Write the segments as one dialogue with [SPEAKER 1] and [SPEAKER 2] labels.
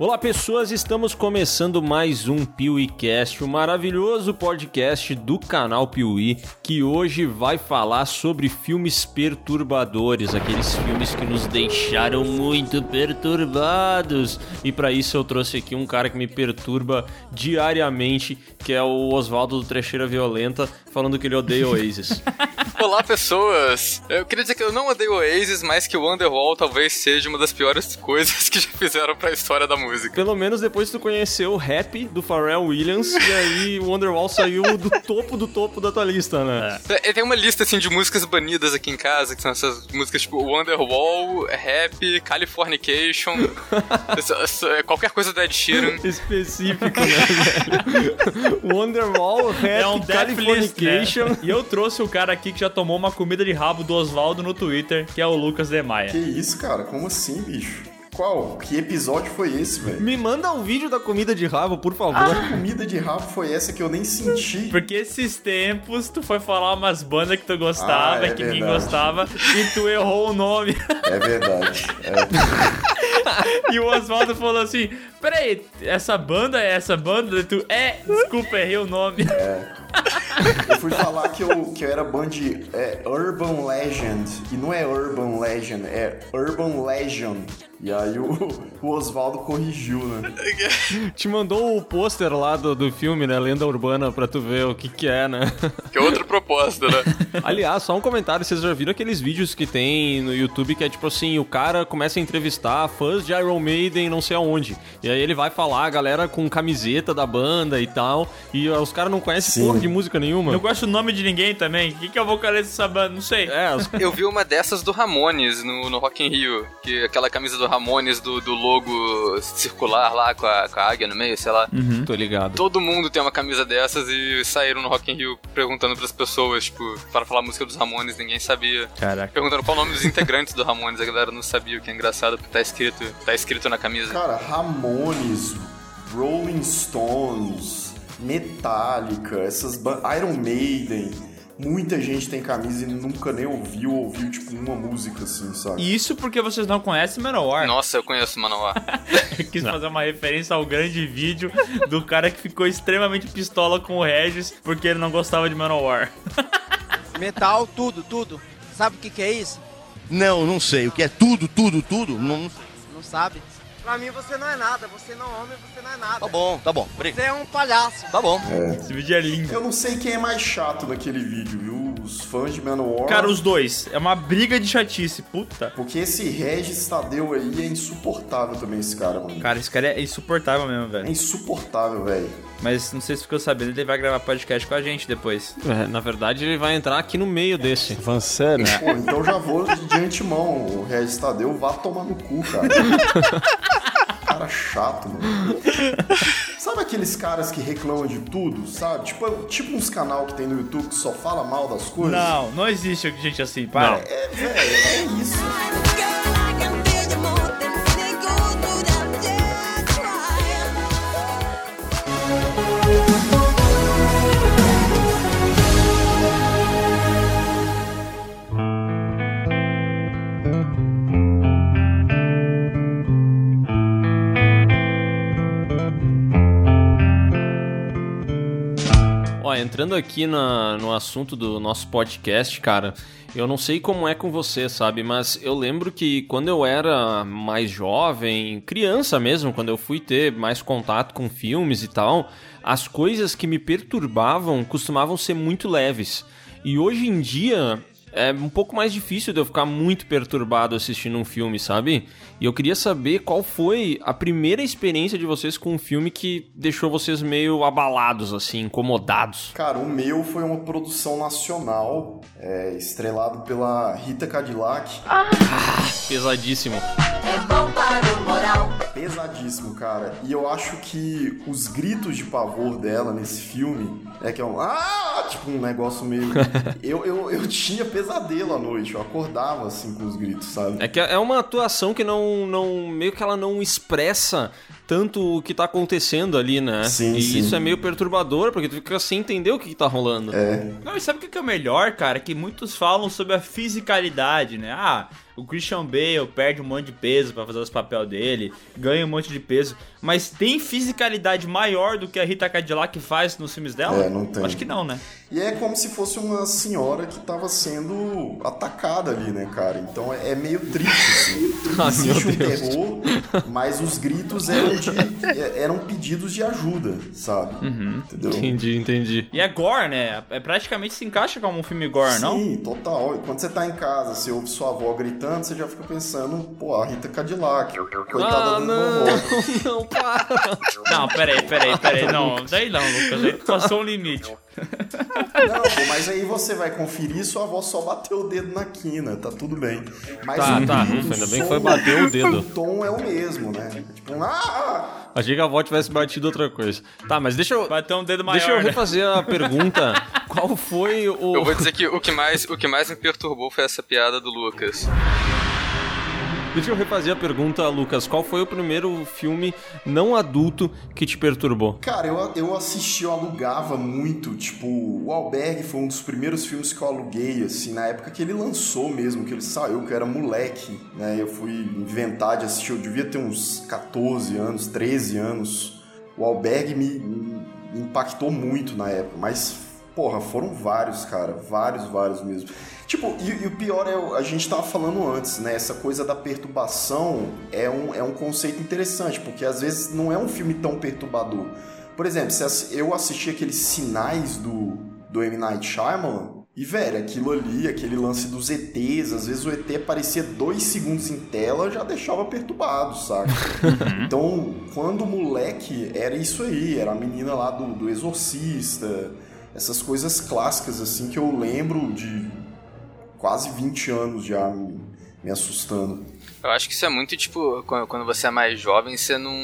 [SPEAKER 1] Olá pessoas, estamos começando mais um PeeWeeCast, o maravilhoso podcast do canal Piuí, que hoje vai falar sobre filmes perturbadores, aqueles filmes que nos deixaram muito perturbados. E para isso eu trouxe aqui um cara que me perturba diariamente, que é o Oswaldo do Trecheira Violenta, falando que ele odeia Oasis.
[SPEAKER 2] Olá, pessoas! Eu queria dizer que eu não odeio Oasis, mas que o Wonderwall talvez seja uma das piores coisas que já fizeram pra história da música.
[SPEAKER 1] Pelo menos depois tu conheceu o rap do Pharrell Williams, e aí o Wonderwall saiu do topo do topo da tua lista, né?
[SPEAKER 2] É, Tem uma lista, assim, de músicas banidas aqui em casa, que são essas músicas tipo Wonderwall, Rap, Californication, essa- qualquer coisa da Ed Sheeran.
[SPEAKER 1] Específico, né, velho? Wonderwall, rap,
[SPEAKER 3] É um death list,
[SPEAKER 1] Californication.
[SPEAKER 3] né? E eu trouxe o cara aqui que já tomou uma comida de rabo do Oswaldo no Twitter, que é o Lucas
[SPEAKER 4] Que
[SPEAKER 3] Demaia.
[SPEAKER 4] isso, cara? Como assim, bicho? Qual? Que episódio foi esse, velho?
[SPEAKER 1] Me manda um vídeo da comida de rabo, por favor.
[SPEAKER 4] Que comida de rabo foi essa que eu nem senti?
[SPEAKER 3] Porque esses tempos tu foi falar umas bandas que tu gostava
[SPEAKER 4] Ah, é
[SPEAKER 3] que ninguém
[SPEAKER 4] verdade.
[SPEAKER 3] gostava e tu errou o nome.
[SPEAKER 4] É verdade. É.
[SPEAKER 3] E o Oswaldo falou assim: Peraí, essa banda é essa banda? E tu, é, desculpa, errei o nome.
[SPEAKER 4] Eu fui falar que eu, que eu era band é, Urban Legend. E não é Urban Legend, é Urban Legend. E aí o, o Oswaldo corrigiu, né?
[SPEAKER 1] Te mandou o pôster lá do, do filme, né? Lenda Urbana, pra tu ver o que que é, né?
[SPEAKER 2] Que é outra proposta, né?
[SPEAKER 1] Aliás, só um comentário, vocês já viram aqueles vídeos que tem no YouTube que é tipo assim, o cara começa a entrevistar fãs de Iron Maiden não sei aonde. E aí ele vai falar, a galera com camiseta da banda e tal, e os caras não conhecem porra de música nenhuma.
[SPEAKER 3] Não gosto do nome de ninguém também. Quem que é o vocalista dessa banda? Não sei.
[SPEAKER 1] É.
[SPEAKER 2] Eu vi uma dessas do Ramones no, no Rock in Rio, que aquela camisa do Ramones do, do logo circular lá com a, com a águia no meio, sei lá.
[SPEAKER 1] tô ligado.
[SPEAKER 2] Todo mundo tem uma camisa dessas e saíram no Rock in Rio perguntando pras pessoas, tipo, para falar a música dos Ramones, ninguém sabia.
[SPEAKER 3] Caraca.
[SPEAKER 2] Perguntando qual o nome dos integrantes do Ramones, a galera não sabia, o que é engraçado, porque tá escrito, tá escrito na camisa.
[SPEAKER 4] Cara, Ramones, Rolling Stones, Metallica, essas bandas. Iron Maiden. Muita gente tem camisa e nunca nem ouviu, ouviu tipo uma música assim, sabe?
[SPEAKER 3] E Isso porque vocês não conhecem Manowar.
[SPEAKER 2] Nossa, eu conheço Manowar.
[SPEAKER 3] Eu quis fazer uma referência ao grande vídeo do cara que ficou extremamente pistola com o Regis porque ele não gostava de Manowar.
[SPEAKER 5] Metal, tudo, tudo. Sabe o que, que é isso?
[SPEAKER 6] Não, não sei. O que é tudo, tudo, tudo? Não, não sei.
[SPEAKER 5] Não sabe? Pra mim você não é nada, você não é homem, você não é nada.
[SPEAKER 6] Tá bom, tá bom.
[SPEAKER 5] Você é um palhaço.
[SPEAKER 6] Tá bom.
[SPEAKER 3] Esse vídeo é lindo.
[SPEAKER 4] Eu não sei quem é mais chato naquele vídeo, viu? Os fãs de Manowar.
[SPEAKER 3] Cara, os dois. É uma briga de chatice. Puta.
[SPEAKER 4] Porque esse Regis Tadeu aí é insuportável também, esse cara, mano.
[SPEAKER 3] Cara, esse cara é insuportável mesmo,
[SPEAKER 4] É
[SPEAKER 3] velho.
[SPEAKER 4] insuportável, velho.
[SPEAKER 3] Mas não sei se ficou sabendo, ele vai gravar podcast com a gente depois.
[SPEAKER 1] É, na verdade, ele vai entrar aqui no meio desse.
[SPEAKER 7] Van sério?
[SPEAKER 4] Pô, então já vou de, de antemão. O Regis Tadeu vá tomar no cu, cara. cara chato, mano. Sabe aqueles caras que reclamam de tudo, sabe? Tipo, tipo uns canal que tem no YouTube que só fala mal das coisas.
[SPEAKER 3] Não, não existe gente assim, para.
[SPEAKER 4] É, velho, é isso.
[SPEAKER 1] Entrando aqui na- no assunto do nosso podcast, cara, eu não sei como é com você, sabe? Mas eu lembro que quando eu era mais jovem, criança mesmo, quando eu fui ter mais contato com filmes e tal, as coisas que me perturbavam costumavam ser muito leves. E hoje em dia é um pouco mais difícil de eu ficar muito perturbado assistindo um filme, sabe? E eu queria saber qual foi a primeira experiência de vocês com um filme que deixou vocês meio abalados, assim, incomodados.
[SPEAKER 4] Cara, o meu foi uma produção nacional, é, estrelado pela Rita Cadillac.
[SPEAKER 1] Pesadíssimo.
[SPEAKER 4] Pesadíssimo, cara. E eu acho que os gritos de pavor dela nesse filme é que é um. Ah! Tipo um negócio meio. eu, eu, eu tinha pesadelo à noite, eu acordava assim com os gritos, sabe?
[SPEAKER 1] É que é uma atuação que não, não. meio que ela não expressa tanto o que tá acontecendo ali, né?
[SPEAKER 4] Sim,
[SPEAKER 1] e
[SPEAKER 4] sim.
[SPEAKER 1] isso é meio perturbador, porque tu fica sem entender o que, que tá rolando.
[SPEAKER 4] É.
[SPEAKER 3] Não, e sabe o que é o melhor, cara? Que muitos falam sobre a fisicalidade, né? Ah, o Christian Bale perde um monte de peso pra fazer os papel dele, ganha um monte de peso, mas tem fisicalidade maior do que a Rita Cadillac faz nos filmes dela?
[SPEAKER 4] É, não tem.
[SPEAKER 3] Acho que não, né?
[SPEAKER 4] E é como se fosse uma senhora que tava sendo atacada ali, né, cara? Então é é meio triste, assim.
[SPEAKER 1] Ai,
[SPEAKER 4] Existe um terror, mas os gritos eram, de, é- eram pedidos de ajuda, sabe? Entendeu?
[SPEAKER 1] Entendi, entendi.
[SPEAKER 3] E é gore, né? É praticamente se encaixa como um filme gore, não?
[SPEAKER 4] Sim, total. E quando você tá em casa, você ouve sua avó gritando, você já fica pensando, pô, a Rita Cadillac, coitada
[SPEAKER 1] Ah,
[SPEAKER 4] da
[SPEAKER 1] não,
[SPEAKER 4] vovó.
[SPEAKER 1] não, para.
[SPEAKER 3] Não, peraí, peraí, peraí. Não, daí não, Lucas. Aí passou um limite.
[SPEAKER 4] Não, pô, mas aí você vai conferir, sua avó só bateu o dedo na quina, tá tudo bem. Mas
[SPEAKER 1] Tá,
[SPEAKER 4] o
[SPEAKER 1] tá, ufa, ainda
[SPEAKER 4] o
[SPEAKER 1] bem que foi bater o dedo.
[SPEAKER 4] O tom é o mesmo, né? Tipo, um ah!
[SPEAKER 1] Achei que a avó tivesse batido outra coisa. Tá, mas deixa eu.
[SPEAKER 3] Vai ter um dedo maior,
[SPEAKER 1] Deixa eu
[SPEAKER 3] né?
[SPEAKER 1] refazer a pergunta. Qual foi o.
[SPEAKER 2] Eu vou dizer que o que mais, o que mais me perturbou foi essa piada do Lucas.
[SPEAKER 1] Deixa eu refazer a pergunta, Lucas. Qual foi o primeiro filme não adulto que te perturbou?
[SPEAKER 4] Cara, eu, eu assisti, eu alugava muito, tipo, o Albergue foi um dos primeiros filmes que eu aluguei, assim, na época que ele lançou mesmo, que ele saiu, que eu era moleque, né, eu fui inventar de assistir, eu devia ter uns 14 anos, 13 anos, o Albergue me, me impactou muito na época, mas, porra, foram vários, cara, vários, vários mesmo. Tipo, e, e o pior é, o- a gente tava falando antes, né? Essa coisa da perturbação é um, é um conceito interessante, porque às vezes não é um filme tão perturbador. Por exemplo, se eu assisti aqueles sinais do, do M. Night Shyamalan, e, velho, aquilo ali, aquele lance dos ETs, às vezes o ET aparecia dois segundos em tela, já deixava perturbado, saca? Então, quando moleque, era isso aí, era a menina lá do, do Exorcista, essas coisas clássicas, assim, que eu lembro de quase 20 anos já me, me assustando.
[SPEAKER 2] Eu acho que isso é muito tipo, quando você é mais jovem, você não.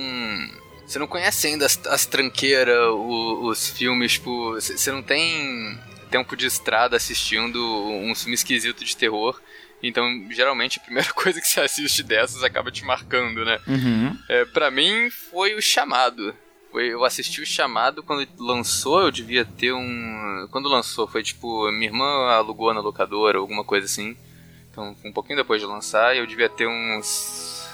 [SPEAKER 2] Você não conhece ainda as, as tranqueiras, os filmes, tipo. Você você não tem tempo de estrada assistindo um filme esquisito de terror. Então, geralmente, a primeira coisa que você assiste dessas acaba te marcando, né?
[SPEAKER 3] Uhum.
[SPEAKER 2] É, pra mim, foi o chamado. Eu assisti o chamado quando lançou, eu devia ter um. Quando lançou, foi tipo, minha irmã alugou na locadora, alguma coisa assim. Então, um pouquinho depois de lançar, eu devia ter uns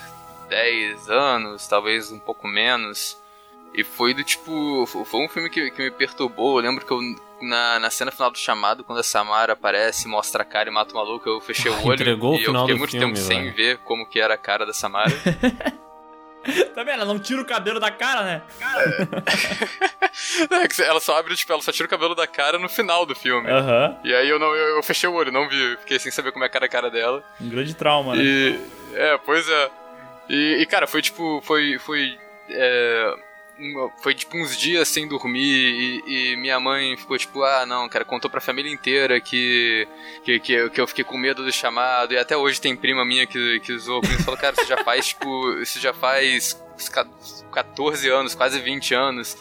[SPEAKER 2] 10 anos, talvez um pouco menos. E foi do tipo. Foi um filme que, que me perturbou. Eu lembro que eu, na, na cena final do chamado, quando a Samara aparece, mostra a cara e mata o maluco, eu fechei o olho.
[SPEAKER 1] Entregou o
[SPEAKER 2] e eu
[SPEAKER 1] final
[SPEAKER 2] fiquei
[SPEAKER 1] do
[SPEAKER 2] muito
[SPEAKER 1] filme,
[SPEAKER 2] tempo sem
[SPEAKER 1] velho.
[SPEAKER 2] ver como que era a cara da Samara.
[SPEAKER 3] Tá vendo? Ela não tira o cabelo da cara, né?
[SPEAKER 2] É, que ela só abre, tipo, ela só tira o cabelo da cara no final do filme.
[SPEAKER 3] Aham.
[SPEAKER 2] E aí eu não eu, eu fechei o olho, não vi, fiquei sem saber como é que era a cara dela.
[SPEAKER 3] Um grande trauma, né?
[SPEAKER 2] E. É, pois é. E, e, cara, foi tipo. Foi. Foi. É, foi tipo uns dias sem dormir e, e minha mãe ficou tipo, ah não, cara, contou pra família inteira que, que, que, eu- que eu fiquei com medo do chamado. E até hoje tem prima minha que, que usou e falou, cara, isso já faz, tipo, isso já faz uns ca- 14 anos, quase 20 anos.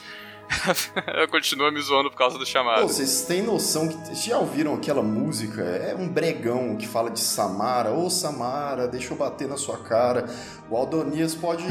[SPEAKER 2] Ela continua me zoando por causa do
[SPEAKER 4] Pô,
[SPEAKER 2] chamado.
[SPEAKER 4] vocês têm noção que. Vocês já ouviram aquela música? É um bregão que fala de Samara. Ô Samara, deixa eu bater na sua cara. O Aldonias pode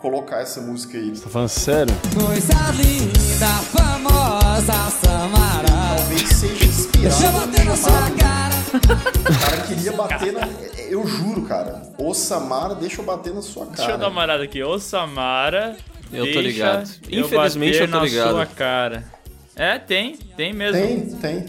[SPEAKER 4] colocar essa música aí.
[SPEAKER 1] Tá falando sério?
[SPEAKER 7] Coisa linda, famosa Samara.
[SPEAKER 4] Talvez seja inspirado.
[SPEAKER 7] Deixa eu bater na sua cara.
[SPEAKER 4] O cara queria bater na. Eu juro, cara. Ô Samara, deixa eu bater na sua cara.
[SPEAKER 3] Deixa eu dar uma olhada aqui. Ô, Samara.
[SPEAKER 1] Eu tô ligado.
[SPEAKER 3] eu
[SPEAKER 1] Infelizmente,
[SPEAKER 3] bater
[SPEAKER 1] eu tô
[SPEAKER 3] na
[SPEAKER 1] ligado.
[SPEAKER 3] sua cara. É, tem. Tem mesmo.
[SPEAKER 4] Tem, tem.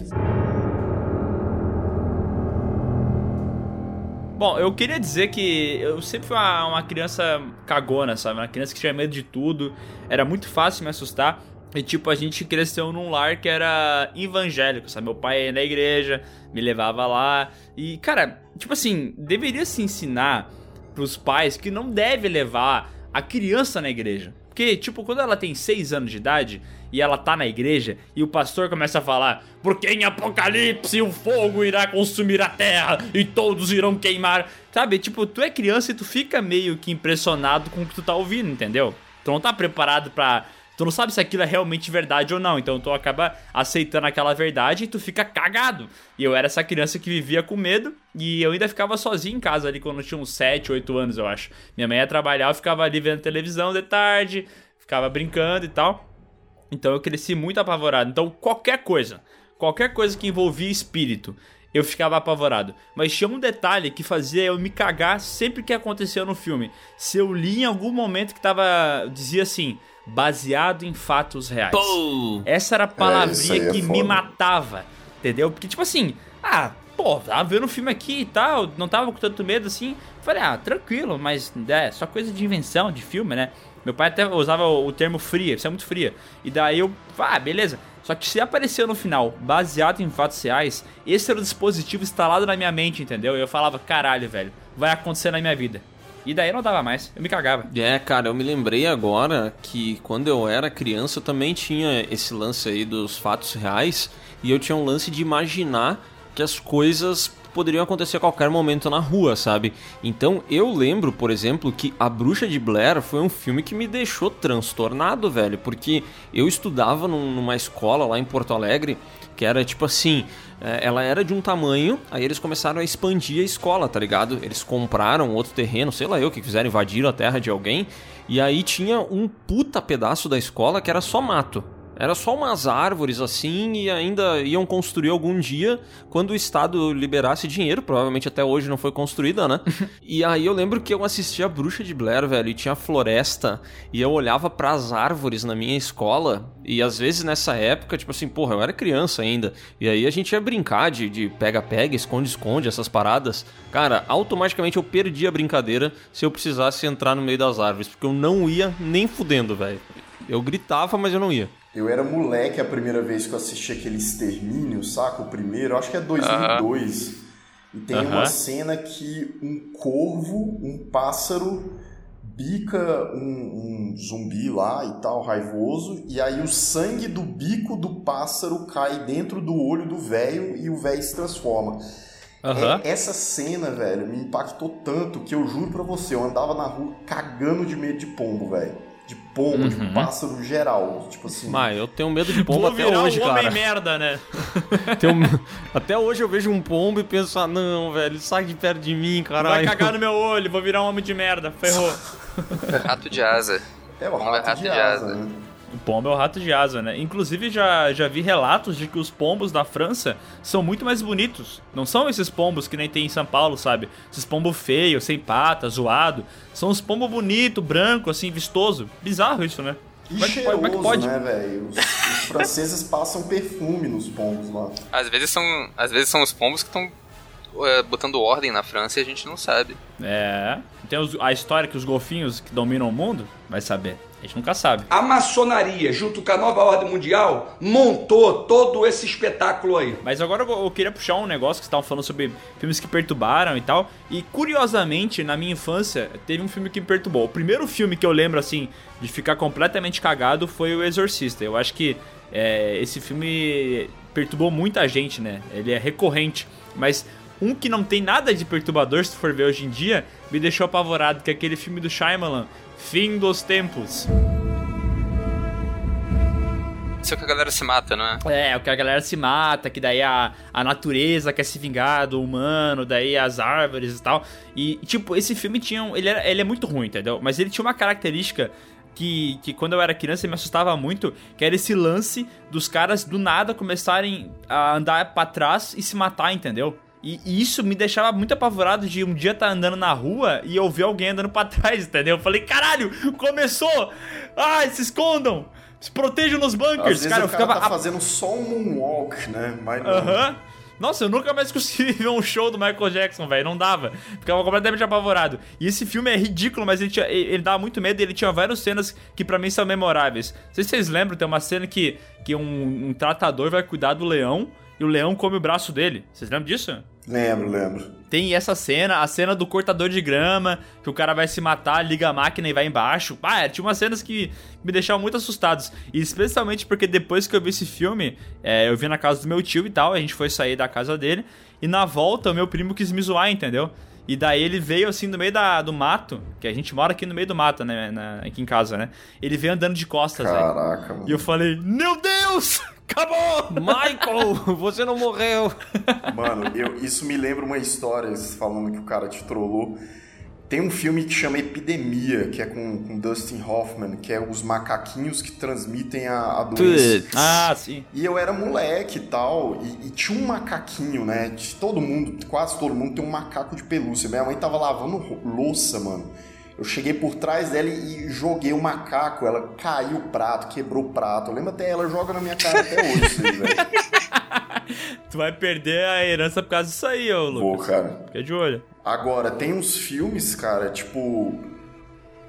[SPEAKER 3] Bom, eu queria dizer que eu sempre fui uma, uma criança cagona, sabe? Uma criança que tinha medo de tudo. Era muito fácil me assustar. E, tipo, a gente cresceu num lar que era evangélico, sabe? Meu pai ia na igreja, me levava lá. E, cara, tipo assim, deveria se ensinar pros pais que não deve levar a criança na igreja. Porque, tipo, quando ela tem 6 anos de idade e ela tá na igreja e o pastor começa a falar: Porque em Apocalipse o fogo irá consumir a terra e todos irão queimar. Sabe? Tipo, tu é criança e tu fica meio que impressionado com o que tu tá ouvindo, entendeu? Tu não tá preparado pra. Tu não sabe se aquilo é realmente verdade ou não, então tu acaba aceitando aquela verdade e tu fica cagado. E eu era essa criança que vivia com medo e eu ainda ficava sozinho em casa ali quando eu tinha uns 7, 8 anos, eu acho. Minha mãe ia trabalhar, eu ficava ali vendo televisão de tarde, ficava brincando e tal. Então eu cresci muito apavorado. Então qualquer coisa, qualquer coisa que envolvia espírito, eu ficava apavorado. Mas tinha um detalhe que fazia eu me cagar sempre que acontecia no filme. Se eu li em algum momento que tava. dizia assim. Baseado em fatos reais.
[SPEAKER 1] Pô!
[SPEAKER 3] Essa era a
[SPEAKER 4] isso
[SPEAKER 3] palavrinha
[SPEAKER 4] é
[SPEAKER 3] que me
[SPEAKER 4] foda.
[SPEAKER 3] matava. Entendeu? Porque, tipo assim, ah, pô, tava vendo o filme aqui e tal, não tava com tanto medo assim. Falei, ah, tranquilo, mas é só coisa de invenção, de filme, né? Meu pai até usava o termo fria, isso é muito fria. E daí eu, ah, beleza. Só que se apareceu no final, baseado em fatos reais, esse era o dispositivo instalado na minha mente, entendeu? Eu falava, caralho, velho, vai acontecer na minha vida. E daí não dava mais, eu me cagava.
[SPEAKER 1] É, cara, eu me lembrei agora que quando eu era criança eu também tinha esse lance aí dos fatos reais e eu tinha um lance de imaginar que as coisas poderiam acontecer a qualquer momento na rua, sabe? Então eu lembro, por exemplo, que A Bruxa de Blair foi um filme que me deixou transtornado, velho, porque eu estudava num- numa escola lá em Porto Alegre que era tipo assim, é, ela era de um tamanho, aí eles começaram a expandir a escola, tá ligado? Eles compraram outro terreno, sei lá eu, que fizeram invadir a terra de alguém, e aí tinha um puta pedaço da escola que era só mato. Era só umas árvores assim e ainda iam construir algum dia quando o Estado liberasse dinheiro. Provavelmente até hoje não foi construída, né? e aí eu lembro que eu assistia a Bruxa de Blair, velho, e tinha floresta. E eu olhava pras árvores na minha escola. E às vezes nessa época, tipo assim, porra, eu era criança ainda. E aí a gente ia brincar de de pega-pega, esconde-esconde, essas paradas. Cara, automaticamente eu perdi a brincadeira se eu precisasse entrar no meio das árvores. Porque eu não ia nem fudendo, velho. Eu gritava, mas eu não ia.
[SPEAKER 4] Eu era moleque a primeira vez que eu assisti aquele Extermínio, saca? O primeiro, acho que é 2002. E tem uma
[SPEAKER 3] Aham.
[SPEAKER 4] cena que um corvo, um pássaro, bica um, um zumbi lá e tal, raivoso, e aí o sangue do bico do pássaro cai dentro do olho do velho e o velho se transforma.
[SPEAKER 3] Aham.
[SPEAKER 4] É- essa cena, velho, me impactou tanto que eu juro pra você, eu andava na rua cagando de medo de pombo, velho. De pombo,
[SPEAKER 3] Uhum.
[SPEAKER 4] de pássaro geral. Tipo assim.
[SPEAKER 1] Mas eu tenho medo de pombo
[SPEAKER 3] Vou
[SPEAKER 1] até
[SPEAKER 3] virar
[SPEAKER 1] hoje,
[SPEAKER 3] um homem
[SPEAKER 1] cara.
[SPEAKER 3] merda, né?
[SPEAKER 1] Tenho- Até hoje eu vejo um pombo e penso, ah, não, velho, sai de perto de mim,
[SPEAKER 3] Vai
[SPEAKER 1] caralho.
[SPEAKER 3] cagar no meu olho, vou virar um homem de merda. Ferrou.
[SPEAKER 2] Rato de asa.
[SPEAKER 4] É o
[SPEAKER 2] é
[SPEAKER 4] rato,
[SPEAKER 2] rato
[SPEAKER 4] de
[SPEAKER 2] de
[SPEAKER 4] asa,
[SPEAKER 2] asa.
[SPEAKER 4] né?
[SPEAKER 3] O pombo é o rato de asa, né? Inclusive, já, já vi relatos de que os pombos da França são muito mais bonitos. Não são esses pombos que nem tem em São Paulo, sabe? Esses pombos feios, sem patas, zoado. São os pombos bonitos, branco, assim, vistoso. Bizarro isso, né?
[SPEAKER 4] E
[SPEAKER 3] Como é que pode-
[SPEAKER 4] cheiroso,
[SPEAKER 3] como é que pode?
[SPEAKER 4] né, velho? Os, os franceses passam perfume nos pombos lá.
[SPEAKER 2] Às vezes são, às vezes são os pombos que estão botando ordem na França e a gente não sabe.
[SPEAKER 3] É. Tem os- a história que os golfinhos que dominam o mundo, vai saber. A gente nunca sabe.
[SPEAKER 8] A maçonaria, junto com a nova ordem mundial, montou todo esse espetáculo aí.
[SPEAKER 3] Mas agora eu, queria puxar um negócio que vocês estavam falando sobre filmes que perturbaram e tal. E curiosamente, na minha infância, teve um filme que me perturbou. O primeiro filme que eu lembro, assim, de ficar completamente cagado foi O Exorcista. Eu acho que é, esse filme perturbou muita gente, né? Ele é recorrente. Mas um que não tem nada de perturbador, se tu for ver hoje em dia, me deixou apavorado, que é aquele filme do Shyamalan, Fim dos Tempos.
[SPEAKER 2] Isso é que a galera se mata, não é?
[SPEAKER 3] É, o que a galera se mata, que daí a, a natureza quer se vingar do humano, daí as árvores e tal. E, tipo, esse filme tinha. um- Ele, era, ele é muito ruim, entendeu? Mas ele tinha uma característica que, que quando eu era criança me assustava muito, que era esse lance dos caras do nada começarem a andar pra trás e se matar, entendeu? E, e isso me deixava muito apavorado de um dia estar andando na rua e eu ver alguém andando pra trás, entendeu? Eu falei, caralho, começou! Ai, se escondam! Se protejam nos
[SPEAKER 4] Às
[SPEAKER 3] bunkers!
[SPEAKER 4] vezes
[SPEAKER 3] Cara, eu
[SPEAKER 4] cara
[SPEAKER 3] ficava
[SPEAKER 4] tá fazendo só um moonwalk, né? Mas não.
[SPEAKER 3] Aham. Nossa, eu nunca mais consegui ver um show do Michael Jackson, velho. Não dava. Ficava completamente apavorado. E esse filme é ridículo, mas ele, tinha, ele, dava muito medo e ele tinha várias cenas que pra mim são memoráveis. Não sei se vocês lembram, tem uma cena que, que um, um tratador vai cuidar do leão e o leão come o braço dele. Vocês lembram disso?
[SPEAKER 4] Lembro, lembro.
[SPEAKER 3] Tem essa cena, a cena do cortador de grama, que o cara vai se matar, liga a máquina e vai embaixo. Ah, tinha umas cenas que me deixavam muito assustados. E especialmente porque depois que eu vi esse filme, é, eu vi na casa do meu tio e tal, a gente foi sair da casa dele. E na volta, o meu primo quis me zoar, entendeu? E daí ele veio assim no meio da, do mato, que a gente mora aqui no meio do mato, né? na- aqui em casa, né? Ele veio andando de costas, velho.
[SPEAKER 4] Caraca, mano.
[SPEAKER 3] E eu falei, meu Deus! Acabou!
[SPEAKER 1] Michael, você não morreu.
[SPEAKER 4] Mano, eu- isso me lembra uma história, falando que o cara te trollou. Tem um filme que chama Epidemia, que é com, com Dustin Hoffman, que é os macaquinhos que transmitem a, a doença.
[SPEAKER 3] Ah, sim.
[SPEAKER 4] E eu era moleque e tal, e, tinha um macaquinho, né? De Todo mundo, quase todo mundo tem um macaco de pelúcia. Minha mãe tava lavando louça, mano. Eu cheguei por trás dela e joguei o macaco. Ela caiu o prato, quebrou o prato. Eu lembro até ela joga na minha cara até hoje, isso aí, velho.
[SPEAKER 3] Tu vai perder a herança por causa disso aí, ô Lucas.
[SPEAKER 4] cara.
[SPEAKER 3] Fica de olho.
[SPEAKER 4] Agora, tem uns filmes, cara, tipo.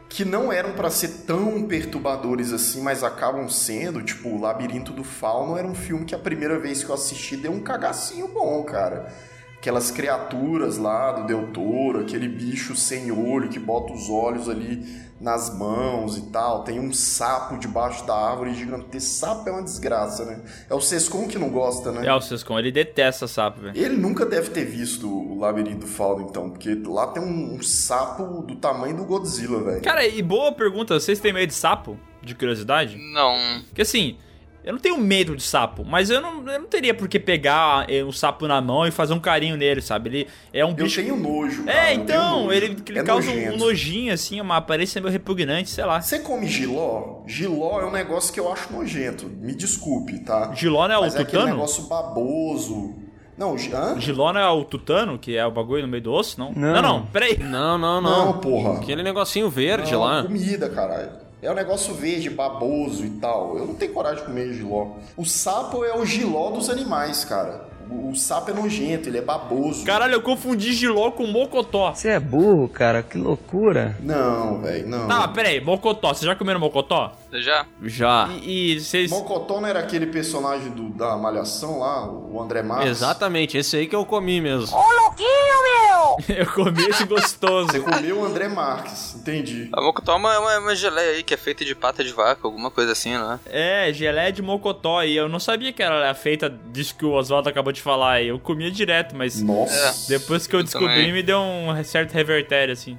[SPEAKER 4] que não eram pra ser tão perturbadores assim, mas acabam sendo. Tipo, O Labirinto do Fauno era um filme que a primeira vez que eu assisti deu um cagacinho bom, cara. Aquelas criaturas lá do Del Toro, aquele bicho sem olho que bota os olhos ali nas mãos e tal. Tem um sapo debaixo da árvore gigantesco. Sapo é uma desgraça, né? É o Sescon que não gosta, né?
[SPEAKER 3] É, o Sescon, ele detesta sapo, velho.
[SPEAKER 4] Ele nunca deve ter visto o Labirinto do Fauno, então, porque lá tem um, um sapo do tamanho do Godzilla, velho.
[SPEAKER 3] Cara, e boa pergunta, vocês têm medo de sapo? De curiosidade?
[SPEAKER 2] Não.
[SPEAKER 3] Porque assim, eu não tenho medo de sapo, mas eu não, eu não teria por que pegar eh, um sapo na mão e fazer um carinho nele, sabe? Ele é um
[SPEAKER 4] Eu
[SPEAKER 3] bicho.
[SPEAKER 4] tenho nojo. cara,
[SPEAKER 3] É,
[SPEAKER 4] eu
[SPEAKER 3] então,
[SPEAKER 4] nojo.
[SPEAKER 3] ele, ele
[SPEAKER 4] É
[SPEAKER 3] causa um
[SPEAKER 4] nojento.
[SPEAKER 3] nojinho, assim, uma aparência meio repugnante, sei lá.
[SPEAKER 4] Você come giló? Giló é um negócio que eu acho nojento. Me desculpe, tá?
[SPEAKER 3] Giló não é o
[SPEAKER 4] Mas é aquele
[SPEAKER 3] tutano?
[SPEAKER 4] negócio baboso. Não, gi- hã?
[SPEAKER 3] Giló não é o tutano, que é o bagulho no meio do osso, não?
[SPEAKER 1] Não.
[SPEAKER 3] Não, não, peraí.
[SPEAKER 1] Não, não, não.
[SPEAKER 4] Não, porra.
[SPEAKER 1] Aquele negocinho verde
[SPEAKER 4] Não,
[SPEAKER 1] lá.
[SPEAKER 4] comida, caralho. É um negócio verde, baboso e tal. Eu não tenho coragem de comer giló. O sapo é o giló dos animais, cara. O, o sapo é nojento, ele é baboso.
[SPEAKER 3] Caralho, eu confundi Giló com Mocotó.
[SPEAKER 9] Você é burro, cara, que loucura.
[SPEAKER 4] Não, velho, não.
[SPEAKER 3] Tá, peraí, Mocotó, vocês já comeram Mocotó?
[SPEAKER 2] Já?
[SPEAKER 1] Já.
[SPEAKER 3] E, e vocês.
[SPEAKER 4] Mocotó não era aquele personagem do- da Malhação lá, o André Marques?
[SPEAKER 1] Exatamente, esse aí que eu comi mesmo.
[SPEAKER 3] eu comi esse gostoso.
[SPEAKER 4] Você comeu o André Marques, entendi.
[SPEAKER 2] A Mocotó é uma, é uma, uma geleia aí que é feita de pata de vaca, alguma coisa assim, né?
[SPEAKER 3] É, geleia de mocotó. E eu não sabia que ela era feita disso que o Oswaldo acabou de falar. aí. Eu comia direto, mas
[SPEAKER 4] Nossa.
[SPEAKER 3] depois que eu
[SPEAKER 2] Eu
[SPEAKER 3] descobri,
[SPEAKER 2] também.
[SPEAKER 3] me deu um certo revertério, assim.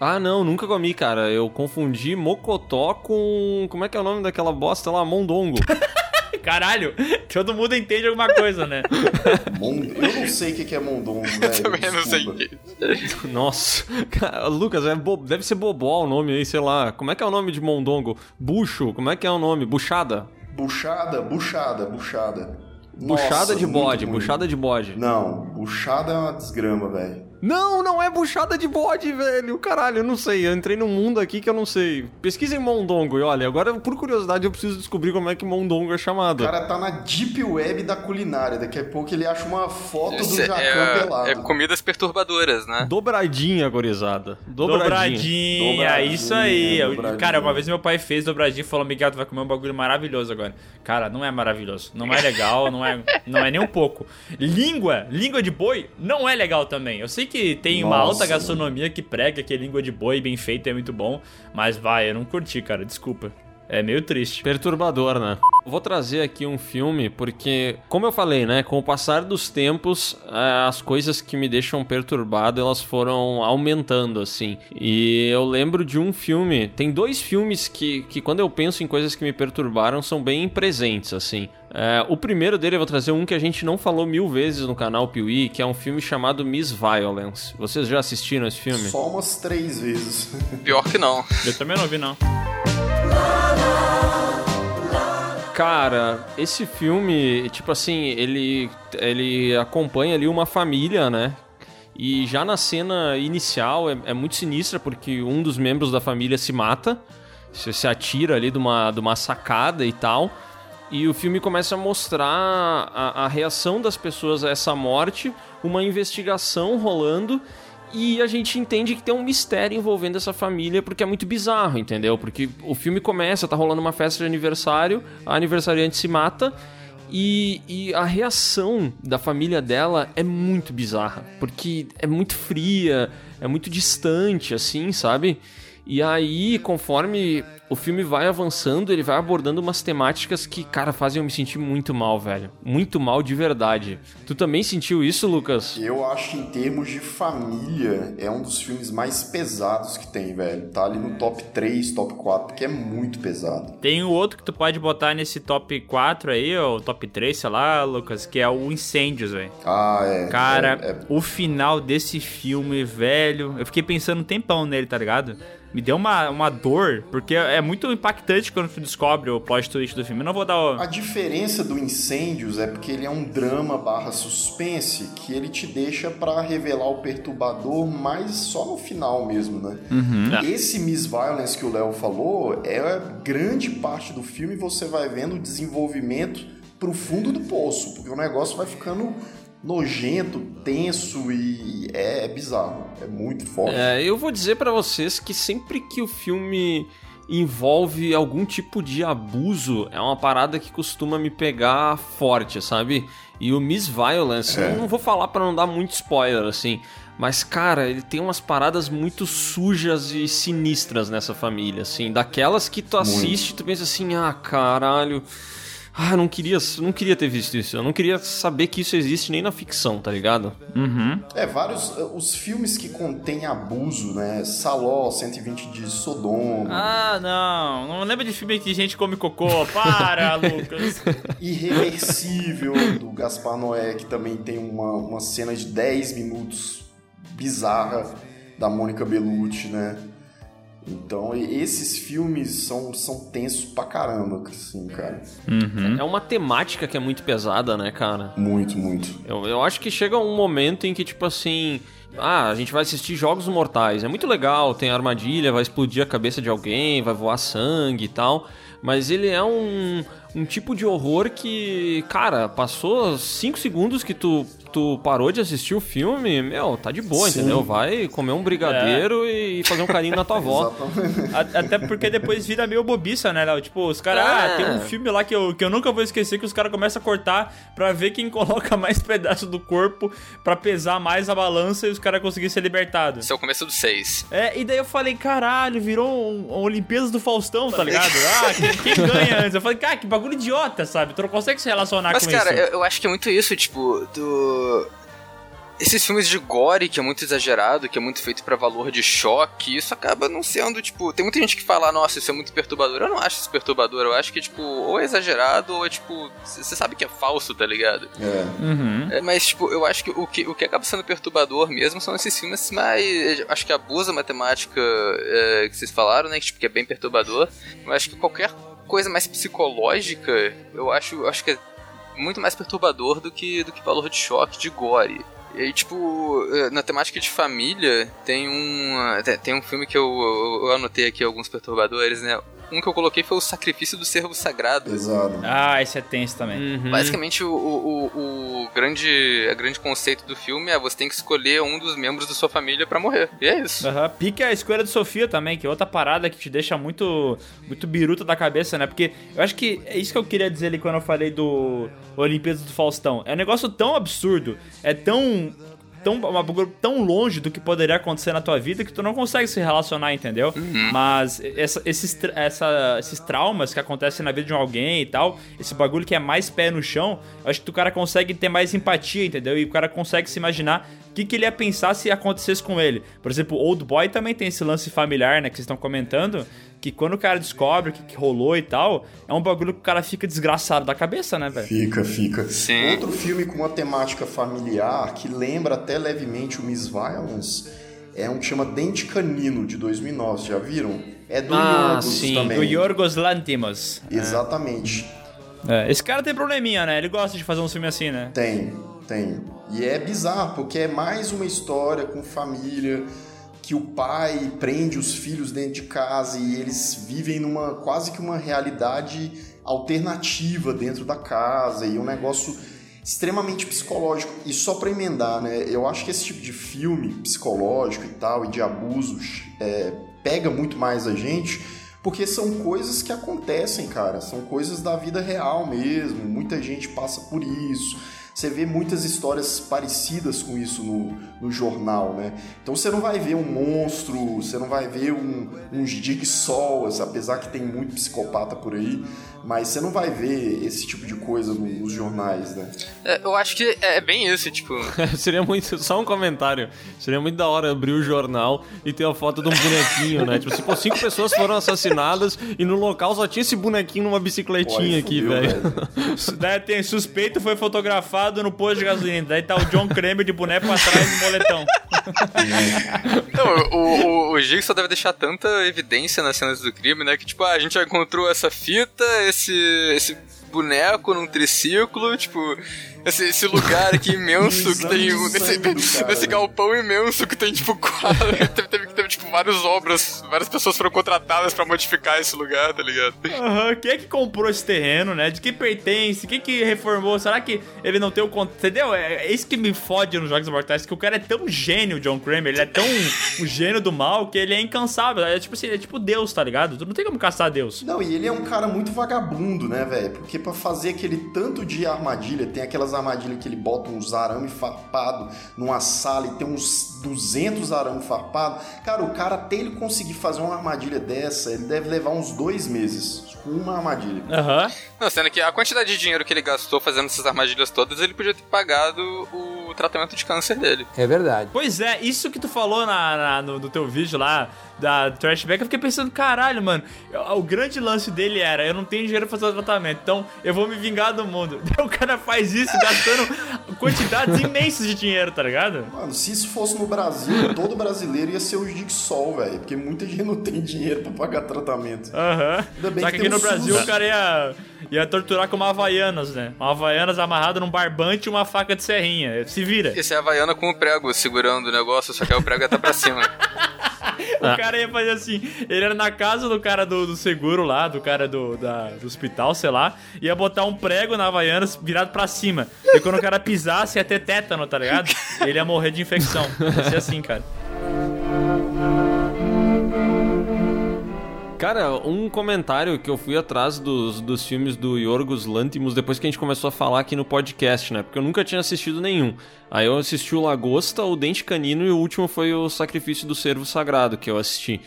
[SPEAKER 1] Ah, não, nunca comi, cara. Eu confundi mocotó com. Como é que é o nome daquela bosta lá? Mondongo.
[SPEAKER 3] Caralho, todo mundo entende alguma coisa, né?
[SPEAKER 4] Eu não sei o que é mondongo, velho.
[SPEAKER 2] Também não sei
[SPEAKER 4] desculpa.
[SPEAKER 2] que.
[SPEAKER 1] Nossa. Cara, Lucas, é bo- deve ser bobó o nome aí, sei lá. Como é que é o nome de mondongo? Bucho, como é que é o nome? Buchada?
[SPEAKER 4] Buchada, buchada, buchada.
[SPEAKER 1] Buchada
[SPEAKER 4] Nossa,
[SPEAKER 1] de bode, buchada de bode.
[SPEAKER 4] Não, buchada é uma desgrama, velho.
[SPEAKER 1] Não, não é buchada de bode, velho. Caralho, eu não sei. Eu entrei num mundo aqui que eu não sei. Pesquisem mondongo e olha, agora por curiosidade eu preciso descobrir como é que mondongo é chamado.
[SPEAKER 4] O cara tá na deep web da culinária. Daqui a pouco ele acha uma foto do
[SPEAKER 2] Isso
[SPEAKER 4] Jacan
[SPEAKER 2] é,
[SPEAKER 4] pelado.
[SPEAKER 2] é comidas perturbadoras, né?
[SPEAKER 1] Dobradinha, gorizada. Dobradinha.
[SPEAKER 3] Dobradinha,
[SPEAKER 4] Dobradinha,
[SPEAKER 3] isso aí.
[SPEAKER 4] Dobradinha.
[SPEAKER 3] Cara, uma vez meu pai fez dobradinha e falou: Miguel, tu vai comer um bagulho maravilhoso agora. Cara, não é maravilhoso. Não é legal, não é, não é nem um pouco. Língua, língua de boi, não é legal também. Eu sei que tem uma
[SPEAKER 4] Nossa,
[SPEAKER 3] alta gastronomia que prega que língua de boi bem feita é muito bom, mas vai, eu não curti, cara, desculpa. É meio triste.
[SPEAKER 1] Perturbador, né? Vou trazer aqui um filme porque, como eu falei, né, com o passar dos tempos, eh, as coisas que me deixam perturbado, elas foram aumentando, assim. E eu lembro de um filme, tem dois filmes que, que quando eu penso em coisas que me perturbaram, são bem presentes, assim. Eh, o primeiro dele eu vou trazer um que a gente não falou mil vezes no canal Piuí, que é um filme chamado Miss Violence. Vocês já assistiram esse filme?
[SPEAKER 4] Só umas três vezes.
[SPEAKER 2] Pior que não.
[SPEAKER 3] Eu também não vi, não.
[SPEAKER 1] Cara, esse filme, tipo assim, ele, ele acompanha ali uma família, né? E já na cena inicial é, é muito sinistra porque um dos membros da família se mata, se, se atira ali de uma, de uma sacada e tal. E o filme começa a mostrar a, a reação das pessoas a essa morte, uma investigação rolando e a gente entende que tem um mistério envolvendo essa família porque é muito bizarro, entendeu? Porque o filme começa, tá rolando uma festa de aniversário, a aniversariante se mata e, e a reação da família dela é muito bizarra, porque é muito fria, é muito distante, assim, sabe? E aí, conforme o filme vai avançando, ele vai abordando umas temáticas que, cara, fazem eu me sentir muito mal, velho. Muito mal de verdade. Tu também sentiu isso, Lucas?
[SPEAKER 4] Eu acho que em termos de família, é um dos filmes mais pesados que tem, velho. Tá ali no top 3, top 4, porque é muito pesado.
[SPEAKER 3] Tem o outro que tu pode botar nesse top 4 aí, ou top 3, sei lá, Lucas, que é o Incêndios, velho.
[SPEAKER 4] Ah, é.
[SPEAKER 3] Cara,
[SPEAKER 4] é, é...
[SPEAKER 3] o final desse filme, velho, eu fiquei pensando um tempão nele, tá ligado? Me deu uma, uma dor, porque é muito impactante quando tu descobre o plot twist do filme. Eu não vou dar o...
[SPEAKER 4] A diferença do Incêndios é porque ele é um drama barra suspense que ele te deixa para revelar o perturbador mais só no final mesmo, né?
[SPEAKER 3] Uhum.
[SPEAKER 4] Esse Miss Violence que o Léo falou é grande parte do filme você vai vendo o desenvolvimento pro fundo do poço, porque o negócio vai ficando nojento, tenso e é, é bizarro, é muito forte.
[SPEAKER 1] É, eu vou dizer para vocês que sempre que o filme envolve algum tipo de abuso, é uma parada que costuma me pegar forte, sabe? E o Miss Violence,
[SPEAKER 4] É.
[SPEAKER 1] eu não vou falar para não dar muito spoiler assim, mas cara, ele tem umas paradas muito sujas e sinistras nessa família, assim, daquelas que tu assiste e tu pensa assim, ah, caralho, ah, não queria, não queria ter visto isso. Eu não queria saber que isso existe nem na ficção, tá ligado?
[SPEAKER 3] Uhum.
[SPEAKER 4] É, vários. Os filmes que contêm abuso, né? Saló, 120 de Sodoma,
[SPEAKER 3] Ah, não. Não lembra de filme que gente come cocô. Para, Lucas.
[SPEAKER 4] Irreversível, do Gaspar Noé, que também tem uma, uma cena de 10 minutos bizarra da Mônica Bellucci, né? Então, esses filmes são, são tensos pra caramba, assim, cara.
[SPEAKER 1] É uma temática que é muito pesada, né, cara?
[SPEAKER 4] Muito, muito.
[SPEAKER 1] Eu, eu acho que chega um momento em que, tipo assim. Ah, a gente vai assistir Jogos Mortais. É muito legal, tem armadilha, vai explodir a cabeça de alguém, vai voar sangue e tal. Mas ele é um, um tipo de horror que, cara, passou 5 segundos que tu, tu parou de assistir o filme, meu, tá de boa,
[SPEAKER 4] Sim.
[SPEAKER 1] entendeu? Vai comer um brigadeiro e fazer um carinho na tua avó.
[SPEAKER 3] Até porque depois vira meio bobiça, né, Léo? Tipo, os caras,
[SPEAKER 1] É.
[SPEAKER 3] ah, tem um filme lá que eu, que eu nunca vou esquecer que os caras começam a cortar pra ver quem coloca mais pedaço do corpo pra pesar mais a balança e os caras conseguirem ser libertados.
[SPEAKER 2] Esse é o começo do 6.
[SPEAKER 3] É, e daí eu falei, caralho, virou um, um Olimpíadas do Faustão, tá ligado? Ah, quem, quem ganha antes? Eu falei, cara, que bagulho idiota, sabe? Tu não consegue se relacionar
[SPEAKER 2] Mas,
[SPEAKER 3] com
[SPEAKER 2] cara,
[SPEAKER 3] isso.
[SPEAKER 2] eu, eu acho que é muito isso, tipo, do. Esses filmes de gore, que é muito exagerado, que é muito feito pra valor de choque, isso acaba não sendo, tipo. Tem muita gente que fala, nossa, isso é muito perturbador. Eu não acho isso perturbador, eu acho que, tipo, ou é exagerado, ou é, tipo. Você sabe que é falso, tá ligado?
[SPEAKER 4] É.
[SPEAKER 3] Uhum.
[SPEAKER 2] É, mas, tipo, eu acho que o, que o que acaba sendo perturbador mesmo são esses filmes mais. Acho que abusa a matemática é, que vocês falaram, né? Que, tipo, que é bem perturbador. Eu acho que qualquer coisa mais psicológica, eu acho, eu acho que é muito mais perturbador do que, do que valor de choque, de gore. E aí, tipo, eh, na temática de família, tem um. eh, tem- um filme que eu, eu, eu anotei aqui alguns perturbadores, né? Um que eu coloquei foi o Sacrifício do Servo Sagrado.
[SPEAKER 4] Pesado.
[SPEAKER 3] Ah, esse é tenso também.
[SPEAKER 1] Uhum.
[SPEAKER 2] Basicamente, o, o, o, grande, a grande conceito do filme é você tem que escolher um dos membros da sua família pra morrer. E é isso.
[SPEAKER 3] Aham, pique a escolha de Sofia também, que é outra parada que te deixa muito muito biruta da cabeça, né? Porque eu acho que é isso que eu queria dizer ali quando eu falei do Olimpíadas do Faustão. É um negócio tão absurdo, é tão tão uma bagulho tão longe do que poderia acontecer na tua vida que tu não consegue se relacionar, entendeu? Mas essa- esses, essa- esses traumas que acontecem na vida de um alguém e tal, esse bagulho que é mais pé no chão, eu acho que o cara consegue ter mais empatia, entendeu? E o cara consegue se imaginar o que, que ele ia pensar se acontecesse com ele. Por exemplo, Old Boy também tem esse lance familiar, né, que vocês estão comentando, que quando o cara descobre o que, que rolou e tal, é um bagulho que o cara fica desgraçado da cabeça, né, velho?
[SPEAKER 4] Fica, fica.
[SPEAKER 2] Sim.
[SPEAKER 4] Outro filme com uma temática familiar que lembra até levemente o Miss Violence é um que chama Dente Canino, de 2009. Já viram? É do
[SPEAKER 1] Ah,
[SPEAKER 4] Yorgos
[SPEAKER 1] sim,
[SPEAKER 4] também.
[SPEAKER 3] Do Yorgos Lantimos.
[SPEAKER 4] Exatamente.
[SPEAKER 3] É, esse cara tem probleminha, né? Ele gosta de fazer um filme assim, né?
[SPEAKER 4] Tem, tem. E é bizarro, porque é mais uma história com família, que o pai prende os filhos dentro de casa e eles vivem numa quase que uma realidade alternativa dentro da casa e um negócio extremamente psicológico. E só pra emendar, né? Eu acho que esse tipo de filme psicológico e tal, e de abusos, é, pega muito mais a gente, porque são coisas que acontecem, cara. São coisas da vida real mesmo. Muita gente passa por isso. Você vê muitas histórias parecidas com isso no, no jornal, né? Então você não vai ver um monstro, você não vai ver um, uns Jigsaws, apesar que tem muito psicopata por aí, mas você não vai ver esse tipo de coisa no- nos jornais, né?
[SPEAKER 2] É, eu acho que é bem isso, tipo.
[SPEAKER 1] Seria muito. Só um comentário. Seria muito da hora abrir o jornal e ter a foto de um bonequinho, né? Tipo pô, cinco pessoas foram assassinadas e no local só tinha esse bonequinho numa bicicletinha
[SPEAKER 4] Pô,
[SPEAKER 1] aqui, velho.
[SPEAKER 3] Daí tem suspeito foi fotografado no posto de gasolina. Daí tá o John Kramer de boneco pra trás do moletão.
[SPEAKER 2] Não, o, o, o Jigsaw deve deixar tanta evidência nas cenas do crime, né? Que tipo, ah, a gente já encontrou essa fita, esse, esse boneco num triciclo, tipo, esse, esse lugar aqui imenso que tem.
[SPEAKER 4] Exame de
[SPEAKER 2] Esse,
[SPEAKER 4] sangue do cara,
[SPEAKER 2] esse
[SPEAKER 4] né?
[SPEAKER 2] galpão imenso que tem, tipo, quatro, teve, teve, teve, tipo, várias obras, várias pessoas foram contratadas pra modificar esse lugar, tá ligado?
[SPEAKER 3] Aham, quem é que comprou esse terreno, né? De que pertence? Quem que reformou? Será que ele não tem o contato? Entendeu? É, é isso que me fode nos Jogos Mortais, que o cara é tão gênio, o John Kramer, ele é tão um gênio do mal que ele é incansável. É tipo assim, ele é tipo Deus, tá ligado? Tu não tem como caçar Deus.
[SPEAKER 4] Não, e ele é um cara muito vagabundo, né, velho? Porque pra fazer aquele tanto de armadilha, tem aquelas armadilhas que ele bota uns arame farpado numa sala e tem uns 200 arame farpado. Cara, o cara até ele conseguir fazer uma armadilha dessa, ele deve levar uns dois meses. Tipo, uma armadilha.
[SPEAKER 3] Aham.
[SPEAKER 2] Não, sendo que a quantidade de dinheiro que ele gastou fazendo essas armadilhas todas, ele podia ter pagado o tratamento de câncer dele.
[SPEAKER 5] É verdade.
[SPEAKER 3] Pois é, isso que tu falou na, na- no, no teu vídeo lá da Trashback, eu fiquei pensando, caralho, mano, o grande lance dele era, eu não tenho dinheiro pra fazer o tratamento, então eu vou me vingar do mundo. Daí o cara faz isso gastando quantidades imensas de dinheiro, tá ligado?
[SPEAKER 4] Mano, se isso fosse no Brasil, todo brasileiro ia ser o Jigsaw, velho. Porque muita gente não tem dinheiro pra pagar tratamento.
[SPEAKER 3] Aham.
[SPEAKER 4] Ainda bem
[SPEAKER 3] Só
[SPEAKER 4] que
[SPEAKER 3] que aqui no Brasil
[SPEAKER 4] SUS.
[SPEAKER 3] o cara ia, ia torturar com uma Havaianas, né? Uma Havaianas amarrada num barbante e uma faca de serrinha. Se vira.
[SPEAKER 2] Esse é Havaiana com o prego segurando o negócio, só que aí o prego ia tá pra cima.
[SPEAKER 3] O cara ia fazer assim, ele era na casa do cara do, do seguro lá, do cara do, da- do hospital, sei lá, ia botar um prego na Havaianas virado pra cima. E quando o cara pisasse, ia ter tétano, tá ligado? Ele ia morrer de infecção. Ia ser assim, cara.
[SPEAKER 1] Cara, um comentário que eu fui atrás dos, dos filmes do Yorgos Lanthimos depois que a gente começou a falar aqui no podcast, né? Porque eu nunca tinha assistido nenhum. Aí eu assisti o Lagosta, o Dente Canino e o último foi o Sacrifício do Servo Sagrado que eu assisti.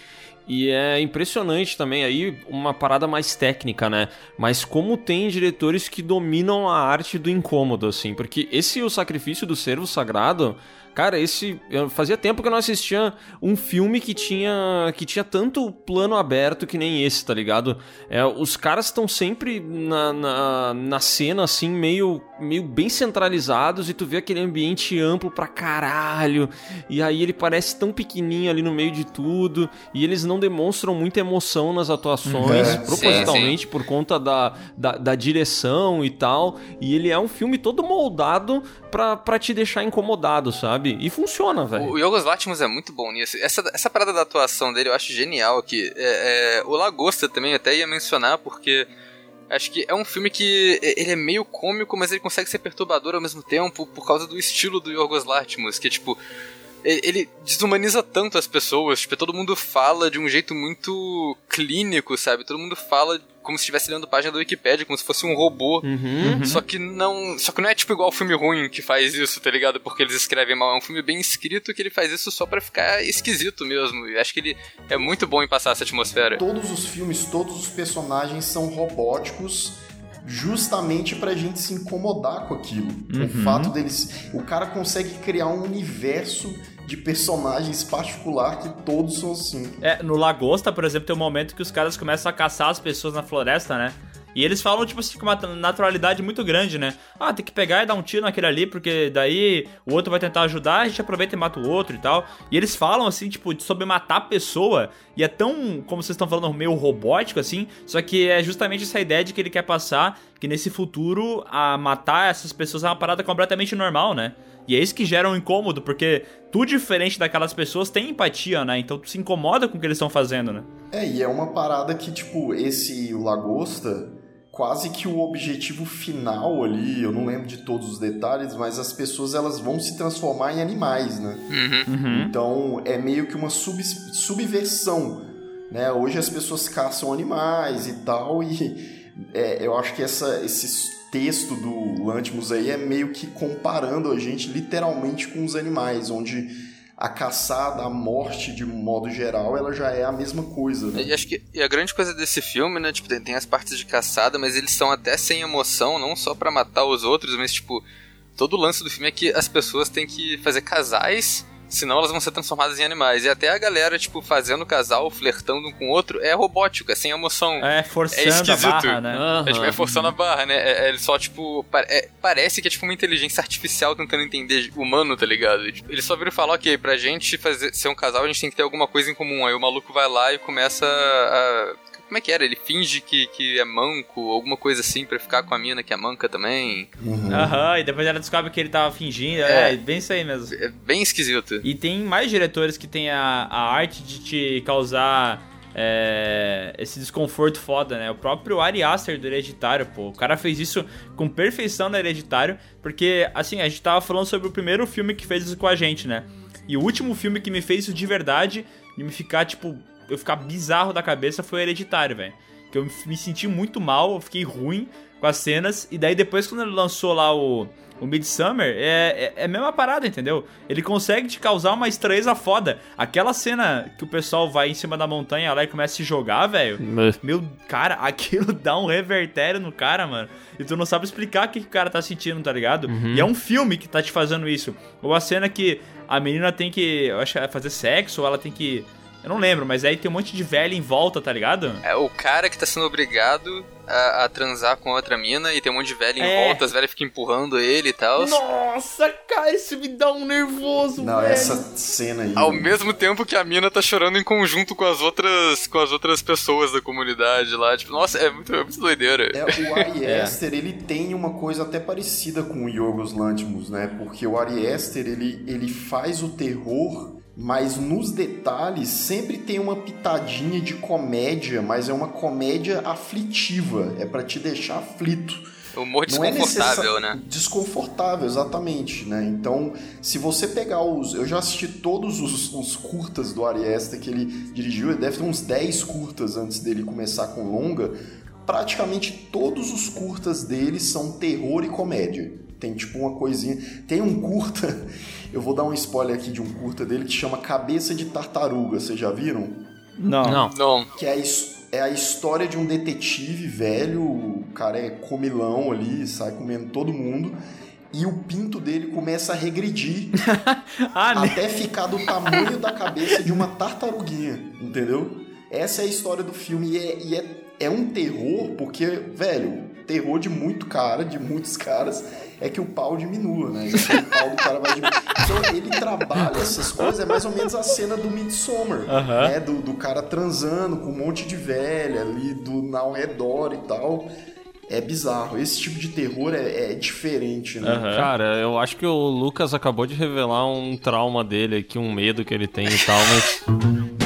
[SPEAKER 1] E é impressionante também aí uma parada mais técnica, né? Mas como tem diretores que dominam a arte do incômodo, assim. Porque esse O Sacrifício do Servo Sagrado, cara, esse. Fazia tempo que eu não assistia um filme que tinha. que tinha tanto plano aberto que nem esse, tá ligado? É, os caras estão sempre na, na, na cena, assim, meio, meio bem centralizados, e tu vê aquele ambiente amplo pra caralho. E aí ele parece tão pequenininho ali no meio de tudo. E eles não demonstram muita emoção nas atuações,
[SPEAKER 4] É.
[SPEAKER 1] propositalmente, por conta da, da, da direção e tal. E ele é um filme todo moldado pra, pra te deixar incomodado, sabe? E funciona, velho.
[SPEAKER 2] O Yorgos Lanthimos é muito bom nisso. Essa, essa parada da atuação dele eu acho genial aqui. É, é, o Lagosta também eu até ia mencionar, porque acho que é um filme que ele é meio cômico, mas ele consegue ser perturbador ao mesmo tempo por causa do estilo do Yorgos Lanthimos, que é tipo... Ele desumaniza tanto as pessoas, tipo, todo mundo fala de um jeito muito clínico, sabe? Todo mundo fala como se estivesse lendo página da Wikipedia, como se fosse um robô.
[SPEAKER 1] Uhum.
[SPEAKER 2] Só que não. Só que não é tipo igual o filme ruim que faz isso, tá ligado? Porque eles escrevem mal. É um filme bem escrito que ele faz isso só pra ficar esquisito mesmo. E acho que ele é muito bom em passar essa atmosfera.
[SPEAKER 4] Todos os filmes, todos os personagens são robóticos justamente pra gente se incomodar com aquilo.
[SPEAKER 3] Uhum.
[SPEAKER 4] O fato deles. O cara consegue criar um universo de personagens particular que todos são assim.
[SPEAKER 3] É, no Lagosta, por exemplo, tem um momento que os caras começam a caçar as pessoas na floresta, né? E eles falam, tipo assim, com uma naturalidade muito grande, né? Ah, tem que pegar e dar um tiro naquele ali, porque daí o outro vai tentar ajudar, a gente aproveita e mata o outro e tal. E eles falam, assim, tipo, sobre matar a pessoa. E é tão, como vocês estão falando, meio robótico, assim. Só que é justamente essa ideia de que ele quer passar que nesse futuro a matar essas pessoas é uma parada completamente normal, né? E é isso que gera um incômodo, porque tu, diferente daquelas pessoas, tem empatia, né? Então tu se incomoda com o que eles estão fazendo, né?
[SPEAKER 4] É, e é uma parada que, tipo, esse o Lagosta, quase que o objetivo final ali, eu não lembro de todos os detalhes, mas as pessoas elas vão se transformar em animais, né?
[SPEAKER 2] Uhum.
[SPEAKER 4] Então é meio que uma sub, subversão, né? Hoje as pessoas caçam animais e tal, e é, eu acho que essa, esses texto do Lantimos aí é meio que comparando a gente literalmente com os animais, onde a caçada, a morte de modo geral, ela já é a mesma coisa, né?
[SPEAKER 2] E acho que e a grande coisa desse filme, né, tipo, tem, tem as partes de caçada, mas eles são até sem emoção, não só pra matar os outros, mas tipo, todo o lance do filme é que as pessoas têm que fazer casais, senão elas vão ser transformadas em animais. E até a galera, tipo, fazendo casal, flertando um com o outro, é robótico, é sem emoção.
[SPEAKER 3] É, forçando
[SPEAKER 2] É esquisito.
[SPEAKER 3] a barra, né?
[SPEAKER 2] É, tipo, é forçando a barra, né? É, é só, tipo, pa- é- parece que é tipo uma inteligência artificial tentando entender humano, tá ligado? E, tipo, eles só viram falar, ok, pra gente fazer, ser um casal, a gente tem que ter alguma coisa em comum. Aí o maluco vai lá e começa a. Como é que era? Ele finge que, que é manco, alguma coisa assim, pra ficar com a mina que é manca também.
[SPEAKER 3] Aham, e depois ela descobre que ele tava fingindo.
[SPEAKER 2] É.
[SPEAKER 3] É, bem isso aí mesmo.
[SPEAKER 2] É bem esquisito.
[SPEAKER 3] E tem mais diretores que tem a, a arte de te causar é, esse desconforto foda, né? O próprio Ari Aster do Hereditário, pô. O cara fez isso com perfeição no Hereditário, porque, assim, a gente tava falando sobre o primeiro filme que fez isso com a gente, né? E o último filme que me fez isso de verdade, e me ficar, tipo, eu ficar bizarro da cabeça foi o Hereditário, velho. Que eu me senti muito mal, eu fiquei ruim com as cenas, e daí depois quando ele lançou lá o, o Midsummer, é, é, é a mesma parada, entendeu? Ele consegue te causar uma estranheza foda. Aquela cena que o pessoal vai em cima da montanha lá e começa a se jogar, velho. Meu, cara, aquilo dá um revertério no cara, mano. E tu não sabe explicar o que, que o cara tá sentindo, tá ligado? E é um filme que tá te fazendo isso. Ou a cena que a menina tem que, eu acho, que é fazer sexo, ou ela tem que. Eu não lembro, mas aí tem um monte de velho em volta, tá ligado?
[SPEAKER 2] É o cara que tá sendo obrigado a, a transar com outra mina e tem um monte de velho em
[SPEAKER 3] É.
[SPEAKER 2] volta, as velhas ficam empurrando ele e tal.
[SPEAKER 3] Nossa, cara, isso me dá um nervoso,
[SPEAKER 4] Não,
[SPEAKER 3] velho.
[SPEAKER 4] essa cena aí.
[SPEAKER 2] Ao mesmo tempo que a mina tá chorando em conjunto com as outras com as outras pessoas da comunidade lá. Tipo, nossa, é muito, é muito doideira.
[SPEAKER 4] É, o Ari
[SPEAKER 3] É.
[SPEAKER 4] Ele tem uma coisa até parecida com o Yorgos Lanthimos, né? Porque o Ari Aster, ele, ele faz o terror, mas nos detalhes sempre tem uma pitadinha de comédia, mas é uma comédia aflitiva, é pra te deixar aflito.
[SPEAKER 2] Humor
[SPEAKER 4] é
[SPEAKER 2] desconfortável,
[SPEAKER 4] necessa-
[SPEAKER 2] né?
[SPEAKER 4] Desconfortável, exatamente, né? Então, se você pegar os... Eu já assisti todos os, os curtas do Ari Aster que ele dirigiu, ele deve ter uns 10 curtas antes dele começar com longa. Praticamente todos os curtas dele são terror e comédia. Tem tipo uma coisinha... Tem um curta... Eu vou dar um spoiler aqui de um curta dele que chama Cabeça de Tartaruga, vocês já viram?
[SPEAKER 3] Não.
[SPEAKER 1] Não.
[SPEAKER 2] Não.
[SPEAKER 4] que é a, é a história de um detetive velho, o cara é comilão ali, sai comendo todo mundo, e o pinto dele começa a regredir
[SPEAKER 3] Ah, né?
[SPEAKER 4] até ficar do tamanho da cabeça de uma tartaruguinha, entendeu? Essa é a história do filme e é, e é, é um terror, porque, velho, terror de muito cara, de muitos caras, é que o pau diminua, né? Então, o pau do cara vai diminuir. Então ele trabalha essas coisas, é mais ou menos a cena do Midsommar,
[SPEAKER 3] Aham.
[SPEAKER 4] né? Do, do cara transando com um monte de velha ali do, ao redor e tal. É bizarro. Esse tipo de terror é, é diferente, né?
[SPEAKER 3] Aham.
[SPEAKER 1] Cara, eu acho que o Lucas acabou de revelar um trauma dele aqui, um medo que ele tem e tal, mas.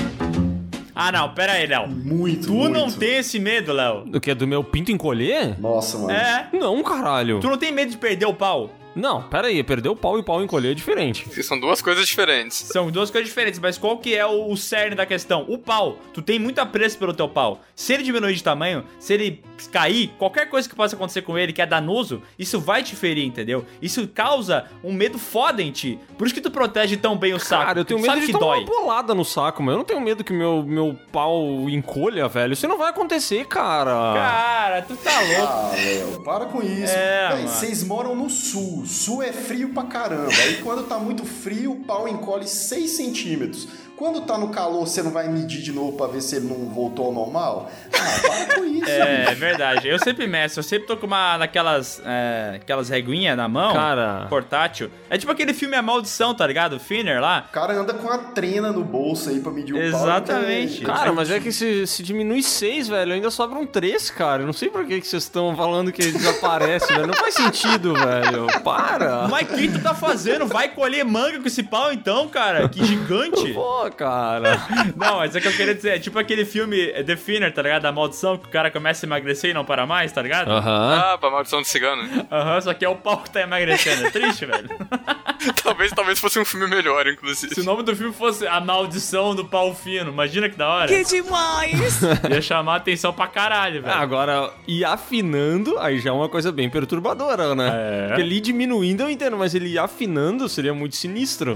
[SPEAKER 3] Ah, não, pera aí, Léo.
[SPEAKER 4] Muito,
[SPEAKER 3] Tu
[SPEAKER 4] muito.
[SPEAKER 3] não tem esse medo, Léo?
[SPEAKER 1] O que? Do meu pinto encolher?
[SPEAKER 4] Nossa, mano.
[SPEAKER 3] É.
[SPEAKER 1] Não, caralho.
[SPEAKER 3] Tu não tem medo de perder o pau?
[SPEAKER 1] Não, pera aí, perder o pau e o pau encolher é diferente.
[SPEAKER 2] São duas coisas diferentes.
[SPEAKER 3] São duas coisas diferentes, mas qual que é o, o cerne da questão? O pau. Tu tem muito apreço pelo teu pau. Se ele diminuir de tamanho, se ele cair, qualquer coisa que possa acontecer com ele que é danoso, isso vai te ferir, entendeu? Isso causa um medo foda em ti. Por isso que tu protege tão bem o saco.
[SPEAKER 1] Cara, eu tenho medo de
[SPEAKER 3] que
[SPEAKER 1] tomar
[SPEAKER 3] dói.
[SPEAKER 1] uma bolada no saco, mas eu não tenho medo que meu, meu pau encolha, velho. Isso não vai acontecer, cara.
[SPEAKER 3] Cara, tu tá louco.
[SPEAKER 4] Ah, Léo, para com isso.
[SPEAKER 3] É,
[SPEAKER 4] Véi. Vocês moram no sul. Sul é frio pra caramba. Aí quando tá muito frio, o pau encolhe 6 centímetros. Quando tá no calor, você não vai medir de novo pra ver se ele não voltou ao normal? Ah, para com isso.
[SPEAKER 3] É, é verdade. Eu sempre meço, eu sempre tô com uma daquelas é, aquelas reguinhas na mão.
[SPEAKER 1] Cara.
[SPEAKER 3] Portátil. É tipo aquele filme A Maldição, tá ligado? O Finner lá.
[SPEAKER 4] O cara anda com a trena no bolso aí pra medir o pau.
[SPEAKER 3] Exatamente.
[SPEAKER 4] porque-
[SPEAKER 1] Cara, mas é que se, se diminui seis, velho, ainda sobram três, cara. Eu não sei por que que vocês estão falando que desaparece, velho. Não faz sentido, velho. Para.
[SPEAKER 3] Mas o que tu tá fazendo? Vai colher manga com esse pau então, cara? Que gigante.
[SPEAKER 1] Pô, cara.
[SPEAKER 3] Não, mas é que eu queria dizer, é tipo aquele filme é, The Finner, tá ligado? Da maldição, que o cara começa a emagrecer e não para mais, tá ligado?
[SPEAKER 1] Aham.
[SPEAKER 2] Ah, pra maldição do cigano.
[SPEAKER 3] Aham, só que é o pau que tá emagrecendo. É triste, velho.
[SPEAKER 2] talvez, talvez fosse um filme melhor, inclusive.
[SPEAKER 3] Se o nome do filme fosse A Maldição do Pau Fino, imagina que da hora.
[SPEAKER 7] Que demais!
[SPEAKER 3] Ia chamar atenção pra caralho, velho.
[SPEAKER 1] Ah, Agora, e afinando, aí já é uma coisa bem perturbadora, né?
[SPEAKER 3] É.
[SPEAKER 1] Porque ele diminuindo eu entendo, mas ele afinando seria muito sinistro.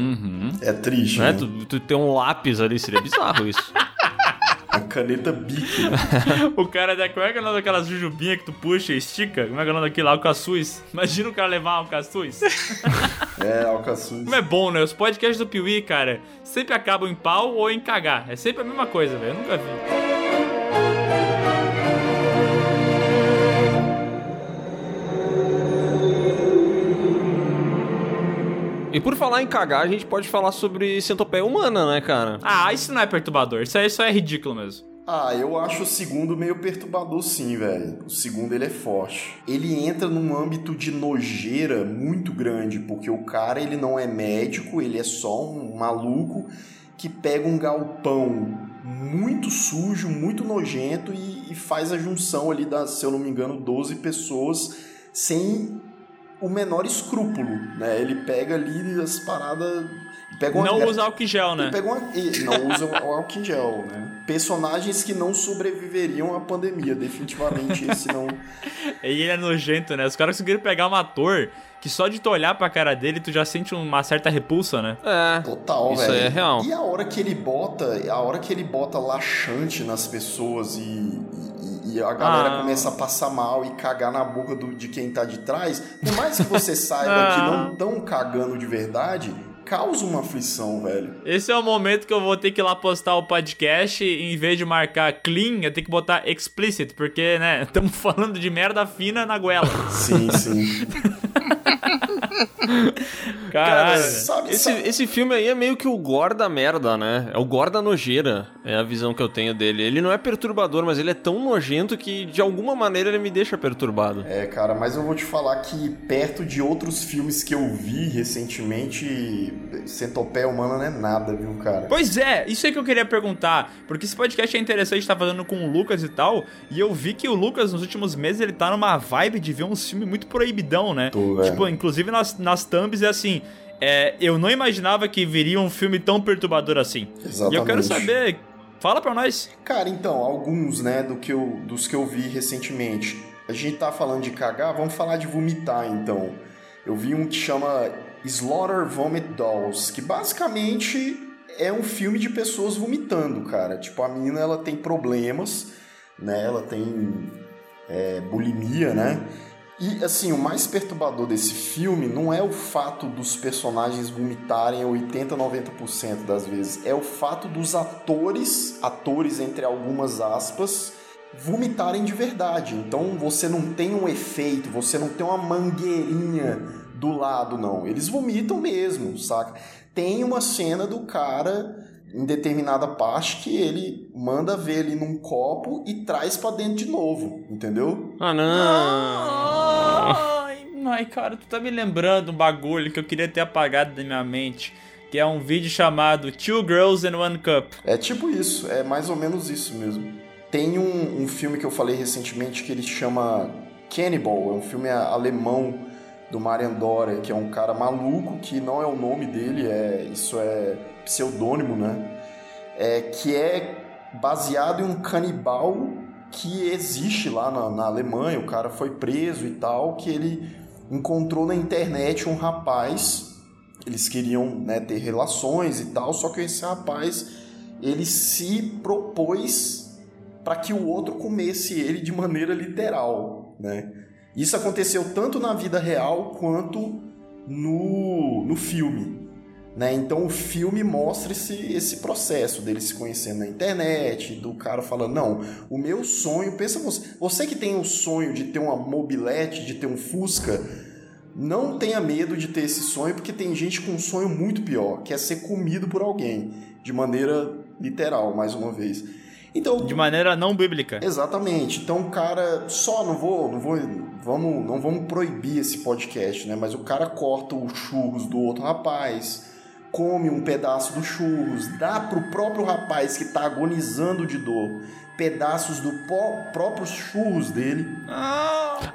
[SPEAKER 4] É triste,
[SPEAKER 1] Né?
[SPEAKER 4] né?
[SPEAKER 1] Tu, tu ter um lápis ali seria bizarro isso.
[SPEAKER 4] A caneta bique. né?
[SPEAKER 3] O cara da. Como é que é o nome daquelas jujubinhas que tu puxa e estica? Como é que é o nome daquilo lá? Alcaçuz. Imagina o cara levar um alcaçuz.
[SPEAKER 4] É, alcaçuz.
[SPEAKER 3] Como é bom, né? Os podcasts do Piuí, cara, sempre acabam em pau ou em cagar. É sempre a mesma coisa, velho. Eu nunca vi.
[SPEAKER 1] E por falar em cagar, a gente pode falar sobre centopeia humana, né, cara?
[SPEAKER 3] Ah, isso não é perturbador. Isso aí só é ridículo mesmo.
[SPEAKER 4] Ah, eu acho o segundo meio perturbador sim, velho. O segundo ele é forte. Ele entra num âmbito de nojeira muito grande, porque o cara ele não é médico, ele é só um maluco que pega um galpão muito sujo, muito nojento e, e faz a junção ali das, se eu não me engano, 12 pessoas sem o menor escrúpulo, né? Ele pega ali as paradas,
[SPEAKER 3] Não usa álcool em gel, né?
[SPEAKER 4] uma... e não usa o álcool em gel, né? Personagens que não sobreviveriam à pandemia, definitivamente esse não.
[SPEAKER 3] E ele é nojento, né? Os caras conseguiram pegar um ator que só de tu olhar pra cara dele, tu já sente uma certa repulsa, né?
[SPEAKER 1] É.
[SPEAKER 4] Total,
[SPEAKER 1] Isso
[SPEAKER 4] velho.
[SPEAKER 1] aí é real.
[SPEAKER 4] E a hora que ele bota, a hora que ele bota laxante nas pessoas e, e- e a galera
[SPEAKER 3] Ah.
[SPEAKER 4] começa a passar mal e cagar na boca do- de quem tá de trás, por mais que você saiba que
[SPEAKER 3] Ah.
[SPEAKER 4] não tão cagando de verdade, causa uma aflição, velho.
[SPEAKER 3] Esse é o momento que eu vou ter que ir lá postar o podcast e em vez de marcar clean, eu tenho que botar explicit, porque, né, estamos falando de merda fina na goela.
[SPEAKER 4] Sim, sim.
[SPEAKER 3] Caralho.
[SPEAKER 4] sabe,
[SPEAKER 1] Esse,
[SPEAKER 4] sabe-
[SPEAKER 1] esse filme aí é meio que o gore da merda, né? É o gore da nojeira. É a visão que eu tenho dele. Ele não é perturbador, mas ele é tão nojento que de alguma maneira ele me deixa perturbado.
[SPEAKER 4] É, cara, mas eu vou te falar que perto de outros filmes que eu vi recentemente, Centopeia Humana não é nada, viu, cara?
[SPEAKER 3] Pois é, isso é que eu queria perguntar, porque esse podcast é interessante, tá fazendo com o Lucas e tal, e eu vi que o Lucas nos últimos meses ele tá numa vibe de ver uns filmes muito proibidão, né?
[SPEAKER 4] Tô,
[SPEAKER 3] tipo, inclusive nas, nas thumbs é assim, é, eu não imaginava que viria um filme tão perturbador assim.
[SPEAKER 4] Exatamente.
[SPEAKER 3] E eu quero saber, fala pra nós.
[SPEAKER 4] Cara, então, alguns, né, do que eu, dos que eu vi recentemente. A gente tá falando de cagar, vamos falar de vomitar, então. Eu vi um que chama Slaughter Vomit Dolls, que basicamente é um filme de pessoas vomitando, cara. Tipo, a menina, ela tem problemas, né, ela tem é, bulimia, né? E, assim, o mais perturbador desse filme não é o fato dos personagens vomitarem 80, 90% das vezes. É o fato dos atores, atores entre algumas aspas, vomitarem de verdade. Então você não tem um efeito, você não tem uma mangueirinha do lado, não. Eles vomitam mesmo, saca? Tem uma cena do cara em determinada parte que ele manda ver ele num copo e traz pra dentro de novo, entendeu?
[SPEAKER 1] Ah, não.
[SPEAKER 3] Ai, ai, cara, tu tá me lembrando um bagulho que eu queria ter apagado da minha mente. Que é um vídeo chamado Two Girls and One Cup.
[SPEAKER 4] É tipo isso, é mais ou menos isso mesmo. Tem um, um filme que eu falei recentemente que ele chama Cannibal, é um filme alemão do Marian Dora, que é um cara maluco, que não é o nome dele, é isso é pseudônimo, né? É, que é baseado em um canibal que existe lá na, na Alemanha, o cara foi preso e tal, que ele encontrou na internet um rapaz, eles queriam né, ter relações e tal, só que esse rapaz ele se propôs para que o outro comesse ele de maneira literal, né? Isso aconteceu tanto na vida real quanto no, no filme, né? Então o filme mostra esse, esse processo dele se conhecendo na internet, do cara falando, não, o meu sonho, pensa você, você que tem o sonho de ter uma mobilete, de ter um Fusca, não tenha medo de ter esse sonho, porque tem gente com um sonho muito pior, que é ser comido por alguém, de maneira literal, mais uma vez. Então,
[SPEAKER 3] De maneira não bíblica.
[SPEAKER 4] Exatamente. Então o cara só não vou, não vou, vamos, não vamos proibir esse podcast, né? Mas o cara corta os churros do outro rapaz, come um pedaço do churros, dá pro próprio rapaz que tá agonizando de dor pedaços do pó- próprios churros dele.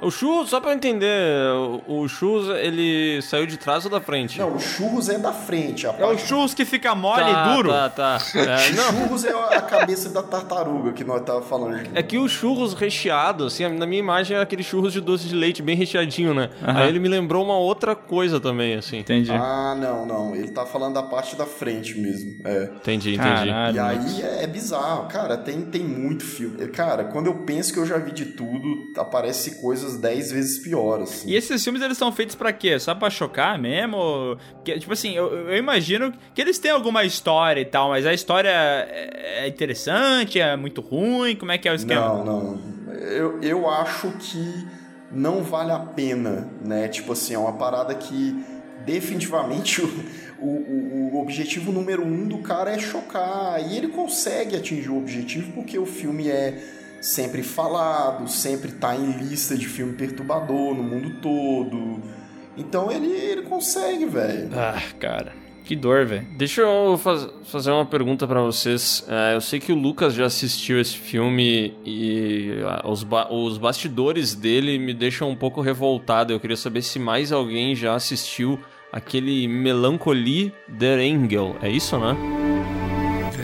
[SPEAKER 1] O churros, só pra eu entender, o, o churros, ele saiu de trás ou da frente?
[SPEAKER 4] Não, o churros é da frente. A
[SPEAKER 3] É o
[SPEAKER 4] parte-
[SPEAKER 3] churros que fica mole
[SPEAKER 1] tá,
[SPEAKER 3] e duro.
[SPEAKER 1] Tá, tá. É, não,
[SPEAKER 4] Churros é a cabeça da tartaruga que nós tava falando aqui.
[SPEAKER 1] é que o churros recheado, assim, na minha imagem é aquele churros de doce de leite bem recheadinho, né?
[SPEAKER 3] Aham.
[SPEAKER 1] Aí ele me lembrou uma outra coisa também, assim.
[SPEAKER 3] Entendi.
[SPEAKER 4] Ah, não, não. Ele tá falando da parte da frente mesmo. É.
[SPEAKER 1] Entendi, entendi.
[SPEAKER 3] Caralho.
[SPEAKER 4] E aí é, é bizarro, cara, tem, tem muito filme. Cara, quando eu penso que eu já vi de tudo, aparece coisas 10 vezes piores. assim.
[SPEAKER 3] E esses filmes eles são feitos pra quê? Só pra chocar mesmo? Tipo assim, eu, eu imagino que eles têm alguma história e tal, mas a história é é interessante, é muito ruim, como é que é o esquema?
[SPEAKER 4] Não, não. Eu, eu acho que não vale a pena, né? Tipo assim, é uma parada que definitivamente o, o, o objetivo número um do cara é chocar. E ele consegue atingir o objetivo porque o filme é sempre falado, sempre tá em lista de filme perturbador no mundo todo. Então ele, ele consegue, velho.
[SPEAKER 3] Ah, cara. Que dor, velho.
[SPEAKER 1] Deixa eu faz- fazer uma pergunta pra vocês. É, eu sei que o Lucas já assistiu esse filme e ah, os, ba- os bastidores dele me deixam um pouco revoltado. Eu queria saber se mais alguém já assistiu aquele Melancholy The Angel. É isso, né?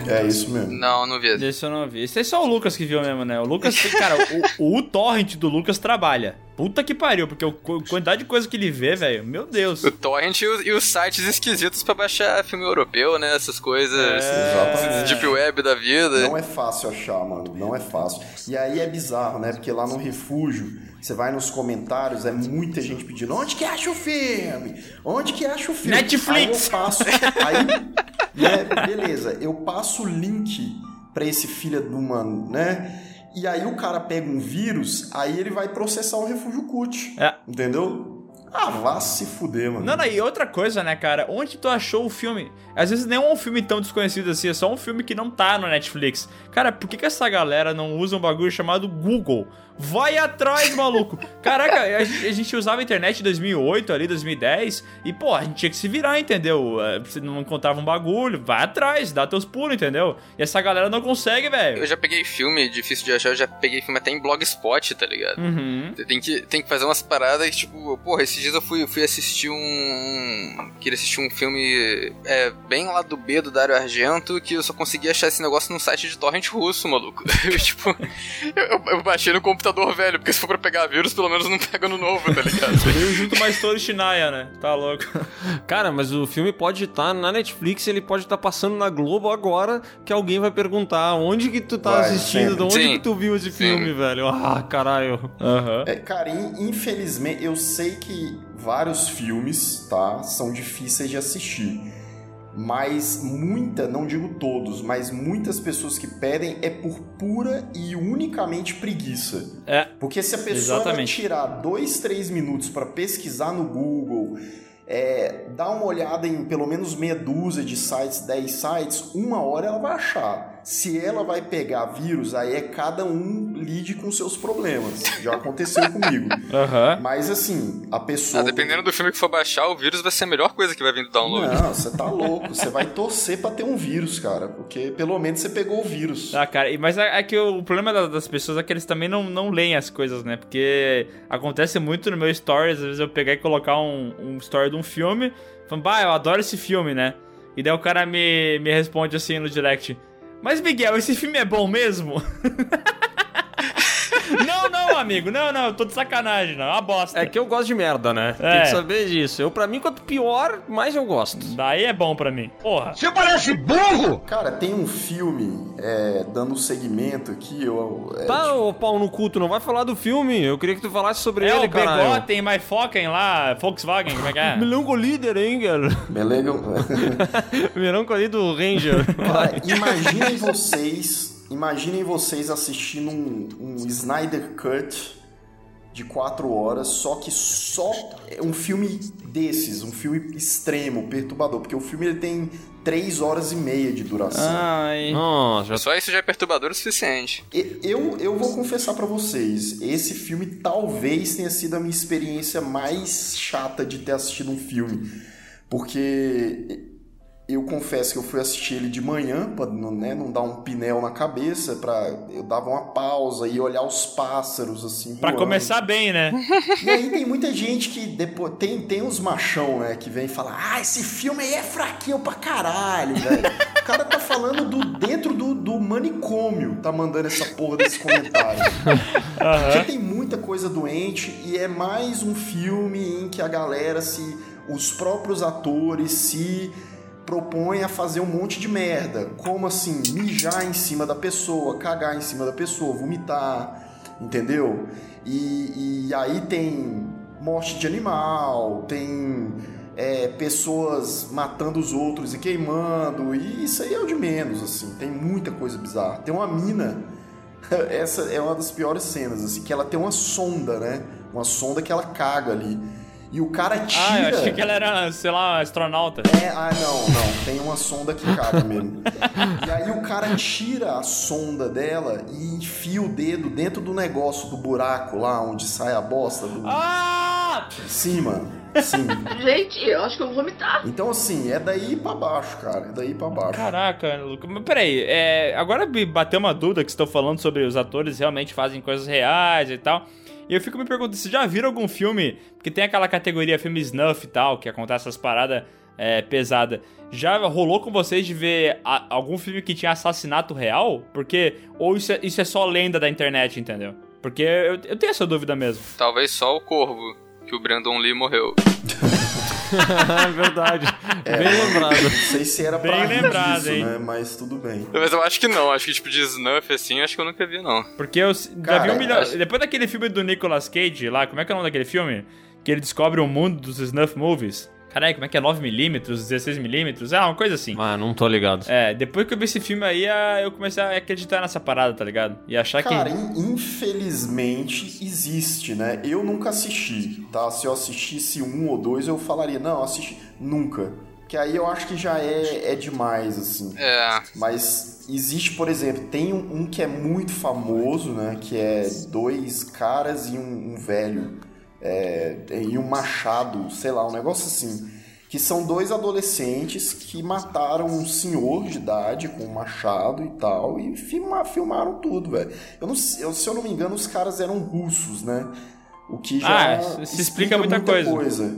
[SPEAKER 4] É isso mesmo.
[SPEAKER 2] Não, não vi.
[SPEAKER 3] Esse eu não vi. Esse é só o Lucas que viu mesmo, né? O Lucas, cara, o, o torrent do Lucas trabalha. Puta que pariu, porque o- a quantidade de coisa que ele vê, velho, meu Deus.
[SPEAKER 2] O torrent e, o- e os sites esquisitos pra baixar filme europeu, né? Essas coisas.
[SPEAKER 4] Exatamente.
[SPEAKER 2] Deep web da vida.
[SPEAKER 4] Não é fácil achar, mano. Não é fácil. E aí é bizarro, né? Porque lá no refúgio, você vai nos comentários, é muita gente pedindo: onde que acha o filme? Onde que acha o filme?
[SPEAKER 3] Netflix!
[SPEAKER 4] Aí eu passo. Aí, né, beleza, eu passo o link pra esse filho de uma, né? E aí o cara pega um vírus, aí ele vai processar o refúgio CUT.
[SPEAKER 3] É.
[SPEAKER 4] Entendeu? Ah, vá se fuder, mano.
[SPEAKER 3] Não, não, e outra coisa, né, cara? Onde tu achou o filme? Às vezes nem é um filme tão desconhecido assim, é só um filme que não tá no Netflix. Cara, por que, que essa galera não usa um bagulho chamado Google? Vai atrás, maluco! Caraca, a gente, usava a internet em 2008, ali, 2010, e, pô, a gente tinha que se virar, entendeu? É, Você não encontrava um bagulho, vai atrás, dá teus pulos, entendeu? E essa galera não consegue,
[SPEAKER 2] Eu
[SPEAKER 3] velho.
[SPEAKER 2] já peguei filme difícil de achar, eu já peguei filme até em blogspot, tá ligado?
[SPEAKER 3] Uhum.
[SPEAKER 2] Você tem que, tem que fazer umas paradas que, tipo, porra, esses dias eu fui, fui assistir um. Queria assistir um filme é, bem lá do B do Dario Argento, que eu só consegui achar esse negócio num site de torrent russo, maluco. Eu, tipo, eu, eu- eu baixei no computador velho, porque se for pra pegar vírus, pelo menos não pega no novo, tá ligado?
[SPEAKER 3] Veio junto mais Tori Shinaya, né? Tá louco.
[SPEAKER 1] Cara, mas o filme pode estar na Netflix, ele pode estar passando na Globo agora, que alguém vai perguntar onde que tu tá
[SPEAKER 4] Vai,
[SPEAKER 1] assistindo, de onde
[SPEAKER 2] Sim.
[SPEAKER 1] que tu viu esse
[SPEAKER 2] Sim.
[SPEAKER 1] filme, velho? Ah, caralho.
[SPEAKER 3] Aham.
[SPEAKER 4] É, cara, in- infelizmente, eu sei que vários filmes, tá, são difíceis de assistir. Mas muita, não digo todos, mas muitas pessoas que pedem é por pura e unicamente preguiça.
[SPEAKER 3] É.
[SPEAKER 4] Porque se a pessoa tirar dois, três minutos para pesquisar no Google, é, dar uma olhada em pelo menos meia dúzia de sites, 10 sites, uma hora ela vai achar. Se ela vai pegar vírus, aí é cada um lide com seus problemas. Já aconteceu comigo.
[SPEAKER 3] Aham.
[SPEAKER 4] Mas assim, a pessoa.
[SPEAKER 2] Ah, dependendo do filme que for baixar, o vírus vai ser a melhor coisa que vai vir do download.
[SPEAKER 4] Não, você tá louco. Você vai torcer pra ter um vírus, cara. Porque pelo menos você pegou o vírus.
[SPEAKER 3] Ah, cara, mas é, é que o problema da- das pessoas é que eles também não, não leem as coisas, né? Porque acontece muito no meu stories, às vezes eu pegar e colocar um, um story de um filme, falando, bah, eu adoro esse filme, né? E daí o cara me, me responde assim no direct, mas Miguel, esse filme é bom mesmo? não, não, amigo, não, não, eu tô de sacanagem, não, é uma bosta.
[SPEAKER 1] É que eu gosto de merda, né? Tem
[SPEAKER 3] É.
[SPEAKER 1] que saber disso. Eu, pra mim, quanto pior, mais eu gosto.
[SPEAKER 3] Daí é bom pra mim. Porra.
[SPEAKER 6] Você parece burro!
[SPEAKER 4] Cara, tem um filme, é, dando segmento aqui, eu. é,
[SPEAKER 1] Tá, ô pau no cu, tu não vai falar do filme. Eu queria que tu falasse sobre
[SPEAKER 3] É
[SPEAKER 1] ele,
[SPEAKER 3] o
[SPEAKER 1] caralho.
[SPEAKER 3] Begotten, My Focken lá, Volkswagen, como é que é?
[SPEAKER 1] Melanco líder, hein, cara?
[SPEAKER 4] Melega-
[SPEAKER 1] Melanco do Ranger.
[SPEAKER 4] Cara, imaginem vocês, imaginem vocês assistindo um, um Snyder Cut de quatro horas, só que só é um filme desses, um filme extremo, perturbador, porque o filme ele tem três horas e meia de duração.
[SPEAKER 3] Ai.
[SPEAKER 1] Nossa, já
[SPEAKER 2] Só isso já é perturbador o suficiente.
[SPEAKER 4] Eu, eu vou confessar pra vocês, esse filme talvez tenha sido a minha experiência mais chata de ter assistido um filme, porque eu confesso que eu fui assistir ele de manhã, não, né, não dar um pinel na cabeça, pra, eu dava uma pausa e olhar os pássaros, assim.
[SPEAKER 3] Pra
[SPEAKER 4] voando.
[SPEAKER 3] começar bem, né?
[SPEAKER 4] E aí tem muita gente que depois. Tem, tem uns machão, né, que vem falar: Ah, esse filme aí é fraquinho pra caralho, velho. O cara tá falando do dentro do, do manicômio, tá mandando essa porra desse comentário. Porque tem muita coisa doente e é mais um filme em que a galera se. Os próprios atores se propõem a fazer um monte de merda. Como assim? Mijar em cima da pessoa, cagar em cima da pessoa, vomitar, entendeu? E, e aí tem morte de animal, tem é, pessoas matando os outros e queimando, e isso aí é o de menos, assim. Tem muita coisa bizarra. Tem uma mina, essa é uma das piores cenas, assim, que ela tem uma sonda, né? Uma sonda que ela caga ali. E o cara tira.
[SPEAKER 3] Ah, eu achei que ela era, sei lá, astronauta.
[SPEAKER 4] É, ah, não, não. Tem uma sonda que caga mesmo. e aí o cara tira a sonda dela e enfia o dedo dentro do negócio do buraco lá onde sai a bosta do.
[SPEAKER 3] Ah!
[SPEAKER 4] Sim, mano. Sim.
[SPEAKER 10] Gente, eu acho que eu vou vomitar.
[SPEAKER 4] Então, assim, é daí pra baixo, cara. É daí pra baixo.
[SPEAKER 3] Caraca, Luca. Mas peraí, é, agora me bateu uma dúvida que estão falando sobre os atores realmente fazem coisas reais e tal. E eu fico me perguntando, vocês já viram algum filme que tem aquela categoria filme snuff e tal, que acontece essas paradas é, pesadas? Já rolou com vocês de ver a- algum filme que tinha assassinato real? Porque, ou isso é, isso é só lenda da internet, entendeu? Porque eu, eu tenho essa dúvida mesmo.
[SPEAKER 2] Talvez só o Corvo, que o Brandon Lee morreu.
[SPEAKER 1] é verdade. Bem lembrado.
[SPEAKER 4] Não sei se era pra
[SPEAKER 3] Bem
[SPEAKER 4] rir
[SPEAKER 3] lembrado,
[SPEAKER 4] disso,
[SPEAKER 3] hein?
[SPEAKER 4] né? Mas tudo bem.
[SPEAKER 2] Mas eu acho que não, acho que tipo de snuff assim, acho que eu nunca vi não.
[SPEAKER 3] Porque eu s- já
[SPEAKER 4] Cara,
[SPEAKER 3] vi um milhão.
[SPEAKER 2] acho-
[SPEAKER 3] Depois daquele filme do Nicolas Cage lá, como é que é o nome daquele filme? Que ele descobre o mundo dos snuff movies. Caralho, como é que é? 9mm, 16mm? É uma coisa assim.
[SPEAKER 1] Ah, não tô ligado.
[SPEAKER 3] É, depois que eu vi esse filme aí, eu comecei a acreditar nessa parada, tá ligado? E achar
[SPEAKER 4] Cara,
[SPEAKER 3] que.
[SPEAKER 4] in- infelizmente existe, né? Eu nunca assisti, tá? Se eu assistisse um ou dois, eu falaria, não, assisti. Nunca. Que aí eu acho que já é, é demais, assim.
[SPEAKER 2] É,
[SPEAKER 4] Mas existe, por exemplo, tem um, um que é muito famoso, né? Que é dois caras e um, um velho. É, e um machado, sei lá, um negócio assim. Que são dois adolescentes que mataram um senhor de idade com um machado e tal. E filma, filmaram tudo, velho. Eu não, eu- se eu não me engano, os caras eram russos, né? O que já
[SPEAKER 3] Ah, se explica muita coisa.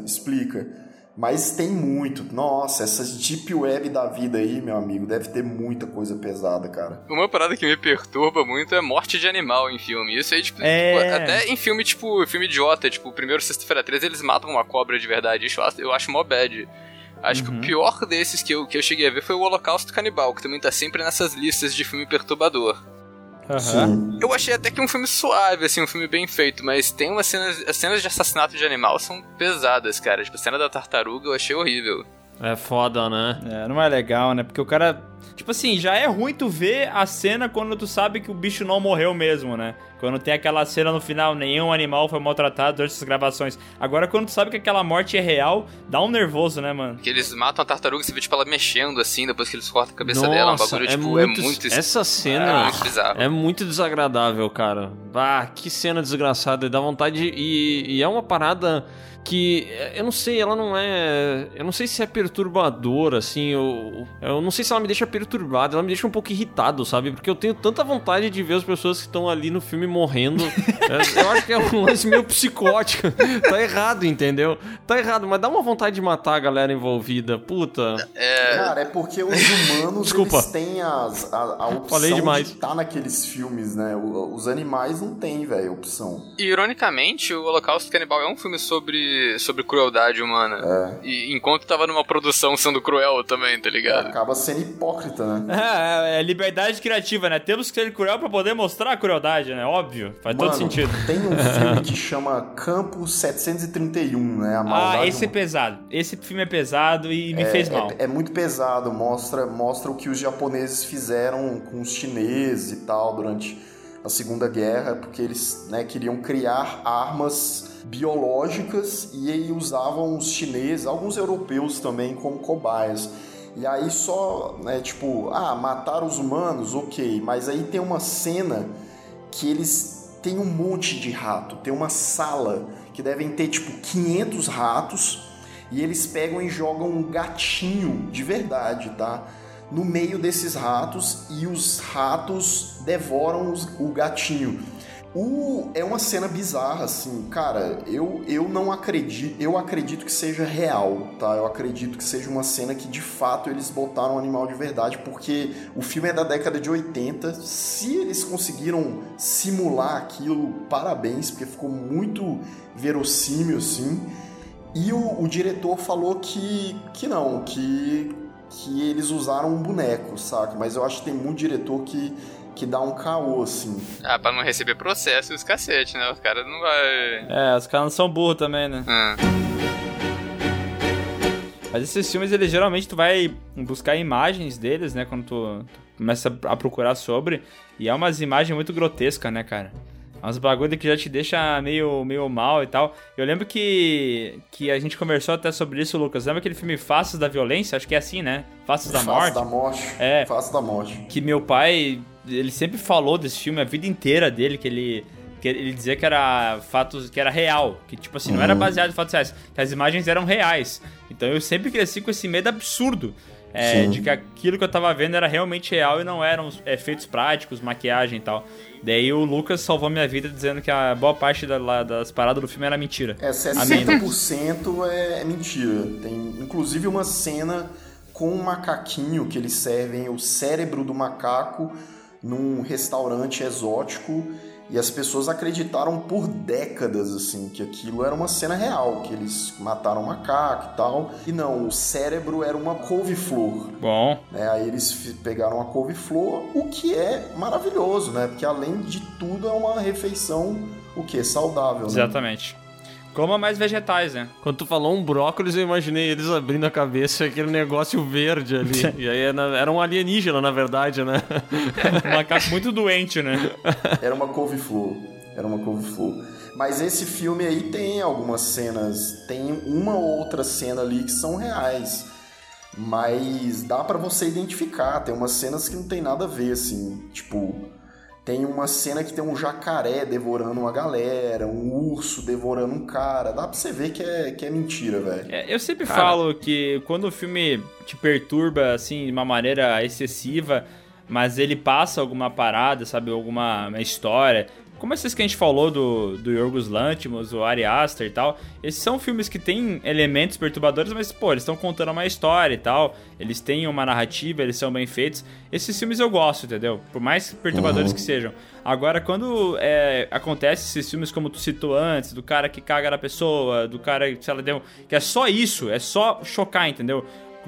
[SPEAKER 4] Explica. Mas tem muito. Nossa, essas deep web da vida aí, meu amigo, deve ter muita coisa pesada, cara.
[SPEAKER 2] uma parada que me perturba muito é morte de animal em filme. Isso aí, tipo,
[SPEAKER 3] É.
[SPEAKER 2] tipo, até em filme, tipo, filme idiota, tipo, o primeiro Sexta-feira 13, eles matam uma cobra de verdade. Isso eu acho- eu acho mó bad. Acho que o pior desses que eu, que eu cheguei a ver foi o Holocausto Canibal, que também tá sempre nessas listas de filme perturbador.
[SPEAKER 3] Aham.
[SPEAKER 4] Sim.
[SPEAKER 2] Eu achei até que um filme suave, assim, um filme bem feito, mas tem umas cenas. As cenas de assassinato de animal são pesadas, cara. Tipo, a cena da tartaruga eu achei horrível.
[SPEAKER 1] É foda, né?
[SPEAKER 3] É, não é legal, né? Porque o cara. Tipo assim, já é ruim tu ver a cena quando tu sabe que o bicho não morreu mesmo, né? Quando tem aquela cena no final, nenhum animal foi maltratado durante as gravações. Agora, quando tu sabe que aquela morte é real, dá um nervoso, né, mano?
[SPEAKER 2] Que eles matam a tartaruga e você vê, tipo, ela mexendo, assim, depois que eles cortam a cabeça dela. Um
[SPEAKER 1] Nossa,
[SPEAKER 2] bagulho,
[SPEAKER 1] é
[SPEAKER 2] tipo,
[SPEAKER 1] muito,
[SPEAKER 2] é muito.
[SPEAKER 1] Essa
[SPEAKER 2] é
[SPEAKER 1] cena
[SPEAKER 2] muito bizarro.
[SPEAKER 1] é muito desagradável, cara. Ah, que cena desgraçada. Dá vontade. de- E, e é uma parada que eh, eu não sei, ela não é. Eu não sei se é perturbadora, assim. Eu, eu não sei se ela me deixa perturbado, ela me deixa um pouco irritado, sabe? Porque eu tenho tanta vontade de ver as pessoas que estão ali no filme morrendo. É, eu acho que é um lance meio psicótico. tá errado, entendeu? Tá errado, mas dá uma vontade de matar a galera envolvida. Puta.
[SPEAKER 2] É.
[SPEAKER 4] Cara, é porque os humanos
[SPEAKER 1] Desculpa.
[SPEAKER 4] eles têm as, a, a opção
[SPEAKER 1] Falei demais.
[SPEAKER 4] de estar naqueles filmes, né? O- Os animais não têm, velho, opção.
[SPEAKER 2] E, ironicamente, o Holocausto Canibal é um filme sobre, sobre crueldade humana. E enquanto tava numa produção sendo cruel também, tá ligado?
[SPEAKER 4] Acaba sendo hipócrita, né?
[SPEAKER 3] É, é liberdade criativa, né? Temos que ser cruel pra poder mostrar a crueldade, né? Óbvio. Faz todo
[SPEAKER 4] Mano,
[SPEAKER 3] sentido.
[SPEAKER 4] Tem um filme que chama Campo 731, né?
[SPEAKER 3] Ah, esse é pesado. Esse filme é pesado e me fez mal.
[SPEAKER 4] É, é muito pesado, mostra, mostra o que os japoneses fizeram com os chineses e tal durante a Segunda Guerra, porque eles né, queriam criar armas biológicas e aí usavam os chineses, alguns europeus também, como cobaias. E aí só, né, tipo, ah, matar os humanos, ok, mas aí tem uma cena que eles têm um monte de rato, tem uma sala que devem ter tipo 500 ratos e eles pegam e jogam um gatinho de verdade, tá? No meio desses ratos e os ratos devoram os- o gatinho. O, é uma cena bizarra, assim, cara. Eu, eu não acredito. Eu acredito que seja real, tá? Eu acredito que seja uma cena que de fato eles botaram um animal de verdade, porque o filme é da década de 80. Se eles conseguiram simular aquilo, parabéns, porque ficou muito verossímil, assim. E o, o diretor falou que, que não, que, que eles usaram um boneco, saca? Mas eu acho que tem muito diretor que, que dá um caô, assim.
[SPEAKER 2] Ah, pra não receber processo e os cacete, né? Os caras não vai.
[SPEAKER 3] É, os caras não são burros também, né?
[SPEAKER 2] Ah.
[SPEAKER 3] Mas esses filmes, eles geralmente tu vai buscar imagens deles, né? Quando tu, tu começa a procurar sobre. E é umas imagens muito grotescas, né, cara? É uns bagulho que já te deixa meio, meio mal e tal. Eu lembro que, que a gente conversou até sobre isso, Lucas. Lembra aquele filme Faces da Violência? Acho que é assim, né? Faces da Morte.
[SPEAKER 4] da morte.
[SPEAKER 3] É.
[SPEAKER 4] Face da morte.
[SPEAKER 3] Que meu pai, ele sempre falou desse filme a vida inteira dele, que ele que ele dizia que era fatos, que era real, que tipo assim, não era
[SPEAKER 4] Uhum.
[SPEAKER 3] baseado em fatos reais, que as imagens eram reais. Então eu sempre cresci com esse medo absurdo. é, de que aquilo que eu tava vendo era realmente real e não eram efeitos práticos, maquiagem e tal. Daí o Lucas salvou minha vida dizendo que a boa parte da- lá das paradas do filme era mentira.
[SPEAKER 4] É,
[SPEAKER 3] Amém.
[SPEAKER 4] 60% é, é mentira. Tem inclusive uma cena com um macaquinho que eles servem o cérebro do macaco num restaurante exótico e as pessoas acreditaram por décadas assim que aquilo era uma cena real, que eles mataram o macaco e tal. E não, o cérebro era uma couve-flor.
[SPEAKER 3] Bom,
[SPEAKER 4] né? Aí eles pegaram a couve-flor, o que é maravilhoso, né? Porque além de tudo é uma refeição o que saudável, né?
[SPEAKER 3] Coma mais vegetais, né?
[SPEAKER 1] Quando tu falou um brócolis, eu imaginei eles abrindo a cabeça e aquele negócio verde ali. e aí era era um alienígena, na verdade, né?
[SPEAKER 3] Um macaco muito doente, né?
[SPEAKER 4] Era uma couve-flor. Era uma couve-flor. Mas esse filme aí tem algumas cenas, tem uma ou outra cena ali que são reais. Mas dá pra você identificar, tem umas cenas que não tem nada a ver, assim. Tipo, tem uma cena que tem um jacaré devorando uma galera, um urso devorando um cara. Dá pra você ver que é, que é mentira, velho.
[SPEAKER 3] É, eu sempre
[SPEAKER 1] Cara.
[SPEAKER 3] falo que quando o filme te perturba, assim, de uma maneira excessiva, mas ele passa alguma parada, sabe, alguma uma história, como esses que a gente falou do, do Yorgos Lanthimos, o Ari Aster e tal, esses são filmes que têm elementos perturbadores, mas, pô, eles estão contando uma história e tal, eles têm uma narrativa, eles são bem feitos. Esses filmes eu gosto, entendeu? Por mais perturbadores
[SPEAKER 4] Uhum.
[SPEAKER 3] que sejam. Agora, quando é, acontece esses filmes como tu citou antes, do cara que caga na pessoa, do cara que, sei lá, deu, que é só isso, é só chocar, entendeu?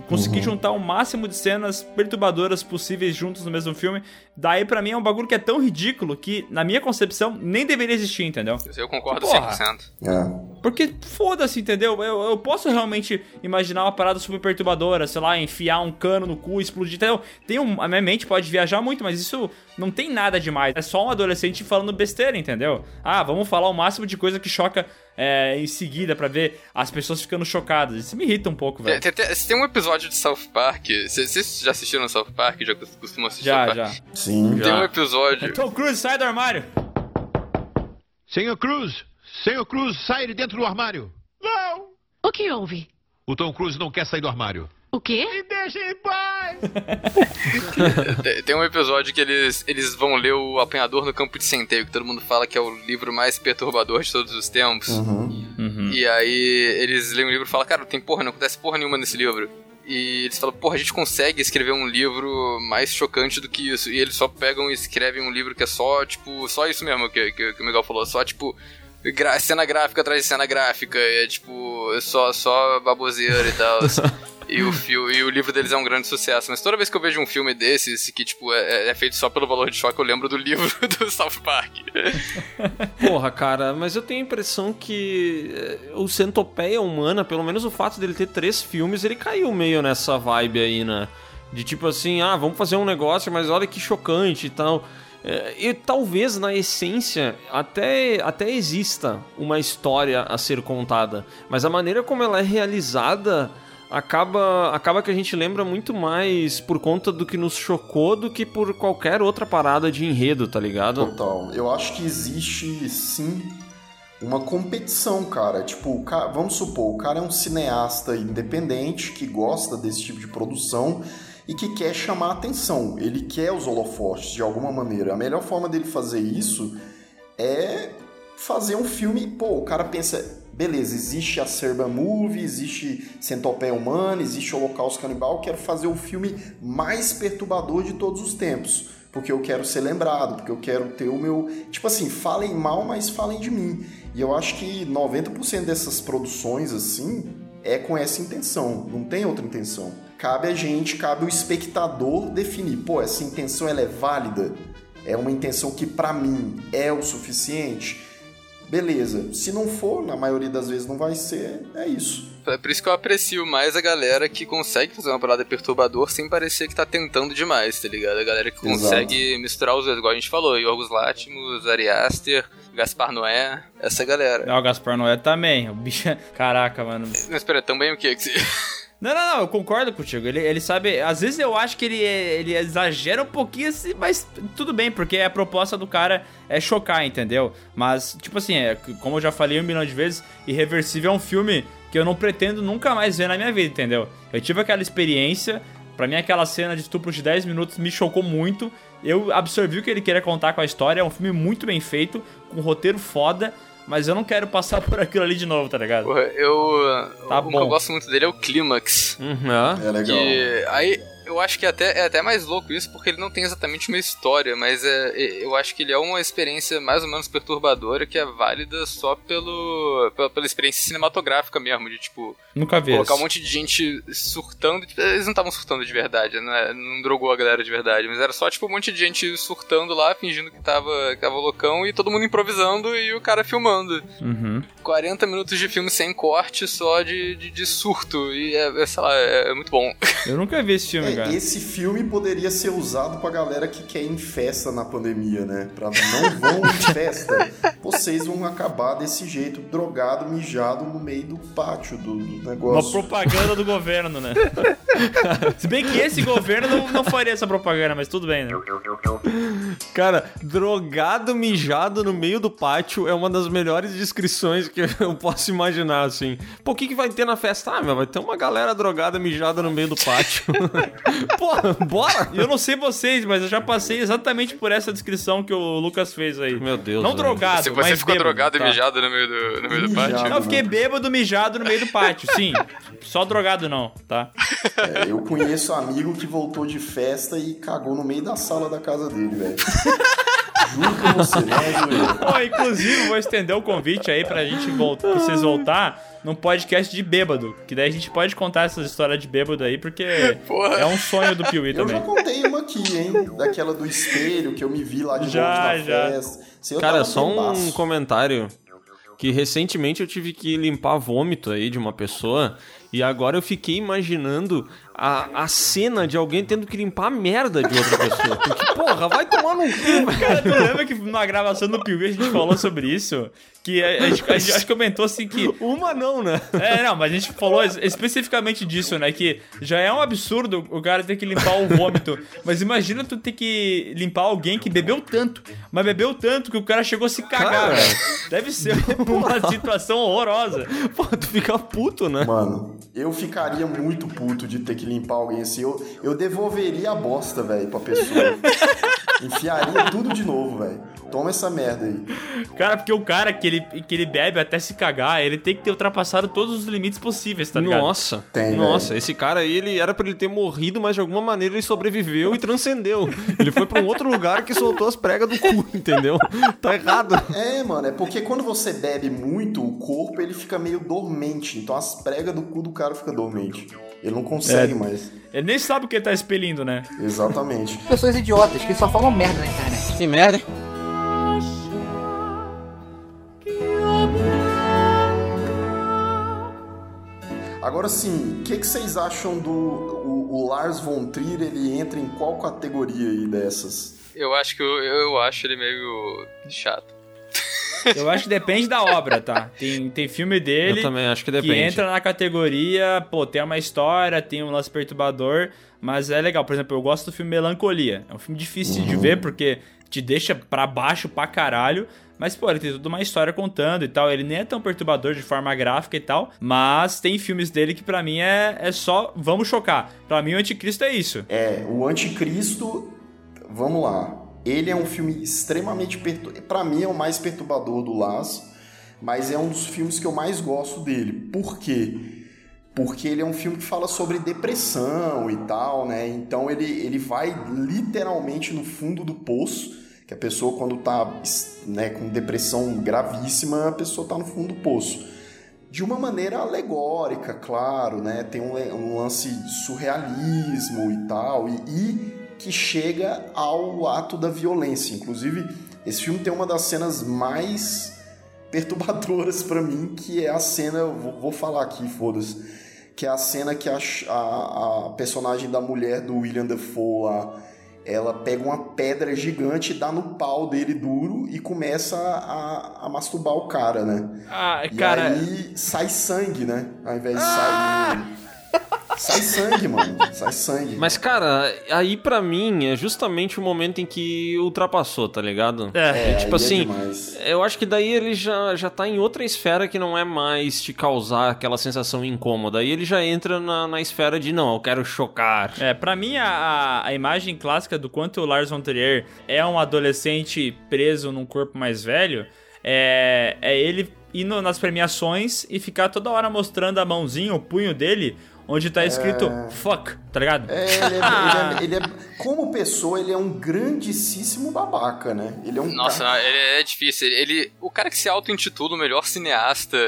[SPEAKER 3] Conseguir
[SPEAKER 4] Uhum.
[SPEAKER 3] juntar o máximo de cenas perturbadoras possíveis juntos no mesmo filme, daí pra mim é um bagulho que é tão ridículo que, na minha concepção, nem deveria existir, entendeu?
[SPEAKER 2] Eu concordo
[SPEAKER 3] Porra.
[SPEAKER 2] 100%.
[SPEAKER 4] É.
[SPEAKER 3] Porque foda-se, entendeu? Eu, eu posso realmente imaginar uma parada super perturbadora, sei lá, enfiar um cano no cu, explodir, entendeu? Tem um, a minha mente pode viajar muito, mas isso não tem nada demais. É só um adolescente falando besteira, entendeu? Ah, vamos falar o máximo de coisa que choca é, em seguida pra ver as pessoas ficando chocadas. Isso me irrita um pouco, velho.
[SPEAKER 2] Tem, tem, tem um episódio de South Park. Vocês já assistiram South Park? Já costumam assistir
[SPEAKER 3] Já,
[SPEAKER 2] South
[SPEAKER 3] já.
[SPEAKER 2] Park?
[SPEAKER 4] Sim.
[SPEAKER 2] Tem um episódio.
[SPEAKER 3] Tom Cruise, sai do armário!
[SPEAKER 6] Senhor Cruz, Senhor Cruz, sai de dentro do armário. Não!
[SPEAKER 10] O que houve?
[SPEAKER 6] O Tom Cruise não quer sair do armário.
[SPEAKER 10] O quê?
[SPEAKER 6] Me deixa em paz!
[SPEAKER 2] Tem, um episódio que eles, eles vão ler o Apanhador no Campo de Centeio, que todo mundo fala que é o livro mais perturbador de todos os tempos.
[SPEAKER 3] Uhum.
[SPEAKER 2] E aí eles leem o livro e falam, cara, não tem porra, não acontece porra nenhuma nesse livro. E eles falam, porra, a gente consegue escrever um livro mais chocante do que isso. E eles só pegam e escrevem um livro que é só, tipo, só isso mesmo que, que, que o Miguel falou, só, tipo, gra- cena gráfica atrás de cena gráfica, e é tipo, só, só baboseira e tal. E o, fio, e o livro deles é um grande sucesso. Mas toda vez que eu vejo um filme desses, que, tipo, é, é feito só pelo valor de choque, eu lembro do livro do South Park.
[SPEAKER 1] Porra, cara, mas eu tenho a impressão que eh, o Centopeia Humana, pelo menos o fato dele ter três filmes, ele caiu meio nessa vibe aí, né? De tipo assim, ah, vamos fazer um negócio, mas olha que chocante e tal. Eh, E talvez na essência até, até exista uma história a ser contada, mas a maneira como ela é realizada acaba, acaba que a gente lembra muito mais por conta do que nos chocou do que por qualquer outra parada de enredo, tá ligado?
[SPEAKER 4] Total. Eu acho que existe sim uma competição, cara. Tipo, vamos supor, o cara é um cineasta independente que gosta desse tipo de produção e que quer chamar atenção. Ele quer os holofotes de alguma maneira. A melhor forma dele fazer isso é fazer um filme. Pô, o cara pensa, beleza, existe a Serba Movie, existe Centopeia Humana, existe Holocausto Canibal. Quero fazer o filme mais perturbador de todos os tempos. Porque eu quero ser lembrado, porque eu quero ter o meu. Tipo assim, falem mal, mas falem de mim. E eu acho que 90% dessas produções, assim, é com essa intenção. Não tem outra intenção. Cabe a gente, cabe o espectador definir. Pô, essa intenção ela é válida? É uma intenção que pra mim é o suficiente? Beleza. Se não for, na maioria das vezes não vai ser, é isso.
[SPEAKER 2] É por isso que eu aprecio mais a galera que consegue fazer uma parada perturbador sem parecer que tá tentando demais, tá ligado? A galera que
[SPEAKER 4] Exato.
[SPEAKER 2] consegue misturar os dois, igual a gente falou, Yorgos Látimos, Ari Aster, Gaspar Noé, essa galera.
[SPEAKER 3] É, o Gaspar Noé também. O bicho. é- Caraca, mano.
[SPEAKER 2] Mas espera, também o que que você...
[SPEAKER 3] Não, não, não, eu concordo contigo. Ele, ele sabe. Às vezes eu acho que ele, ele exagera um pouquinho, assim, mas tudo bem, porque a proposta do cara é chocar, entendeu? Mas, tipo assim, é, como eu já falei um milhão de vezes, Irreversível é um filme que eu não pretendo nunca mais ver na minha vida, entendeu? Eu tive aquela experiência, pra mim aquela cena de estupro de 10 minutos me chocou muito. Eu absorvi o que ele queria contar com a história, é um filme muito bem feito, com um roteiro foda. Mas eu não quero passar por aquilo ali de novo, tá ligado?
[SPEAKER 2] Porra, eu...
[SPEAKER 3] Tá
[SPEAKER 2] o que
[SPEAKER 3] bom.
[SPEAKER 2] eu gosto muito dele é o Clímax.
[SPEAKER 4] É legal.
[SPEAKER 2] Que aí eu acho que até, é até mais louco isso, porque ele não tem exatamente uma história, mas é, é- eu acho que ele é uma experiência mais ou menos perturbadora que é válida só pelo, pela, pela experiência cinematográfica mesmo, de tipo,
[SPEAKER 3] Nunca vi
[SPEAKER 2] colocar
[SPEAKER 3] isso.
[SPEAKER 2] um monte de gente surtando. tipo, Eles não estavam surtando de verdade, né? não drogou a galera de verdade, mas era só tipo um monte de gente surtando lá, fingindo que tava, que tava loucão e todo mundo improvisando e o cara filmando.
[SPEAKER 3] Uhum.
[SPEAKER 2] 40 minutos de filme sem corte, só de, de, de surto. E é, é, sei lá, é, é muito bom.
[SPEAKER 3] Eu nunca vi esse filme,
[SPEAKER 4] Esse filme poderia ser usado pra galera que quer ir em festa na pandemia, né? Pra não vão em festa, vocês vão acabar desse jeito, drogado, mijado no meio do pátio do, do
[SPEAKER 3] Uma
[SPEAKER 4] negócio.
[SPEAKER 3] propaganda do governo, né? Se bem que esse governo não, não faria essa propaganda, mas tudo bem, né?
[SPEAKER 1] Cara, drogado mijado no meio do pátio é uma das melhores descrições que eu posso imaginar, assim. Pô, o que, que vai ter na festa? Ah, meu, vai ter uma galera drogada mijada no meio do pátio. Pô, bora!
[SPEAKER 3] Eu não sei vocês, mas eu já passei exatamente por essa descrição que o Lucas fez aí.
[SPEAKER 1] Meu Deus.
[SPEAKER 3] Não
[SPEAKER 1] velho.
[SPEAKER 3] drogado,
[SPEAKER 2] você
[SPEAKER 3] mas
[SPEAKER 2] ficou
[SPEAKER 3] bêbado,
[SPEAKER 2] drogado
[SPEAKER 3] tá?
[SPEAKER 2] e mijado no meio do, no meio do pátio.
[SPEAKER 3] Não, eu fiquei bêbado mijado no meio do pátio, sim. Só drogado não, tá?
[SPEAKER 4] É, eu conheço amigo que voltou de festa e cagou no meio da sala da casa dele, velho. Juro pra você, é zoeira.
[SPEAKER 3] Pô, inclusive, vou estender o convite aí pra gente voltar, pra vocês voltar num podcast de bêbado. Que daí a gente pode contar essas histórias de bêbado aí, porque
[SPEAKER 2] Porra.
[SPEAKER 3] é um sonho do Piuí
[SPEAKER 4] Eu já
[SPEAKER 3] também.
[SPEAKER 4] contei uma aqui, hein? Daquela do espelho que eu me vi lá de
[SPEAKER 3] Já,
[SPEAKER 4] novo na
[SPEAKER 3] já.
[SPEAKER 4] festa. Eu
[SPEAKER 1] Cara, só um comentário. Que recentemente eu tive que limpar vômito aí de uma pessoa. E agora eu fiquei imaginando a, a cena de alguém tendo que limpar a merda de outra pessoa. Porque, porra, vai tomar no cu,
[SPEAKER 3] Cara, tu lembra que numa gravação do Piuí a gente falou sobre isso? Que a, a gente, a gente acho que comentou assim que
[SPEAKER 1] Uma não, né?
[SPEAKER 3] É, não, mas a gente falou es- especificamente disso, né? Que já é um absurdo o cara ter que limpar o vômito. Mas imagina tu ter que limpar alguém que bebeu tanto. Mas bebeu tanto que o cara chegou a se cagar,
[SPEAKER 1] Cara.
[SPEAKER 3] velho. Deve ser uma situação horrorosa.
[SPEAKER 1] Pô, tu fica puto, né?
[SPEAKER 4] Mano, eu ficaria muito puto de ter que limpar alguém assim. Eu, eu devolveria a bosta, velho, pra pessoa. Enfiaria tudo de novo, velho. Toma essa merda aí.
[SPEAKER 3] Cara, porque o cara que ele, que ele bebe até se cagar, ele tem que ter ultrapassado todos os limites possíveis, tá ligado?
[SPEAKER 1] Nossa,
[SPEAKER 4] Tem,
[SPEAKER 1] nossa,
[SPEAKER 4] velho.
[SPEAKER 1] esse cara aí, ele era pra ele ter morrido, mas de alguma maneira ele sobreviveu e transcendeu. Ele foi pra um outro lugar que soltou as pregas do cu, entendeu? Tá errado.
[SPEAKER 4] É, mano, é porque quando você bebe muito, o corpo ele fica meio dormente. Então as pregas do cu do cara fica dormente. Ele não consegue
[SPEAKER 3] É.
[SPEAKER 4] mais.
[SPEAKER 3] Ele nem sabe o que ele tá expelindo, né?
[SPEAKER 4] Exatamente.
[SPEAKER 5] Pessoas idiotas que só falam merda na internet.
[SPEAKER 9] Que merda,
[SPEAKER 4] Agora sim, o que, que vocês acham do o, o Lars von Trier? Ele entra em qual categoria aí dessas?
[SPEAKER 2] Eu acho que eu, eu acho ele meio chato.
[SPEAKER 3] Eu acho que depende da obra, tá? Tem, tem filme dele
[SPEAKER 1] Eu também acho que
[SPEAKER 3] que
[SPEAKER 1] depende.
[SPEAKER 3] entra na categoria, pô, tem uma história, tem um lance perturbador, mas é legal. Por exemplo, eu gosto do filme Melancolia. É um filme difícil de ver porque te deixa pra baixo pra caralho. Mas, pô, ele tem toda uma história contando e tal. Ele nem é tão perturbador de forma gráfica e tal. Mas tem filmes dele que pra mim é, é só vamos chocar. Pra mim o Anticristo é isso.
[SPEAKER 4] É, o Anticristo, vamos lá. Ele é um filme extremamente perturbador. Pra mim é o mais perturbador do Laz, mas é um dos filmes que eu mais gosto dele. Por quê? Porque ele é um filme que fala sobre depressão e tal, né? Então ele, ele vai literalmente no fundo do poço que a pessoa quando tá né, com depressão gravíssima, a pessoa tá no fundo do poço. De uma maneira alegórica, claro, né? Tem um, um lance de surrealismo e tal, e, e que chega ao ato da violência. Inclusive, esse filme tem uma das cenas mais perturbadoras para mim, que é a cena, vou, vou falar aqui, foda-se, que é a cena que a, a, a personagem da mulher do William Dafoe lá ela pega uma pedra gigante, dá no pau dele duro e começa a, a masturbar o cara, né?
[SPEAKER 3] Ah,
[SPEAKER 4] e
[SPEAKER 3] cara.
[SPEAKER 4] aí sai sangue, né? Ao invés de ah! sair. Sai sangue, mano. Sai sangue.
[SPEAKER 1] Mas, cara, aí para mim é justamente o momento em que ultrapassou, tá ligado?
[SPEAKER 3] É,
[SPEAKER 1] é tipo é assim, é eu acho que daí ele já, já tá em outra esfera que não é mais te causar aquela sensação incômoda. Aí ele já entra na, na esfera de, não, eu quero chocar.
[SPEAKER 3] É, pra mim a, a imagem clássica do quanto o Lars von Trier é um adolescente preso num corpo mais velho é, é ele indo nas premiações e ficar toda hora mostrando a mãozinha, o punho dele, onde tá escrito é... fuck, tá ligado?
[SPEAKER 4] É, ele é, ele, é, ele, é, Como pessoa, ele é um grandíssimo babaca, né? Ele é um.
[SPEAKER 2] Nossa, cara... ele é difícil. Ele, o cara que se auto-intitula o melhor cineasta,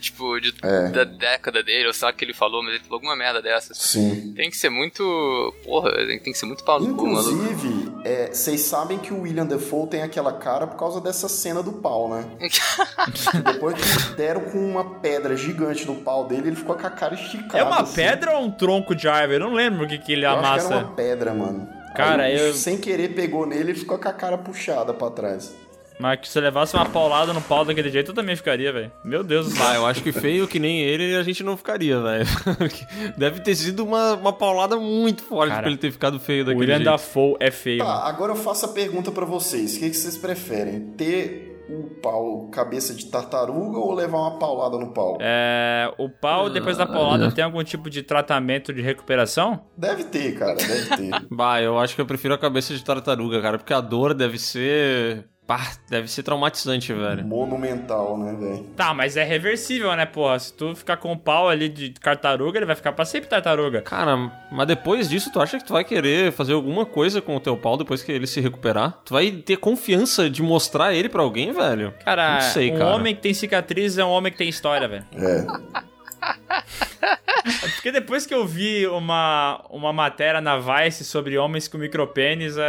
[SPEAKER 2] tipo, de, é. da década dele, ou sabe o que ele falou, mas ele falou alguma merda dessas.
[SPEAKER 4] Sim.
[SPEAKER 2] Tem que ser muito. Porra, tem que ser muito pau
[SPEAKER 4] Inclusive, é, vocês sabem que o William Defoe tem aquela cara por causa dessa cena do pau, né? Depois que deram com uma pedra gigante no pau dele, ele ficou com a cara esticada.
[SPEAKER 3] É uma assim pedra ou um tronco de árvore? Eu não lembro o que, que ele
[SPEAKER 4] eu
[SPEAKER 3] amassa.
[SPEAKER 4] Acho que era uma pedra, mano.
[SPEAKER 3] Cara, Aí, eu.
[SPEAKER 4] Sem querer pegou nele e ficou com a cara puxada pra trás.
[SPEAKER 3] Mas se levasse uma paulada no pau daquele jeito, eu também ficaria, velho. Meu Deus do céu.
[SPEAKER 1] Ah, eu acho que feio que nem ele, a gente não ficaria, velho. Deve ter sido uma, uma paulada muito forte Cara, pra ele ter ficado feio daquele
[SPEAKER 3] William
[SPEAKER 1] jeito.
[SPEAKER 3] William Dafoe é feio.
[SPEAKER 4] Tá, agora eu faço a pergunta para vocês. O que, que vocês preferem? Ter o pau cabeça de tartaruga ou levar uma paulada no pau?
[SPEAKER 3] É, o pau, depois da paulada, ah. tem algum tipo de tratamento de recuperação?
[SPEAKER 4] Deve ter, cara, deve ter.
[SPEAKER 1] bah, eu acho que eu prefiro a cabeça de tartaruga, cara, porque a dor deve ser deve ser traumatizante, velho.
[SPEAKER 4] Monumental, né, velho?
[SPEAKER 3] Tá, mas é reversível, né, porra? Se tu ficar com o pau ali de tartaruga, ele vai ficar pra sempre tartaruga.
[SPEAKER 1] Cara, mas depois disso, tu acha que tu vai querer fazer alguma coisa com o teu pau depois que ele se recuperar? Tu vai ter confiança de mostrar ele para alguém, velho?
[SPEAKER 3] Cara, Não sei, um cara. homem que tem cicatriz é um homem que tem história, velho.
[SPEAKER 4] É.
[SPEAKER 3] Porque depois que eu vi uma, uma matéria na Vice sobre homens com micropênis, uh,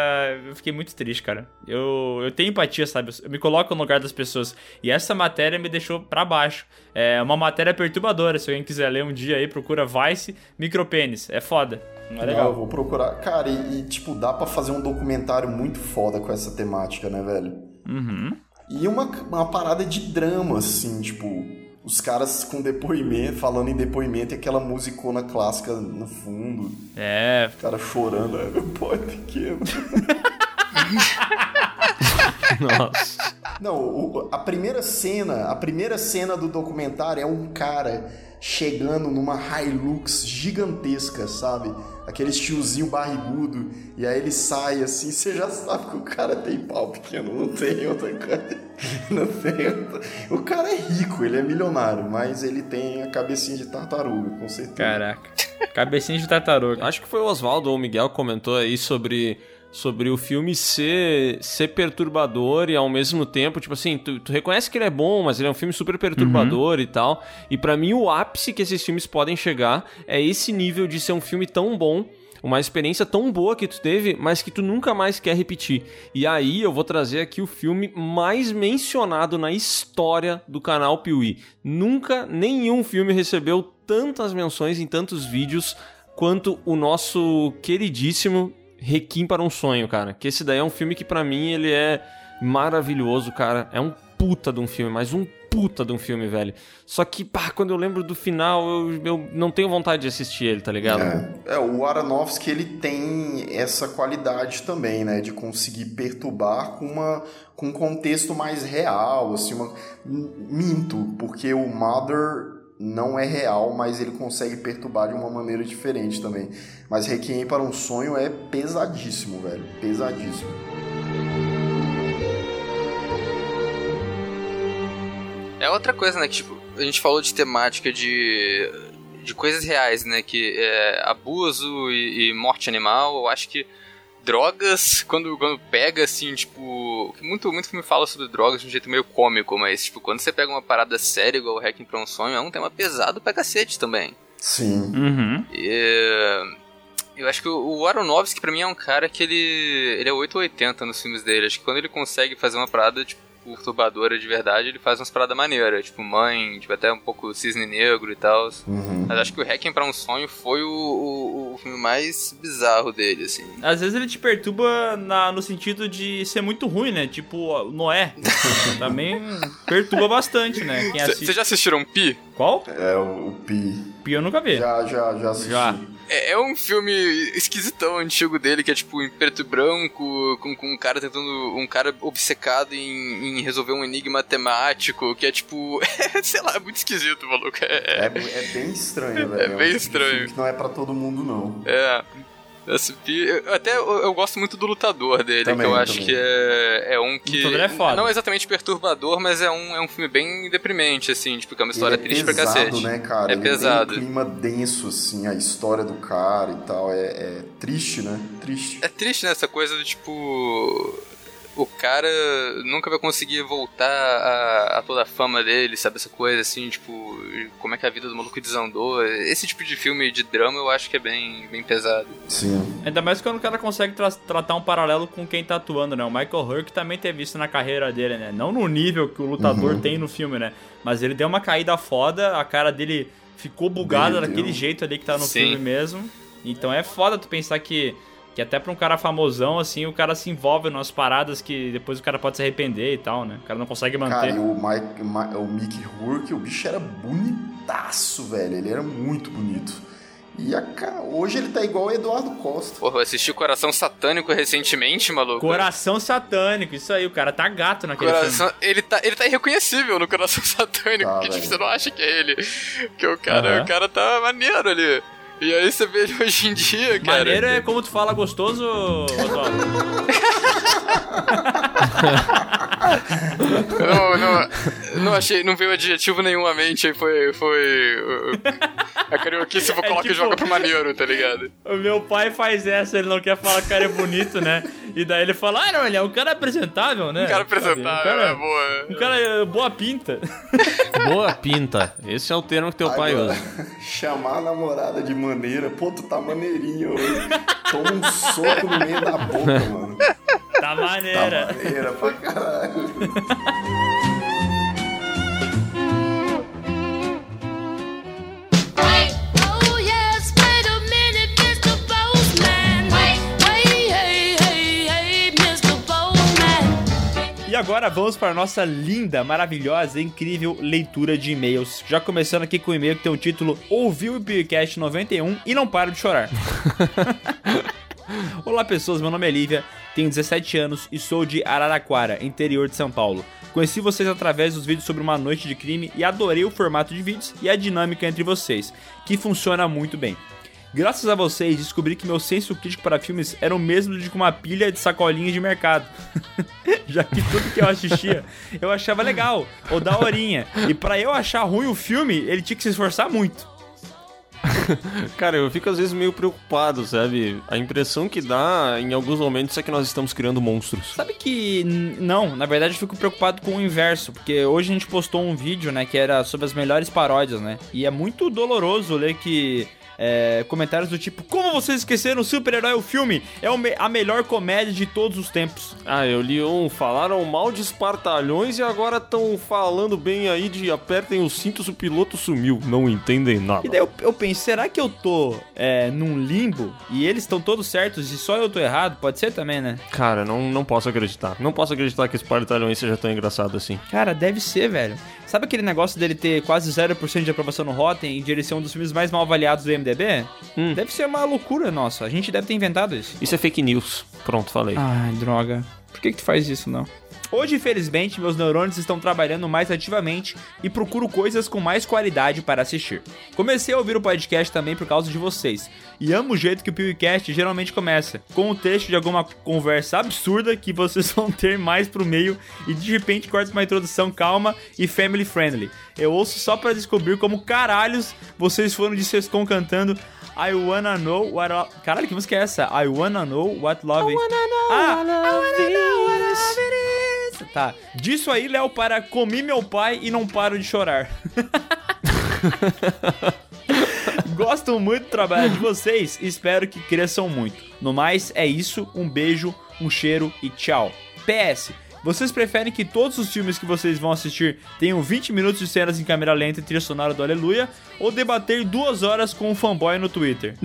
[SPEAKER 3] eu fiquei muito triste, cara. Eu, eu tenho empatia, sabe? Eu me coloco no lugar das pessoas. E essa matéria me deixou pra baixo. É uma matéria perturbadora. Se alguém quiser ler um dia aí, procura Vice micropênis. É foda. Não é legal.
[SPEAKER 4] Não, eu vou procurar. Cara, e, e, tipo, dá para fazer um documentário muito foda com essa temática, né, velho?
[SPEAKER 3] Uhum.
[SPEAKER 4] E uma, uma parada de drama, assim, tipo os caras com depoimento, falando em depoimento e aquela musicona clássica no fundo.
[SPEAKER 3] É.
[SPEAKER 4] O cara chorando, é, meu pó é pequeno.
[SPEAKER 1] Nossa.
[SPEAKER 4] Não, o, a primeira cena, a primeira cena do documentário é um cara chegando numa Hilux gigantesca, sabe? Aquele tiozinho barrigudo, e aí ele sai assim, você já sabe que o cara tem pau pequeno, não tem outra coisa. Não tem outra. O cara é rico, ele é milionário, mas ele tem a cabecinha de tartaruga, com certeza.
[SPEAKER 3] Caraca. Cabecinha de tartaruga.
[SPEAKER 1] Acho que foi o Oswaldo ou o Miguel que comentou aí sobre sobre o filme ser, ser perturbador e ao mesmo tempo, tipo assim, tu, tu reconhece que ele é bom, mas ele é um filme super perturbador uhum. e tal. E para mim o ápice que esses filmes podem chegar é esse nível de ser um filme tão bom uma experiência tão boa que tu teve, mas que tu nunca mais quer repetir. E aí eu vou trazer aqui o filme mais mencionado na história do canal Piuí. Nunca nenhum filme recebeu tantas menções em tantos vídeos quanto o nosso queridíssimo Requiem para um Sonho, cara. Que esse daí é um filme que para mim ele é maravilhoso, cara. É um puta de um filme, mas um puta de um filme, velho. Só que, pá, quando eu lembro do final, eu, eu não tenho vontade de assistir ele, tá ligado?
[SPEAKER 4] É, é, o Aronofsky ele tem essa qualidade também, né, de conseguir perturbar com uma com um contexto mais real, assim, uma minto, porque o Mother não é real, mas ele consegue perturbar de uma maneira diferente também. Mas Requiem para um Sonho é pesadíssimo, velho, pesadíssimo.
[SPEAKER 2] É outra coisa, né? Que, tipo, a gente falou de temática de, de coisas reais, né? Que é abuso e, e morte animal. Eu acho que drogas, quando, quando pega, assim, tipo. Muito, muito filme fala sobre drogas de um jeito meio cômico, mas, tipo, quando você pega uma parada séria igual o Hacking pra um Sonho, é um tema pesado pra cacete também.
[SPEAKER 4] Sim.
[SPEAKER 3] Uhum.
[SPEAKER 2] E, eu acho que o Aronofsky, pra mim, é um cara que ele. Ele é 880 nos filmes dele. Acho que quando ele consegue fazer uma parada, tipo perturbadora de verdade, ele faz umas paradas maneiras, tipo Mãe, tipo até um pouco Cisne Negro e tal.
[SPEAKER 4] Uhum.
[SPEAKER 2] Mas acho que o Hacking para um Sonho foi o, o, o, filme mais bizarro dele, assim.
[SPEAKER 3] Às vezes ele te perturba na, no sentido de ser muito ruim, né? Tipo Noé. Também perturba bastante, né?
[SPEAKER 2] Vocês já assistiram Pi?
[SPEAKER 3] Qual?
[SPEAKER 4] É, o Pi.
[SPEAKER 3] Pi eu nunca vi.
[SPEAKER 4] Já, já, já assisti.
[SPEAKER 3] Já.
[SPEAKER 2] É, é, um filme esquisitão antigo dele, que é tipo em preto e branco, com, com um cara tentando. um cara obcecado em, em resolver um enigma temático, que é tipo. sei lá, é muito esquisito, maluco.
[SPEAKER 4] É, é, é bem estranho, velho.
[SPEAKER 2] É bem
[SPEAKER 4] um
[SPEAKER 2] estranho.
[SPEAKER 4] que não é para todo mundo, não.
[SPEAKER 2] É. Eu, até eu, eu, gosto muito do lutador dele,
[SPEAKER 4] também,
[SPEAKER 2] que eu acho
[SPEAKER 4] também.
[SPEAKER 2] que é, é um que.
[SPEAKER 3] é foda.
[SPEAKER 2] Não é exatamente perturbador, mas é um, é um filme bem deprimente, assim, tipo, que é uma história
[SPEAKER 4] Ele é
[SPEAKER 2] triste
[SPEAKER 4] pesado,
[SPEAKER 2] pra cacete.
[SPEAKER 4] né, cara?
[SPEAKER 2] É
[SPEAKER 4] Ele
[SPEAKER 2] pesado.
[SPEAKER 4] Tem um clima denso, assim, a história do cara e tal. É, é triste, né? Triste.
[SPEAKER 2] É triste, né? Essa coisa do tipo. O cara nunca vai conseguir voltar a, a, toda a fama dele, sabe? Essa coisa assim, tipo, como é que a vida do maluco desandou. Esse tipo de filme de drama eu acho que é bem, bem pesado.
[SPEAKER 4] Sim.
[SPEAKER 3] Ainda mais quando o cara consegue tra tratar um paralelo com quem tá atuando, né? O Michael Hurk também teve isso na carreira dele, né? Não no nível que o lutador
[SPEAKER 4] Uhum.
[SPEAKER 3] tem no filme, né? Mas ele deu uma caída foda, a cara dele ficou bugada daquele jeito ali que tá no
[SPEAKER 2] Sim.
[SPEAKER 3] filme mesmo. Então é foda tu pensar que, que até pra um cara famosão, assim, o cara se envolve nas paradas que depois o cara pode se arrepender e tal, né? O cara não consegue manter.
[SPEAKER 4] Cara, e o, Mike, o Mickey Rourke, o bicho era bonitaço, velho. Ele era muito bonito. E a hoje ele tá igual o Eduardo Costa.
[SPEAKER 2] Porra, eu assisti Coração Satânico recentemente, maluco.
[SPEAKER 3] Coração satânico, isso aí, o cara tá gato naquele
[SPEAKER 2] Coração,
[SPEAKER 3] filme.
[SPEAKER 2] ele, tá, ele tá irreconhecível no Coração Satânico,
[SPEAKER 4] Tá,
[SPEAKER 2] porque tipo, você não acha que é ele. Porque o cara,
[SPEAKER 3] Aham.
[SPEAKER 2] o cara tá maneiro ali. E aí você vê ele hoje em dia, cara.
[SPEAKER 3] Maneiro é como tu fala gostoso, Oswaldo.
[SPEAKER 2] Não, não, não achei, não veio adjetivo nenhum à mente, aí foi. foi a carioquice eu
[SPEAKER 3] É
[SPEAKER 2] coloca e
[SPEAKER 3] tipo-
[SPEAKER 2] joga pro maneiro, tá ligado?
[SPEAKER 3] O meu pai faz essa, ele não quer falar que o cara é bonito, né? E daí ele fala, ah, não, ele é um cara apresentável, né?
[SPEAKER 2] Um cara
[SPEAKER 3] Sabe?
[SPEAKER 2] apresentável,
[SPEAKER 3] Um cara,
[SPEAKER 2] é boa.
[SPEAKER 3] um cara é boa pinta.
[SPEAKER 1] Boa pinta. Esse é o termo que teu pai usa.
[SPEAKER 4] Chamar a namorada de maneira. Pô, tu tá maneirinho hoje. Toma um soco no meio da boca, mano.
[SPEAKER 3] Tá
[SPEAKER 4] Tá
[SPEAKER 3] maneira.
[SPEAKER 4] maneira pra caralho.
[SPEAKER 7] Oh.
[SPEAKER 3] E agora vamos para a nossa linda, maravilhosa, incrível leitura de e-mails. Já começando aqui com o e-mail que tem o título Ouviu o Beercast 91 e não paro de chorar. Olá pessoas, meu nome é Lívia, tenho 17 anos e sou de Araraquara, interior de São Paulo. Conheci vocês através dos vídeos sobre uma noite de crime e adorei o formato de vídeos e a dinâmica entre vocês, que funciona muito bem. Graças a vocês, descobri que meu senso crítico para filmes era o mesmo de uma pilha de sacolinhas de mercado. Já que tudo que eu assistia, eu achava legal, ou daorinha. E pra eu achar ruim o filme, ele tinha que se esforçar muito.
[SPEAKER 1] Cara, eu fico às vezes meio preocupado, sabe? A impressão que dá em alguns momentos é que nós estamos criando monstros.
[SPEAKER 3] Sabe que não, na verdade eu fico preocupado com o inverso, porque hoje a gente postou um vídeo, né, que era sobre as melhores paródias, né? E é muito doloroso ler que é, comentários do tipo: Como vocês esqueceram o super-herói o filme? É a melhor comédia de todos os tempos.
[SPEAKER 1] Ah, eu li um, falaram mal de espartalhões e agora estão falando bem aí de apertem os cintos, o piloto sumiu. Não entendem nada.
[SPEAKER 3] E daí eu, eu penso: será que eu tô é, num limbo e eles estão todos certos e só eu tô errado? Pode ser também, né?
[SPEAKER 1] Cara, não, não posso acreditar. Não posso acreditar que espartalhões seja tão engraçado assim.
[SPEAKER 3] Cara, deve ser, velho. Sabe aquele negócio dele ter quase 0% de aprovação no Rotten e de ele ser um dos filmes mais mal avaliados do IMDb?
[SPEAKER 1] Hum.
[SPEAKER 3] Deve ser uma loucura nossa. A gente deve ter inventado isso.
[SPEAKER 1] Isso é fake news. Pronto, falei.
[SPEAKER 3] Ai, droga. Por que, que tu faz isso, não? Hoje, infelizmente, meus neurônios estão trabalhando mais ativamente e procuro coisas com mais qualidade para assistir. Comecei a ouvir o podcast também por causa de vocês, e amo o jeito que o PewCast geralmente começa, com o texto de alguma conversa absurda que vocês vão ter mais pro meio e de repente corta uma introdução calma e family friendly. Eu ouço só para descobrir como caralhos vocês foram de Sescon cantando I wanna know what love... Caralho, que música é essa? I wanna know what love is. ah, I wanna know what love it is. Tá. Disso aí, Léo, para comi meu pai e não paro de chorar. Gosto muito do trabalho de vocês e espero que cresçam muito. No mais, é isso. Um beijo, um cheiro e tchau. PS. Vocês preferem que todos os filmes que vocês vão assistir tenham 20 minutos de cenas em câmera lenta e trilha sonora do Aleluia ou debater duas horas com um fanboy no Twitter?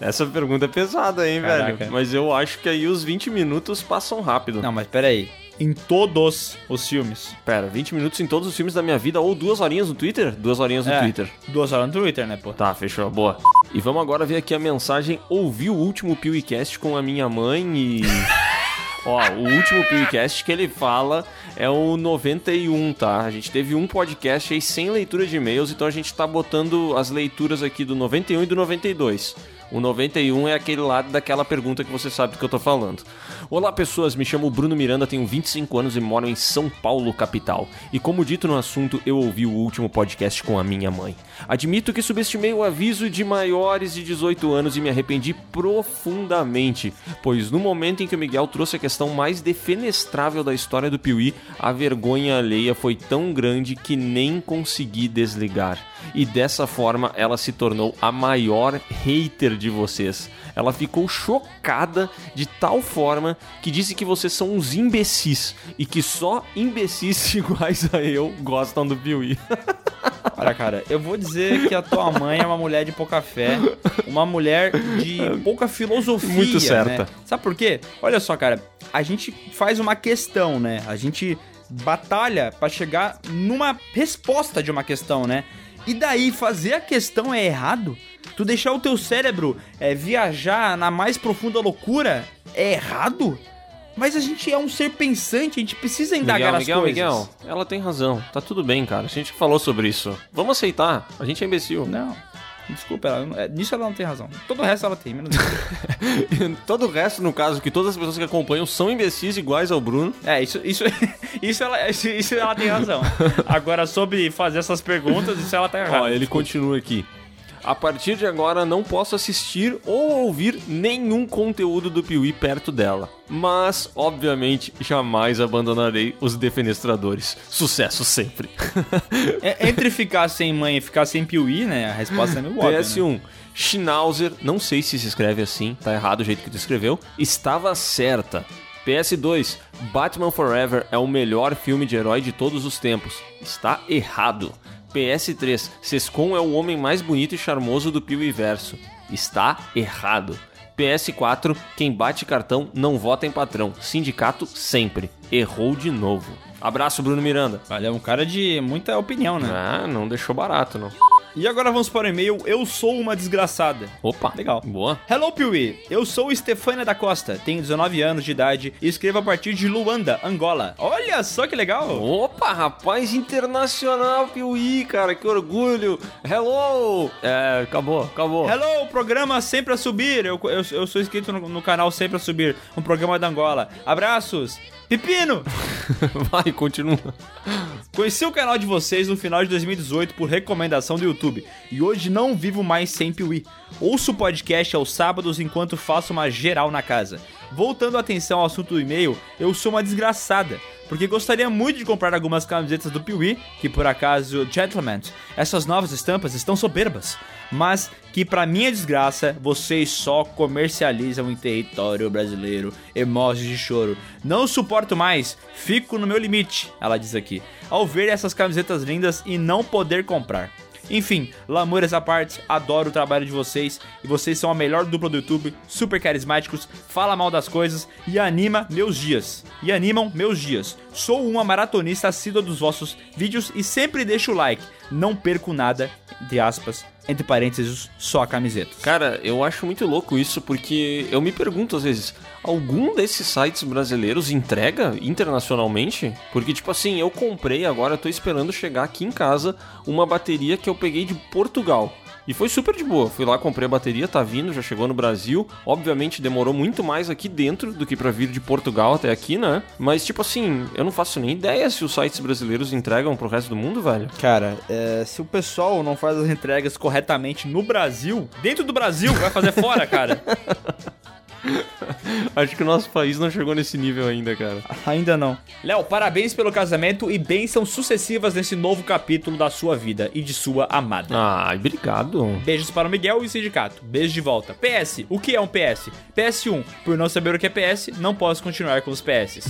[SPEAKER 1] Essa pergunta é pesada, hein,
[SPEAKER 3] Caraca.
[SPEAKER 1] velho? Mas eu acho que aí os 20 minutos passam rápido.
[SPEAKER 3] Não, mas peraí. Em todos os filmes.
[SPEAKER 1] Pera, 20 minutos em todos os filmes da minha vida ou duas horinhas no Twitter? Duas horinhas no
[SPEAKER 3] É,
[SPEAKER 1] Twitter.
[SPEAKER 3] Duas horas no Twitter, né, pô?
[SPEAKER 1] Tá, fechou, boa. E vamos agora ver aqui a mensagem. Ouvi o último PewCast com a minha mãe e. Ó, o último PewCast que ele fala é o 91, tá? A gente teve um podcast aí sem leitura de e-mails, então a gente tá botando as leituras aqui do 91 e do 92. O 91 é aquele lado daquela pergunta que você sabe do que eu tô falando. Olá, pessoas. Me chamo Bruno Miranda, tenho 25 anos e moro em São Paulo, capital. E como dito no assunto, eu ouvi o último podcast com a minha mãe. Admito que subestimei o aviso de maiores de 18 anos e me arrependi profundamente, pois no momento em que o Miguel trouxe a questão mais defenestrável da história do Piuí, a vergonha alheia foi tão grande que nem consegui desligar. E dessa forma ela se tornou a maior hater de vocês. Ela ficou chocada de tal forma que disse que vocês são uns imbecis e que só imbecis iguais a eu gostam do Piuí.
[SPEAKER 3] Olha, cara, eu vou dizer que a tua mãe é uma mulher de pouca fé, uma mulher de pouca filosofia.
[SPEAKER 1] Muito certa.
[SPEAKER 3] né? Sabe por quê? Olha só, cara, a gente faz uma questão, né? A gente batalha pra chegar numa resposta de uma questão, né? E daí fazer a questão é errado? Tu deixar o teu cérebro é, viajar na mais profunda loucura é errado? Mas a gente é um ser pensante, a gente precisa indagar
[SPEAKER 1] Miguel,
[SPEAKER 3] as
[SPEAKER 1] Miguel,
[SPEAKER 3] coisas.
[SPEAKER 1] Miguel, ela tem razão. Tá tudo bem, cara. A gente falou sobre isso. Vamos aceitar. A gente é imbecil.
[SPEAKER 3] Não. Desculpa, ela, é, nisso ela não tem razão. Todo o resto ela tem, menos.
[SPEAKER 1] Todo o resto, no caso, que todas as pessoas que acompanham são imbecis iguais ao Bruno.
[SPEAKER 3] É, isso, isso, isso, ela, isso, isso ela tem razão. Agora, sobre fazer essas perguntas, isso ela tá errada.
[SPEAKER 1] Ó, ele continua aqui. A partir de agora não posso assistir ou ouvir nenhum conteúdo do Piuí perto dela. Mas, obviamente, jamais abandonarei os defenestradores. Sucesso sempre.
[SPEAKER 3] É, entre ficar sem mãe e ficar sem piuí, né? A resposta é meio óbvia. né?
[SPEAKER 1] PS1. Schnauzer, não sei se se escreve assim, tá errado o jeito que tu escreveu, estava certa. PS2, Batman Forever é o melhor filme de herói de todos os tempos. Está errado. PS3, Sescon é o homem mais bonito e charmoso do Piuiverso. Está errado. PS4, quem bate cartão não vota em patrão. Sindicato sempre. Errou de novo. Abraço, Bruno Miranda.
[SPEAKER 3] Olha, é um cara de muita opinião, né?
[SPEAKER 1] Ah, não deixou barato, não.
[SPEAKER 3] E agora vamos para o e-mail Eu Sou Uma Desgraçada.
[SPEAKER 1] Opa,
[SPEAKER 3] Legal.
[SPEAKER 1] Boa.
[SPEAKER 3] Hello, Piuí. Eu sou Estefânia da Costa, tenho 19 anos de idade e escrevo a partir de Luanda, Angola. Olha só que legal.
[SPEAKER 1] Opa, rapaz internacional, Piuí, cara, que orgulho. Hello! É, acabou, acabou.
[SPEAKER 3] Hello, programa Sempre a Subir. Eu, eu, eu sou inscrito no, no canal Sempre a Subir, um programa da Angola. Abraços. Pepino!
[SPEAKER 1] Vai, continua.
[SPEAKER 3] Conheci o canal de vocês no final de 2018 por recomendação do YouTube e hoje não vivo mais sem Piuí. Ouço o podcast aos sábados enquanto faço uma geral na casa. Voltando a atenção ao assunto do e-mail, eu sou uma desgraçada, porque gostaria muito de comprar algumas camisetas do Piuí, que por acaso, gentlemen, essas novas estampas estão soberbas, mas que pra minha desgraça, vocês só comercializam em território brasileiro emojis de choro. Não suporto mais, fico no meu limite, ela diz aqui, ao ver essas camisetas lindas e não poder comprar. Enfim, lamúrias à parte, adoro o trabalho de vocês e vocês são a melhor dupla do YouTube, super carismáticos, fala mal das coisas e anima meus dias. E animam meus dias. Sou uma maratonista assídua dos vossos vídeos e sempre deixo o like. Não perco nada, aspas, entre parênteses, só a camiseta.
[SPEAKER 1] Cara, eu acho muito louco isso porque eu me pergunto às vezes, algum desses sites brasileiros entrega internacionalmente? Porque tipo assim, eu comprei agora, tô esperando chegar aqui em casa uma bateria que eu peguei de Portugal. E foi super de boa. Fui lá, comprei a bateria, tá vindo, já chegou no Brasil. Obviamente demorou muito mais aqui dentro do que pra vir de Portugal até aqui, né? Mas tipo assim, eu não faço nem ideia se os sites brasileiros entregam pro resto do mundo, velho.
[SPEAKER 3] Cara, é, se o pessoal não faz as entregas corretamente no Brasil, dentro do Brasil, vai fazer fora, cara.
[SPEAKER 1] Acho que o nosso país não chegou nesse nível ainda, cara.
[SPEAKER 3] Ainda não. Léo, parabéns pelo casamento e bênçãos sucessivas nesse novo capítulo da sua vida e de sua amada.
[SPEAKER 1] Ai, obrigado.
[SPEAKER 3] Beijos para o Miguel e o Sindicato. Beijo de volta. PS, o que é um PS? PS1, por não saber o que é PS, não posso continuar com os PS.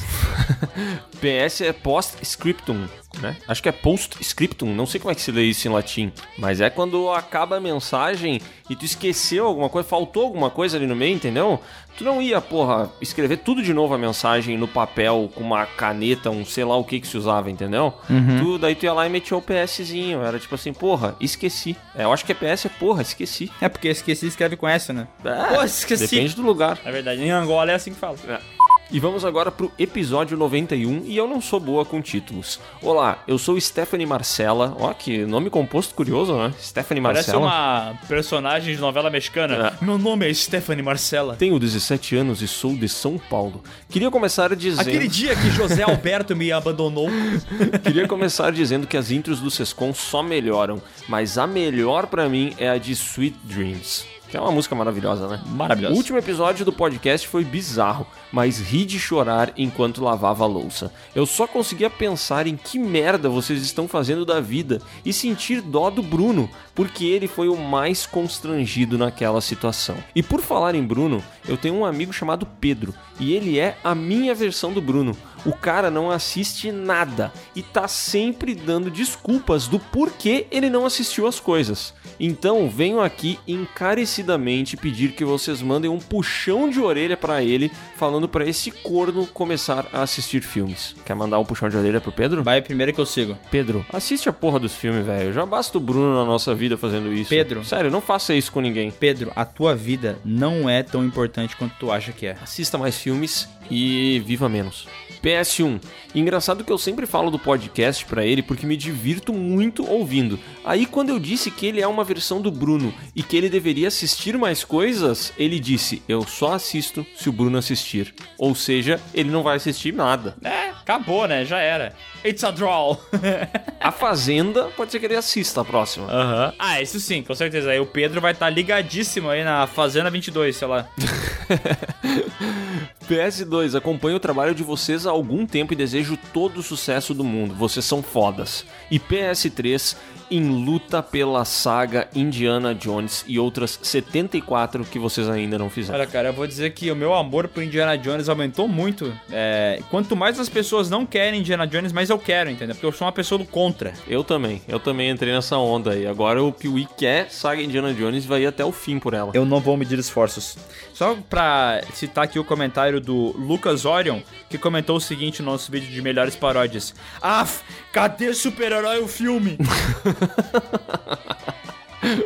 [SPEAKER 1] PS é post-scriptum, né? Acho que é post-scriptum, não sei como é que se lê isso em latim. Mas é quando acaba a mensagem e tu esqueceu alguma coisa, faltou alguma coisa ali no meio, entendeu? Tu não ia, porra, escrever tudo de novo a mensagem no papel com uma caneta, um sei lá o que que se usava, entendeu? Tu, daí tu ia lá e metia o PSzinho. Era tipo assim, porra, esqueci. É, eu acho que é PS é porra, esqueci.
[SPEAKER 3] É porque esqueci escreve com essa, né?
[SPEAKER 1] É,
[SPEAKER 3] Pô, esqueci.
[SPEAKER 1] Depende do lugar.
[SPEAKER 3] É verdade, em Angola é assim que fala.
[SPEAKER 1] E vamos agora pro episódio 91 e eu não sou boa com títulos. Olá, eu sou Stephanie Marcela. Ó, que nome composto curioso, né? Stephanie
[SPEAKER 3] Parece
[SPEAKER 1] Marcela.
[SPEAKER 3] uma personagem de novela mexicana. Meu nome é Stephanie Marcela.
[SPEAKER 1] Tenho 17 anos e sou de São Paulo. Queria começar dizendo.
[SPEAKER 3] Aquele dia que José Alberto me abandonou.
[SPEAKER 1] Queria começar dizendo que as intros do Sescom só melhoram, mas a melhor pra mim é a de Sweet Dreams. Que é uma música maravilhosa, né?
[SPEAKER 3] Maravilhosa.
[SPEAKER 1] O último episódio do podcast foi bizarro, mas ri de chorar enquanto lavava a louça. Eu só conseguia pensar em que merda vocês estão fazendo da vida e sentir dó do Bruno, porque ele foi o mais constrangido naquela situação. E por falar em Bruno, eu tenho um amigo chamado Pedro, e ele é a minha versão do Bruno. O cara não assiste nada e tá sempre dando desculpas do porquê ele não assistiu as coisas. Então venho aqui encarecidamente pedir que vocês mandem um puxão de orelha pra ele, falando pra esse corno começar a assistir filmes. Quer mandar um puxão de orelha pro Pedro?
[SPEAKER 3] Vai primeiro que eu sigo.
[SPEAKER 1] Pedro, assiste a porra dos filmes, velho. Já basta o Bruno na nossa vida fazendo isso.
[SPEAKER 3] Pedro.
[SPEAKER 1] Sério, não faça isso com ninguém.
[SPEAKER 3] Pedro, a tua vida não é tão importante quanto tu acha que é.
[SPEAKER 1] Assista mais filmes e viva menos. PS1. Engraçado que eu sempre falo do podcast pra ele porque me divirto muito ouvindo. Aí quando eu disse que ele é uma versão do Bruno e que ele deveria assistir mais coisas, ele disse: "Eu só assisto se o Bruno assistir". Ou seja, ele não vai assistir nada.
[SPEAKER 3] É, acabou, né? Já era. It's a draw.
[SPEAKER 1] A Fazenda, pode ser que ele assista a próxima.
[SPEAKER 3] Aham. Ah, isso sim, com certeza. Aí o Pedro vai estar ligadíssimo aí na Fazenda 22, sei lá.
[SPEAKER 1] PS2, acompanho o trabalho de vocês há algum tempo e desejo todo o sucesso do mundo. Vocês são fodas. E PS3, em luta pela saga Indiana Jones e outras 74 que vocês ainda não fizeram.
[SPEAKER 3] Olha, cara, eu vou dizer que o meu amor por Indiana Jones aumentou muito. É, quanto mais as pessoas não querem Indiana Jones, mais eu quero, entendeu? Porque eu sou uma pessoa do contra.
[SPEAKER 1] Eu também, eu também entrei nessa onda aí. Agora o Piuí quer saga Indiana Jones e vai ir até o fim por ela.
[SPEAKER 3] Eu não vou medir esforços. Só pra citar aqui o comentário do Lucas Orion, que comentou o seguinte no nosso vídeo de melhores paródias. Af, cadê super-herói o filme?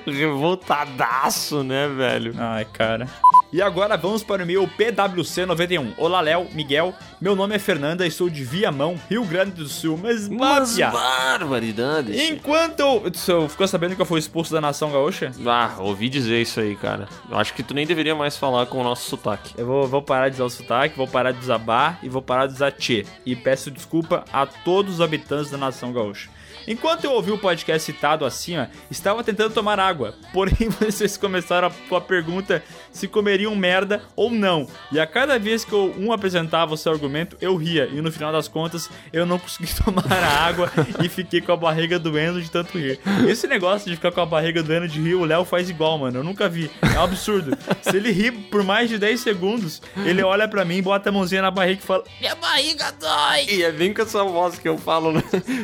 [SPEAKER 1] Revoltadaço, né, velho?
[SPEAKER 3] Ai, cara. E agora vamos para o meu PWC91. Olá, Léo, Miguel. Meu nome é Fernanda e sou de Viamão, Rio Grande do Sul. Mas,
[SPEAKER 1] Mas
[SPEAKER 3] Máfia,
[SPEAKER 1] barbaridades.
[SPEAKER 3] enquanto eu... Você ficou sabendo que eu fui expulso da Nação Gaúcha?
[SPEAKER 1] Ah, ouvi dizer isso aí, cara. Eu acho que tu nem deveria mais falar com o nosso sotaque.
[SPEAKER 3] Eu vou, vou parar de usar o sotaque, vou parar de usar bar e vou parar de usar tchê. E peço desculpa a todos os habitantes da Nação Gaúcha. Enquanto eu ouvi o podcast citado acima, estava tentando tomar água. Porém, vocês começaram a, a pergunta se comeriam merda ou não. E a cada vez que eu- um apresentava o seu argumento, eu ria. E no final das contas, eu não consegui tomar a água e fiquei com a barriga doendo de tanto rir. Esse negócio de ficar com a barriga doendo de rir, o Léo faz igual, mano. Eu nunca vi. É um absurdo. Se ele ri por mais de 10 segundos, ele olha pra mim, bota a mãozinha na barriga e fala: Minha barriga dói!
[SPEAKER 1] E é bem com essa voz que eu falo, né?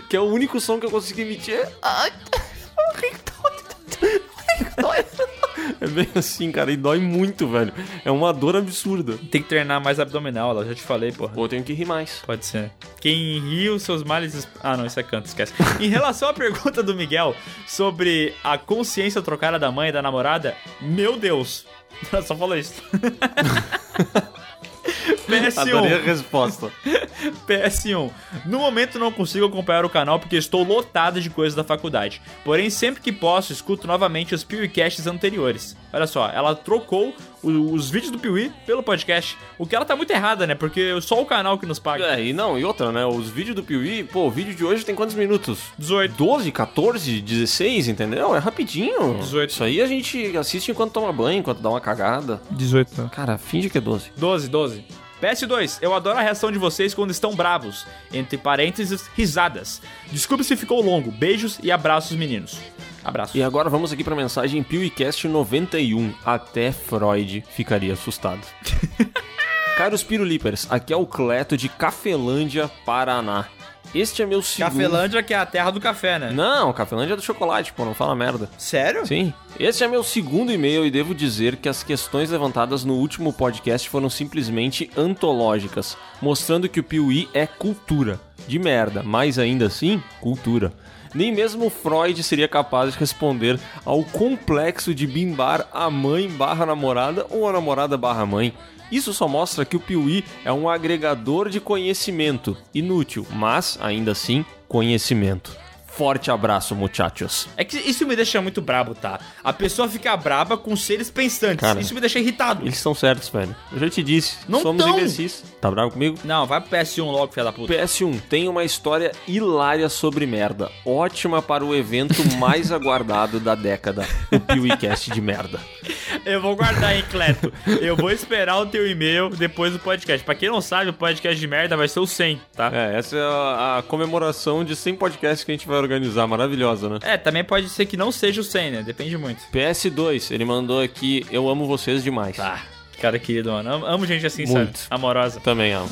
[SPEAKER 1] Que é o único som que eu consegui emitir. Ai, barriga tá dói. É bem assim, cara, e dói muito, velho. É uma dor absurda.
[SPEAKER 3] Tem que treinar mais abdominal, eu já te falei, porra.
[SPEAKER 1] Ou eu tenho que rir mais.
[SPEAKER 3] Pode ser. Quem ri os seus males. es- Ah, não, isso é canto, esquece. em relação à pergunta do Miguel sobre a consciência trocada da mãe e da namorada, meu Deus. Só falou isso.
[SPEAKER 1] Adorei a
[SPEAKER 3] PS1.
[SPEAKER 1] resposta.
[SPEAKER 3] PS1. No momento não consigo acompanhar o canal porque estou lotado de coisas da faculdade. Porém, sempre que posso, escuto novamente os PewCasts anteriores. Olha só, ela trocou os vídeos do Piuí pelo podcast. O que ela tá muito errada, né? Porque só o canal que nos paga.
[SPEAKER 1] É, e não, e outra, né? Os vídeos do Piuí, pô, o vídeo de hoje tem quantos minutos?
[SPEAKER 3] 18.
[SPEAKER 1] 12, 14, 16, entendeu? É rapidinho.
[SPEAKER 3] 18.
[SPEAKER 1] Isso aí a gente assiste enquanto toma banho, enquanto dá uma cagada.
[SPEAKER 3] 18.
[SPEAKER 1] Cara, finge que é 12.
[SPEAKER 3] 12, 12. PS2, eu adoro a reação de vocês quando estão bravos. Entre parênteses, risadas. Desculpe se ficou longo. Beijos e abraços, meninos. Abraço.
[SPEAKER 1] E agora vamos aqui pra mensagem PewCast 91. Até Freud ficaria assustado. Caros Pirulipers, aqui é o Cleto de Cafelândia, Paraná. Este é meu segundo...
[SPEAKER 3] Cafelândia, que é a terra do café, né?
[SPEAKER 1] Não, Cafelândia é do chocolate, pô, não fala merda.
[SPEAKER 3] Sério?
[SPEAKER 1] Sim. Este é meu segundo e-mail e devo dizer que as questões levantadas no último podcast foram simplesmente antológicas, mostrando que o Piuí é cultura. De merda, mas ainda assim, cultura. Nem mesmo Freud seria capaz de responder ao complexo de bimbar a mãe barra namorada ou a namorada barra mãe. Isso só mostra que o Piuí é um agregador de conhecimento, inútil, mas ainda assim, conhecimento. Forte abraço, muchachos.
[SPEAKER 3] É que isso me deixa muito brabo, tá? A pessoa fica braba com seres pensantes.
[SPEAKER 1] Cara,
[SPEAKER 3] isso me deixa irritado.
[SPEAKER 1] Eles estão certos, velho. Eu já te disse.
[SPEAKER 3] Não
[SPEAKER 1] somos
[SPEAKER 3] tão.
[SPEAKER 1] imbecis. Tá bravo comigo?
[SPEAKER 3] Não, vai pro PS1 logo, filha da puta.
[SPEAKER 1] PS1 tem uma história hilária sobre merda. Ótima para o evento mais aguardado da década. O PeeWeeCast de merda.
[SPEAKER 3] Eu vou guardar, hein, Cleto. Eu vou esperar o teu e-mail depois do podcast. Pra quem não sabe, o podcast de merda vai ser o 100, tá?
[SPEAKER 1] É, essa é a, a comemoração de 100 podcasts que a gente vai organizar. Maravilhosa, né?
[SPEAKER 3] É, também pode ser que não seja o 100, né? Depende muito.
[SPEAKER 1] PS2, ele mandou aqui: Eu amo vocês demais.
[SPEAKER 3] Tá. Cara querido, mano. Amo, amo gente assim,
[SPEAKER 1] Muito.
[SPEAKER 3] sabe? Amorosa.
[SPEAKER 1] Também amo.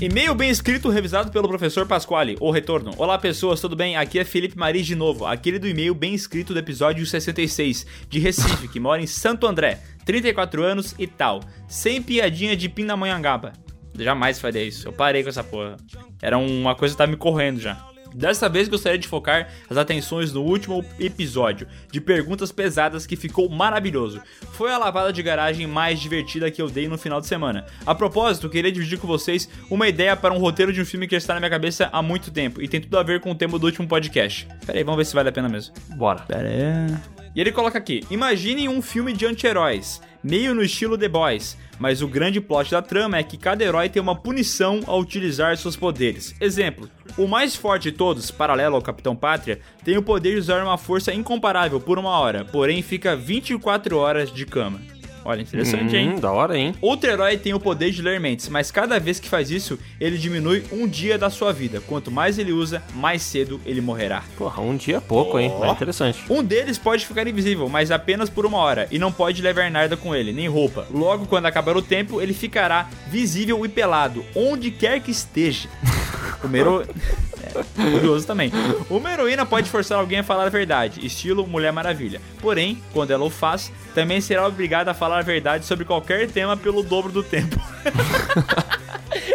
[SPEAKER 3] E-mail bem escrito, revisado pelo professor Pasquale. O retorno. Olá, pessoas, tudo bem? Aqui é Felipe Maris de novo. Aquele do e-mail bem escrito do episódio 66, de Recife, que mora em Santo André. 34 anos e tal. Sem piadinha de Pindamonhangaba. Jamais faria isso. Eu parei com essa porra. Era uma coisa que tava me correndo já. Dessa vez gostaria de focar as atenções no último episódio, de perguntas pesadas que ficou maravilhoso. Foi a lavada de garagem mais divertida que eu dei no final de semana. A propósito, queria dividir com vocês uma ideia para um roteiro de um filme que está na minha cabeça há muito tempo e tem tudo a ver com o tema do último podcast. Pera aí, vamos ver se vale a pena mesmo.
[SPEAKER 1] Bora.
[SPEAKER 3] Pera aí. E ele coloca aqui: Imagine um filme de anti-heróis, meio no estilo The Boys, mas o grande plot da trama é que cada herói tem uma punição ao utilizar seus poderes. Exemplo: o mais forte de todos, paralelo ao Capitão Pátria, tem o poder de usar uma força incomparável por uma hora, porém fica 24 horas de cama. Olha, interessante, hein?
[SPEAKER 1] Hum, da hora, hein?
[SPEAKER 3] Outro herói tem o poder de ler mentes, mas cada vez que faz isso, ele diminui um dia da sua vida. Quanto mais ele usa, mais cedo ele morrerá.
[SPEAKER 1] Porra, um dia é pouco, hein? É interessante.
[SPEAKER 3] Um deles pode ficar invisível, mas apenas por uma hora, e não pode levar nada com ele, nem roupa. Logo, quando acabar o tempo, ele ficará visível e pelado, onde quer que esteja. O Mero... É, curioso também. Uma heroína pode forçar alguém a falar a verdade, estilo Mulher Maravilha. Porém, quando ela o faz, também será obrigada a falar a verdade sobre qualquer tema pelo dobro do tempo.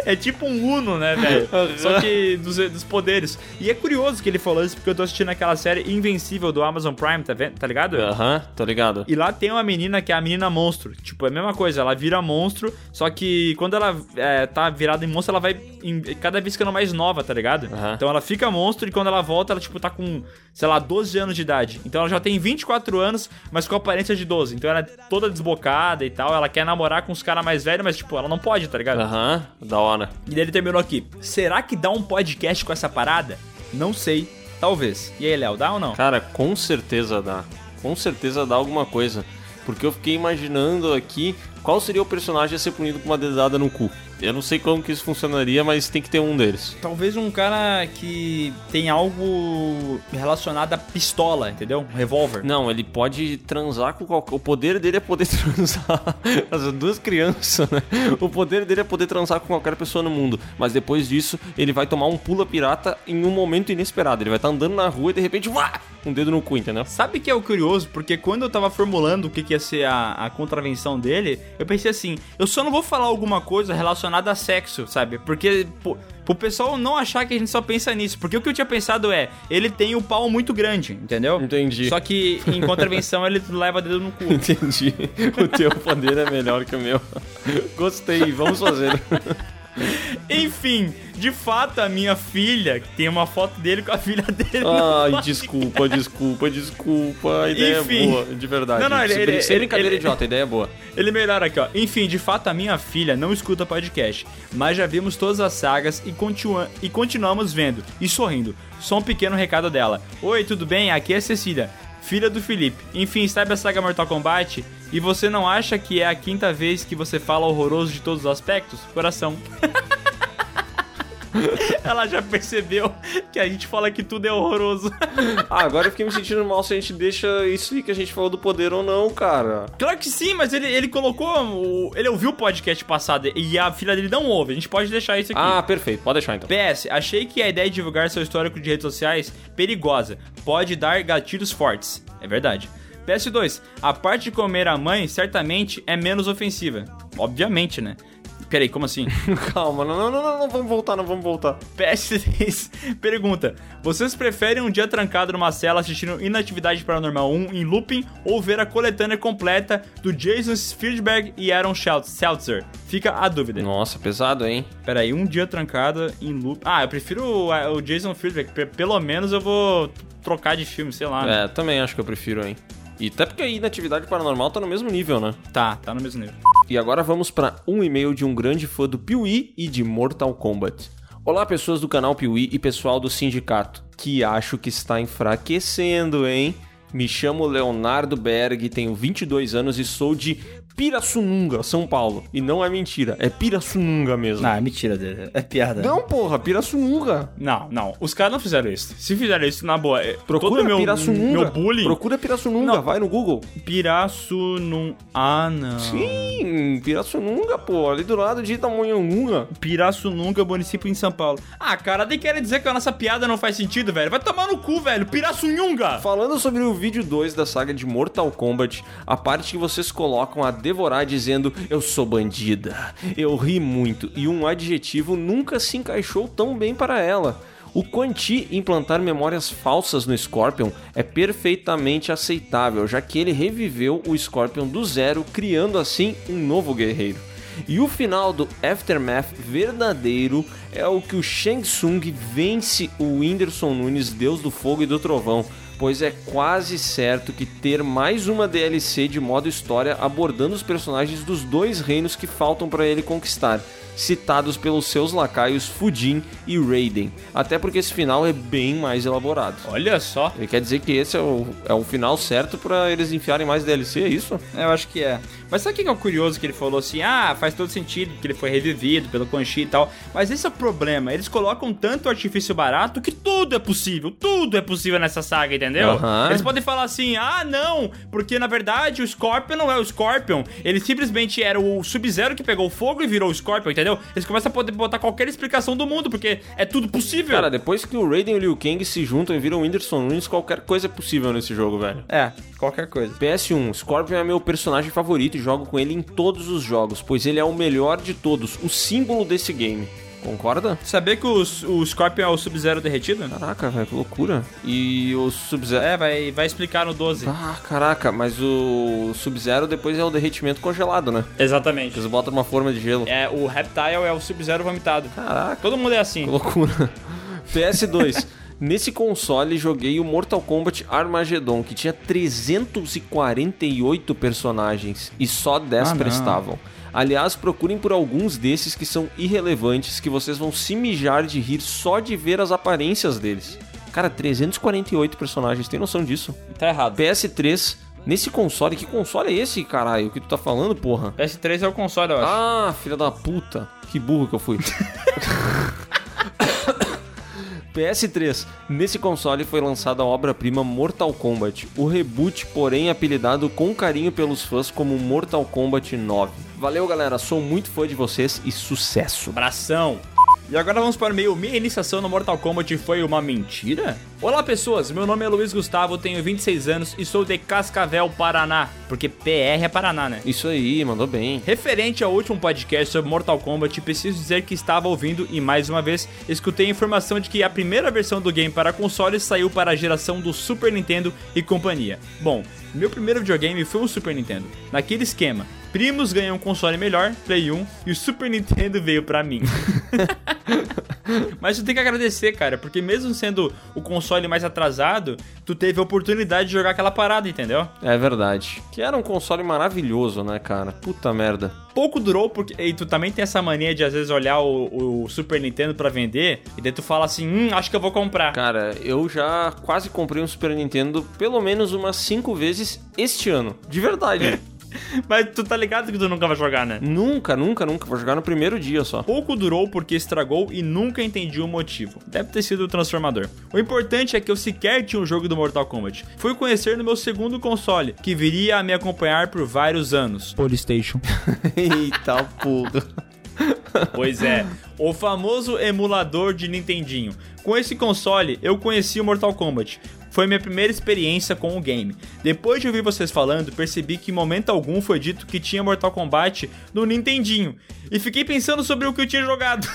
[SPEAKER 3] É tipo um Uno, né, velho? Só que dos, dos poderes. E é curioso que ele falou isso porque eu tô assistindo aquela série Invencível do Amazon Prime, tá, vendo? tá ligado?
[SPEAKER 1] Aham, tô ligado.
[SPEAKER 3] E lá tem uma menina que é a menina monstro. Tipo, é a mesma coisa, ela vira monstro, só que quando ela é, tá virada em monstro, ela vai em- cada vez ficando mais nova, tá ligado?
[SPEAKER 1] Aham.
[SPEAKER 3] Então ela fica monstro e quando ela volta, ela, tipo, tá com, sei lá, 12 anos de idade. Então ela já tem 24 anos, mas com aparência de 12. Então ela é toda desbocada e tal. Ela quer namorar com os caras mais velhos, mas, tipo, ela não pode, tá ligado?
[SPEAKER 1] Aham, da hora.
[SPEAKER 3] E ele terminou aqui. Será que dá um podcast com essa parada? Não sei. Talvez. E aí, Léo, dá ou não?
[SPEAKER 1] Cara, com certeza dá. Com certeza dá alguma coisa. Porque eu fiquei imaginando aqui qual seria o personagem a ser punido com uma dedada no cu. Eu não sei como que isso funcionaria, mas tem que ter um deles.
[SPEAKER 3] Talvez um cara que tem algo relacionado à pistola, entendeu? Um revólver.
[SPEAKER 1] Não, ele pode transar com qualquer. O poder dele é poder transar. As duas crianças, né? O poder dele é poder transar com qualquer pessoa no mundo. Mas depois disso, ele vai tomar um pula pirata em um momento inesperado. Ele vai estar andando na rua e de repente, uá! Um dedo no cu, entendeu?
[SPEAKER 3] Sabe que é o curioso? Porque quando eu tava formulando o que, que ia ser a, a contravenção dele, eu pensei assim: eu só não vou falar alguma coisa relacionada a sexo, sabe? Porque. Pô, Pro pessoal não achar que a gente só pensa nisso. Porque o que eu tinha pensado é, ele tem o pau muito grande, entendeu?
[SPEAKER 1] Entendi.
[SPEAKER 3] Só que em contravenção ele leva dedo no cu.
[SPEAKER 1] Entendi. O teu poder é melhor que o meu. Gostei, vamos fazer.
[SPEAKER 3] Enfim, de fato, a minha filha, tem uma foto dele com a filha dele.
[SPEAKER 1] Ai, desculpa, desculpa, desculpa. A ideia
[SPEAKER 3] Enfim.
[SPEAKER 1] é boa, de verdade.
[SPEAKER 3] Não, não, ele- ele-
[SPEAKER 1] sem brincadeira
[SPEAKER 3] ele-
[SPEAKER 1] idiota, a ideia é boa.
[SPEAKER 3] Ele melhora aqui, ó. Enfim, de fato, a minha filha não escuta podcast, mas já vimos todas as sagas e, continua e continuamos vendo e sorrindo. Só um pequeno recado dela. Oi, tudo bem? Aqui é Cecília, filha do Felipe. Enfim, sabe a saga Mortal Kombat? E você não acha que é a quinta vez que você fala horroroso de todos os aspectos? Coração. Ela já percebeu que a gente fala que tudo é horroroso.
[SPEAKER 1] Ah, agora eu fiquei me sentindo mal se a gente deixa isso aí que a gente falou do poder ou não, cara.
[SPEAKER 3] Claro que sim, mas ele, ele colocou. o- ele ouviu o podcast passado e a filha dele não ouve. A gente pode deixar isso aqui.
[SPEAKER 1] Ah, perfeito, pode deixar então.
[SPEAKER 3] PS, achei que a ideia de divulgar seu histórico de redes sociais perigosa. Pode dar gatilhos fortes. É verdade. PS2, a parte de comer a mãe certamente é menos ofensiva. Obviamente, né? Peraí, como assim?
[SPEAKER 1] Calma, não, não, não, não, vamos voltar, não vamos voltar.
[SPEAKER 3] PS3 pergunta: Vocês preferem um dia trancado numa cela assistindo Inatividade Paranormal 1 em looping ou ver a coletânea completa do Jason Spielberg e Aaron Seltzer? Fica a dúvida.
[SPEAKER 1] Nossa, pesado, hein?
[SPEAKER 3] Peraí, um dia trancada em loop. Ah, eu prefiro o, Jason Spielberg. pe- Pelo menos eu vou trocar de filme, sei lá. né?
[SPEAKER 1] É, também acho que eu prefiro, hein? E até porque a inatividade paranormal tá no mesmo nível, né?
[SPEAKER 3] Tá, tá no mesmo nível.
[SPEAKER 1] E agora vamos para um e-mail de um grande fã do Piuí e de Mortal Kombat. Olá, pessoas do canal Piuí e pessoal do sindicato, que acho que está enfraquecendo, hein? Me chamo Leonardo Berg, tenho 22 anos e sou de Pirassununga, São Paulo. E não é mentira, é Pirassununga mesmo.
[SPEAKER 3] Não, é mentira dele. É piada.
[SPEAKER 1] Não, porra, Pirassununga.
[SPEAKER 3] Não, não. Os caras não fizeram isso. Se fizeram isso, na boa. é-
[SPEAKER 1] Procura
[SPEAKER 3] meu,
[SPEAKER 1] Pirassununga.
[SPEAKER 3] meu bullying.
[SPEAKER 1] Procura Pirassununga,
[SPEAKER 3] Não.
[SPEAKER 1] vai no Google.
[SPEAKER 3] Pirassununga. Ah, não.
[SPEAKER 1] Sim, Pirassununga, pô, ali do lado de Itamonhangunga.
[SPEAKER 3] Pirassununga, município em São Paulo. Ah, cara, nem quer dizer que a nossa piada não faz sentido, velho. Vai tomar no cu, velho. Pirassununga.
[SPEAKER 1] Falando sobre o vídeo 2 da saga de Mortal Kombat, a parte que vocês colocam a devorar dizendo eu sou bandida. Eu ri muito e um adjetivo nunca se encaixou tão bem para ela. O Quan Chi implantar memórias falsas no Scorpion é perfeitamente aceitável, já que ele reviveu o Scorpion do zero, criando assim um novo guerreiro. E o final do Aftermath verdadeiro é o que o Shang Tsung vence o Whindersson Nunes, Deus do Fogo e do Trovão, pois é quase certo que ter mais uma DLC de modo história abordando os personagens dos dois reinos que faltam para ele conquistar, citados pelos seus lacaios Fujin e Raiden. Até porque esse final é bem mais elaborado.
[SPEAKER 3] Olha só.
[SPEAKER 1] Ele quer dizer que esse é o, é o final certo para eles enfiarem mais DLC, é isso?
[SPEAKER 3] Eu acho que é. Mas sabe o que é o curioso que ele falou assim? Ah, faz todo sentido que ele foi revivido pelo Quan Chi e tal. Mas esse é o problema. Eles colocam tanto artifício barato que tudo é possível. Tudo é possível nessa saga, entendeu?
[SPEAKER 1] Aham.
[SPEAKER 3] Eles podem falar assim, ah, não, porque na verdade o Scorpion não é o Scorpion. Ele simplesmente era o Sub-Zero que pegou fogo e virou o Scorpion, entendeu? Eles começam a poder botar qualquer explicação do mundo, porque é tudo possível.
[SPEAKER 1] Cara, depois que o Raiden e o Liu Kang se juntam e viram o Whindersson Nunes, qualquer coisa é possível nesse jogo, velho.
[SPEAKER 3] É, qualquer coisa.
[SPEAKER 1] PS1, Scorpion é meu personagem favorito e jogo com ele em todos os jogos, pois ele é o melhor de todos, o símbolo desse game. Concorda?
[SPEAKER 3] Saber que o, o Scorpion é o Sub-Zero derretido?
[SPEAKER 1] Caraca, velho, que loucura. E o Sub-Zero.
[SPEAKER 3] É, vai, vai explicar no 12.
[SPEAKER 1] Ah, caraca, mas o Sub-Zero depois é o derretimento congelado, né?
[SPEAKER 3] Exatamente.
[SPEAKER 1] Eles botam uma forma de gelo.
[SPEAKER 3] É, o Reptile é o Sub-Zero vomitado.
[SPEAKER 1] Caraca,
[SPEAKER 3] Todo mundo é assim.
[SPEAKER 1] que loucura. PS2. Nesse console joguei o Mortal Kombat Armageddon, que tinha 348 personagens e só 10
[SPEAKER 3] Ah, não.
[SPEAKER 1] Aliás, procurem por alguns desses que são irrelevantes, que vocês vão se mijar de rir só de ver as aparências deles. Cara, 348 personagens, tem noção disso?
[SPEAKER 3] Tá errado.
[SPEAKER 1] PS3, Nesse console, que console é esse, caralho? O que tu tá falando, porra?
[SPEAKER 3] PS3 é o console, eu acho.
[SPEAKER 1] Ah, filha da puta. Que burro que eu fui. PS3. Nesse console foi lançada a obra-prima Mortal Kombat, o reboot, porém apelidado com carinho pelos fãs como Mortal Kombat 9. Valeu, galera. Sou muito fã de vocês e sucesso.
[SPEAKER 3] Abração. E agora vamos para o meio. Minha iniciação no Mortal Kombat foi uma mentira? Olá, pessoas. Meu nome é Luiz Gustavo, tenho 26 anos e sou de Cascavel, Paraná. Porque PR é Paraná, né?
[SPEAKER 1] Isso aí, mandou bem.
[SPEAKER 3] Referente ao último podcast sobre Mortal Kombat, preciso dizer que estava ouvindo e mais uma vez escutei a informação de que a primeira versão do game para consoles saiu para a geração do Super Nintendo e companhia. Bom, meu primeiro videogame foi um Super Nintendo. Naquele esquema, primos ganham um console melhor, Play 1, e o Super Nintendo veio pra mim. Mas tu tem que agradecer, cara, porque mesmo sendo o console mais atrasado, tu teve a oportunidade de jogar aquela parada, entendeu?
[SPEAKER 1] É verdade. Que era um console maravilhoso, né, cara? Puta merda.
[SPEAKER 3] Pouco durou, porque. E tu também tem essa mania de às vezes olhar o, o Super Nintendo pra vender, e daí tu fala assim, hum, acho que eu vou comprar.
[SPEAKER 1] Cara, eu já quase comprei um Super Nintendo pelo menos umas 5 vezes este ano. De verdade.
[SPEAKER 3] Mas tu tá ligado que tu nunca vai jogar, né?
[SPEAKER 1] nunca, nunca, nunca. Vou jogar no primeiro dia só.
[SPEAKER 3] Pouco durou porque estragou e nunca entendi o motivo. Deve ter sido o transformador. O importante é que eu sequer tinha um jogo do Mortal Kombat. Fui conhecer no meu segundo console, que viria a me acompanhar por vários anos. PlayStation.
[SPEAKER 1] Eita, puta.
[SPEAKER 3] Pois é, o famoso emulador de Nintendinho. Com esse console, eu conheci o Mortal Kombat. Foi minha primeira experiência com o game. Depois de ouvir vocês falando, percebi que em momento algum foi dito que tinha Mortal Kombat no Nintendinho. E fiquei pensando sobre o que eu tinha jogado.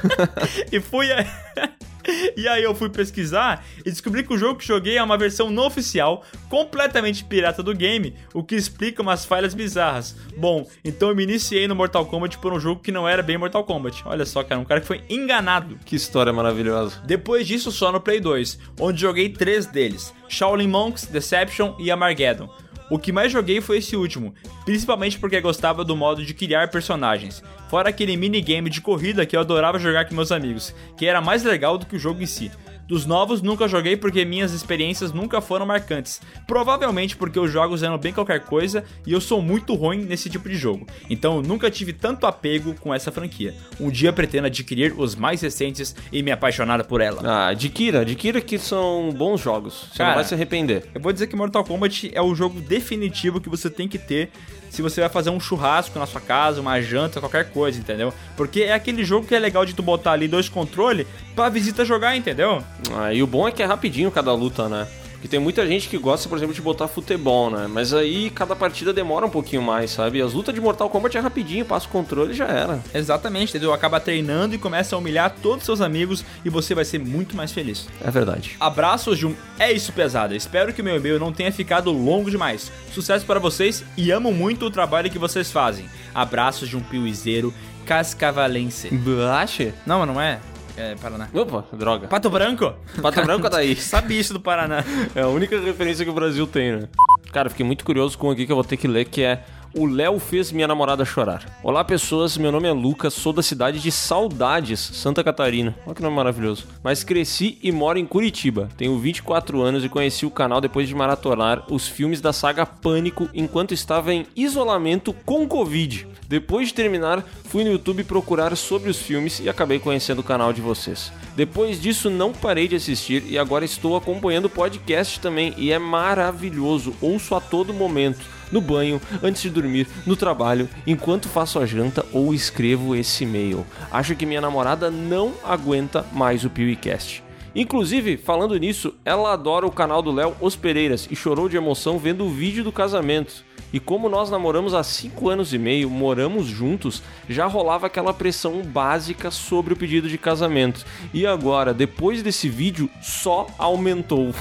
[SPEAKER 3] e fui a... E aí eu fui pesquisar e descobri que o jogo que joguei é uma versão não oficial, completamente pirata do game, o que explica umas falhas bizarras. Bom, então eu me iniciei no Mortal Kombat por um jogo que não era bem Mortal Kombat. Olha só, cara, um cara que foi enganado.
[SPEAKER 1] Que história maravilhosa.
[SPEAKER 3] Depois disso, só no Play 2, onde joguei três deles: Shaolin Monks, Deception e Armageddon. O que mais joguei foi esse último, principalmente porque gostava do modo de criar personagens, fora aquele minigame de corrida que eu adorava jogar com meus amigos, que era mais legal do que o jogo em si. Dos novos nunca joguei porque minhas experiências nunca foram marcantes. Provavelmente porque os jogos eram bem qualquer coisa e eu sou muito ruim nesse tipo de jogo. Então eu nunca tive tanto apego com essa franquia. Um dia pretendo adquirir os mais recentes e me apaixonar por ela.
[SPEAKER 1] Ah, adquira, adquira que são bons jogos. Você
[SPEAKER 3] Cara,
[SPEAKER 1] não vai se arrepender.
[SPEAKER 3] Eu vou dizer que Mortal Kombat é o jogo definitivo que você tem que ter se você vai fazer um churrasco na sua casa, uma janta, qualquer coisa, entendeu? Porque é aquele jogo que é legal de tu botar ali dois controles pra visita jogar, entendeu?
[SPEAKER 1] Ah, e o bom é que é rapidinho cada luta, né? Porque tem muita gente que gosta, por exemplo, de botar futebol, né? Mas aí cada partida demora um pouquinho mais, sabe? As lutas de Mortal Kombat é rapidinho, passa o controle e já era.
[SPEAKER 3] Exatamente, entendeu? Acaba treinando e começa a humilhar todos os seus amigos e você vai ser muito mais feliz.
[SPEAKER 1] É verdade.
[SPEAKER 3] Abraços um É Isso Pesada. Espero que o meu e-mail não tenha ficado longo demais. Sucesso para vocês e amo muito o trabalho que vocês fazem. Abraços de um piuizeiro cascavalense.
[SPEAKER 1] Blache?
[SPEAKER 3] Não, mas não é? É Paraná.
[SPEAKER 1] Opa, droga.
[SPEAKER 3] Pato Branco?
[SPEAKER 1] Pato Branco daí.
[SPEAKER 3] Sabe isso do Paraná.
[SPEAKER 1] É a única referência que o Brasil tem, né? Cara, fiquei muito curioso com aqui que eu vou ter que ler, que é O Léo fez minha namorada chorar. Olá, pessoas. Meu nome é Lucas, sou da cidade de Saudades, Santa Catarina. Olha que nome maravilhoso. Mas cresci e moro em Curitiba. Tenho 24 anos e conheci o canal depois de maratonar os filmes da saga Pânico enquanto estava em isolamento com Covid. Depois de terminar, fui no YouTube procurar sobre os filmes e acabei conhecendo o canal de vocês. Depois disso, não parei de assistir e agora estou acompanhando o podcast também e é maravilhoso. Ouço a todo momento, no banho, antes de dormir, no trabalho, enquanto faço a janta ou escrevo esse e-mail. Acho que minha namorada não aguenta mais o PewCast. Inclusive, falando nisso, ela adora o canal do Léo Os Pereiras e chorou de emoção vendo o vídeo do casamento. E como nós namoramos há 5 anos e meio, moramos juntos, já rolava aquela pressão básica sobre o pedido de casamento. E agora, depois desse vídeo, só aumentou.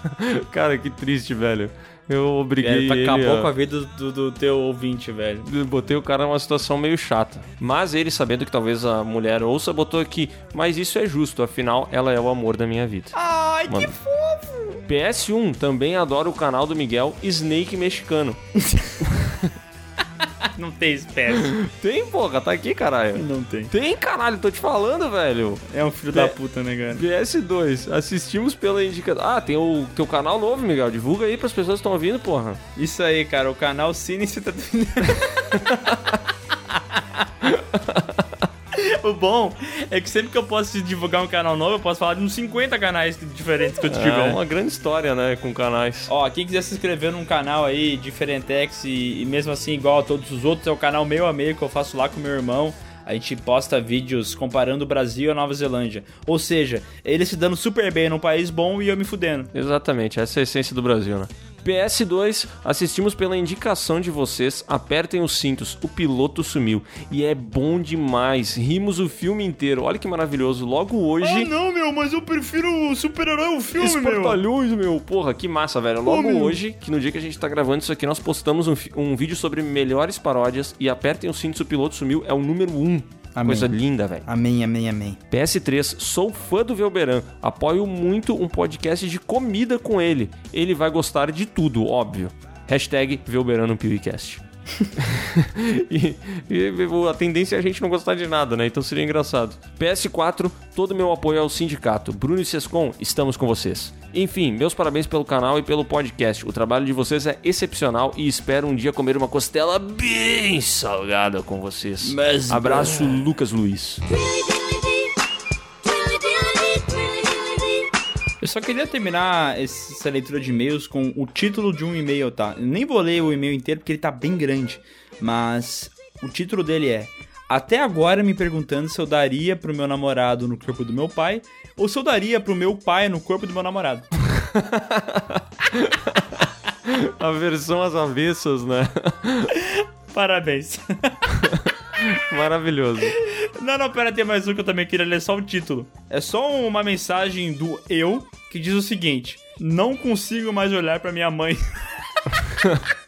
[SPEAKER 1] Cara, que triste, velho. Eu obriguei
[SPEAKER 3] É,
[SPEAKER 1] ele
[SPEAKER 3] acabou
[SPEAKER 1] a-
[SPEAKER 3] com a vida do, do teu ouvinte, velho.
[SPEAKER 1] Botei o cara numa situação meio chata. Mas ele, sabendo que talvez a mulher ouça, botou aqui. Mas isso é justo, afinal, ela é o amor da minha vida.
[SPEAKER 3] Ai,
[SPEAKER 1] Mano.
[SPEAKER 3] que fofo!
[SPEAKER 1] PS1 também adora o canal do Miguel Snake Mexicano.
[SPEAKER 3] não tem PS.
[SPEAKER 1] Tem, porra, tá aqui, caralho.
[SPEAKER 3] Não tem.
[SPEAKER 1] Tem, caralho, tô te falando, velho.
[SPEAKER 3] É um filho
[SPEAKER 1] É.
[SPEAKER 3] da puta, né, cara?
[SPEAKER 1] PS2, assistimos pela indicação. Ah, tem o teu canal novo, Miguel. Divulga aí pras pessoas que estão ouvindo, porra.
[SPEAKER 3] Isso aí, cara, o canal Cine tá O bom é que sempre que eu posso divulgar um canal novo, eu posso falar de uns 50 canais diferentes que eu
[SPEAKER 1] É
[SPEAKER 3] tiver.
[SPEAKER 1] uma grande história, né, com canais.
[SPEAKER 3] Ó, quem quiser se inscrever num canal aí, Diferentex, e, e mesmo assim igual a todos os outros, é o canal meio a meio que eu faço lá com meu irmão. A gente posta vídeos comparando o Brasil e a Nova Zelândia. Ou seja, ele se dando super bem num país bom e eu me fudendo.
[SPEAKER 1] Exatamente, essa é a essência do Brasil, né? PS2, assistimos pela indicação de vocês. Apertem os cintos, o piloto sumiu. E é bom demais. Rimos o filme inteiro. Olha que maravilhoso. Logo hoje.
[SPEAKER 3] Ah, não, meu, mas eu prefiro o super-herói o filme,
[SPEAKER 1] Espantalhões, meu. Porra, que massa, velho. Logo
[SPEAKER 3] meu.
[SPEAKER 1] hoje, que no dia que a gente tá gravando isso aqui, nós postamos um, um vídeo sobre melhores paródias. E apertem os cintos, o piloto sumiu. É o número 1. Um.
[SPEAKER 3] Amém.
[SPEAKER 1] Coisa linda, velho.
[SPEAKER 3] Amém, amém, amém.
[SPEAKER 1] PS3, sou fã do Velberan. Apoio muito um podcast de comida com ele. Ele vai gostar de tudo, óbvio. Hashtag Velberan no PewCast. e, e a tendência é a gente não gostar de nada, né? Então seria engraçado. PS4, todo meu apoio ao sindicato. Bruno e Sescon, estamos com vocês. Enfim, meus parabéns pelo canal e pelo podcast. O trabalho de vocês é excepcional e espero um dia comer uma costela bem salgada com vocês.
[SPEAKER 3] Mas-
[SPEAKER 1] Abraço, Lucas Luiz.
[SPEAKER 3] Só queria terminar essa leitura de e-mails com o título de um e-mail, tá? Eu nem vou ler o e-mail inteiro porque ele tá bem grande, mas o título dele é Até agora me perguntando se eu daria pro meu namorado no corpo do meu pai ou se eu daria pro meu pai no corpo do meu namorado.
[SPEAKER 1] A versão às avessas, né?
[SPEAKER 3] Parabéns.
[SPEAKER 1] Maravilhoso.
[SPEAKER 3] Não, não, pera, tem mais um que eu também queria ler só o título. É só uma mensagem do eu que diz o seguinte: Não consigo mais olhar pra minha mãe.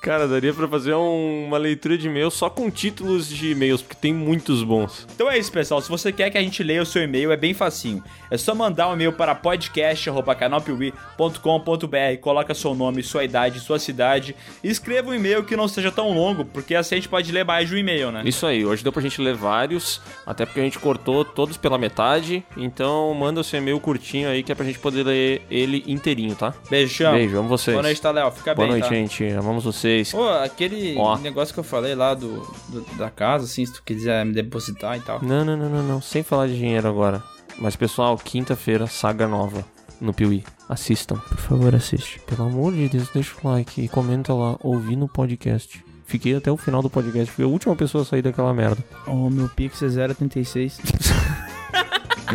[SPEAKER 1] Cara, daria pra fazer um- uma leitura de e-mail só com títulos de e-mails, porque tem muitos bons.
[SPEAKER 3] Então é isso, pessoal. Se você quer que a gente leia o seu e-mail, é bem facinho. É só mandar um e-mail para podcast.canalpiuí.com.br, coloca seu nome, sua idade, sua cidade e escreva um e-mail que não seja tão longo, porque assim a gente pode ler mais de um e-mail, né?
[SPEAKER 1] Isso aí, hoje deu pra gente ler vários, até porque a gente cortou todos pela metade, então manda o seu e-mail curtinho aí que é pra gente poder ler ele inteirinho, tá?
[SPEAKER 3] Beijão.
[SPEAKER 1] Beijo, amo vocês.
[SPEAKER 3] Boa noite, tá, Léo? Fica
[SPEAKER 1] Boa
[SPEAKER 3] bem,
[SPEAKER 1] noite,
[SPEAKER 3] tá?
[SPEAKER 1] Gente. Amamos vocês.
[SPEAKER 3] Pô, aquele
[SPEAKER 1] Ó.
[SPEAKER 3] negócio que eu falei lá do, do- da casa, assim, se tu quiser me depositar e tal.
[SPEAKER 1] Não, não, não, não, não, sem falar de dinheiro agora. Mas pessoal, quinta-feira, saga nova no Piuí. Assistam. Por favor, assiste. Pelo amor de Deus, deixa o like e comenta lá, ouvi no podcast. Fiquei até o final do podcast, fui a última pessoa a sair daquela merda.
[SPEAKER 3] Oh, meu Pix é 0,36.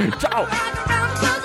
[SPEAKER 1] Tchau!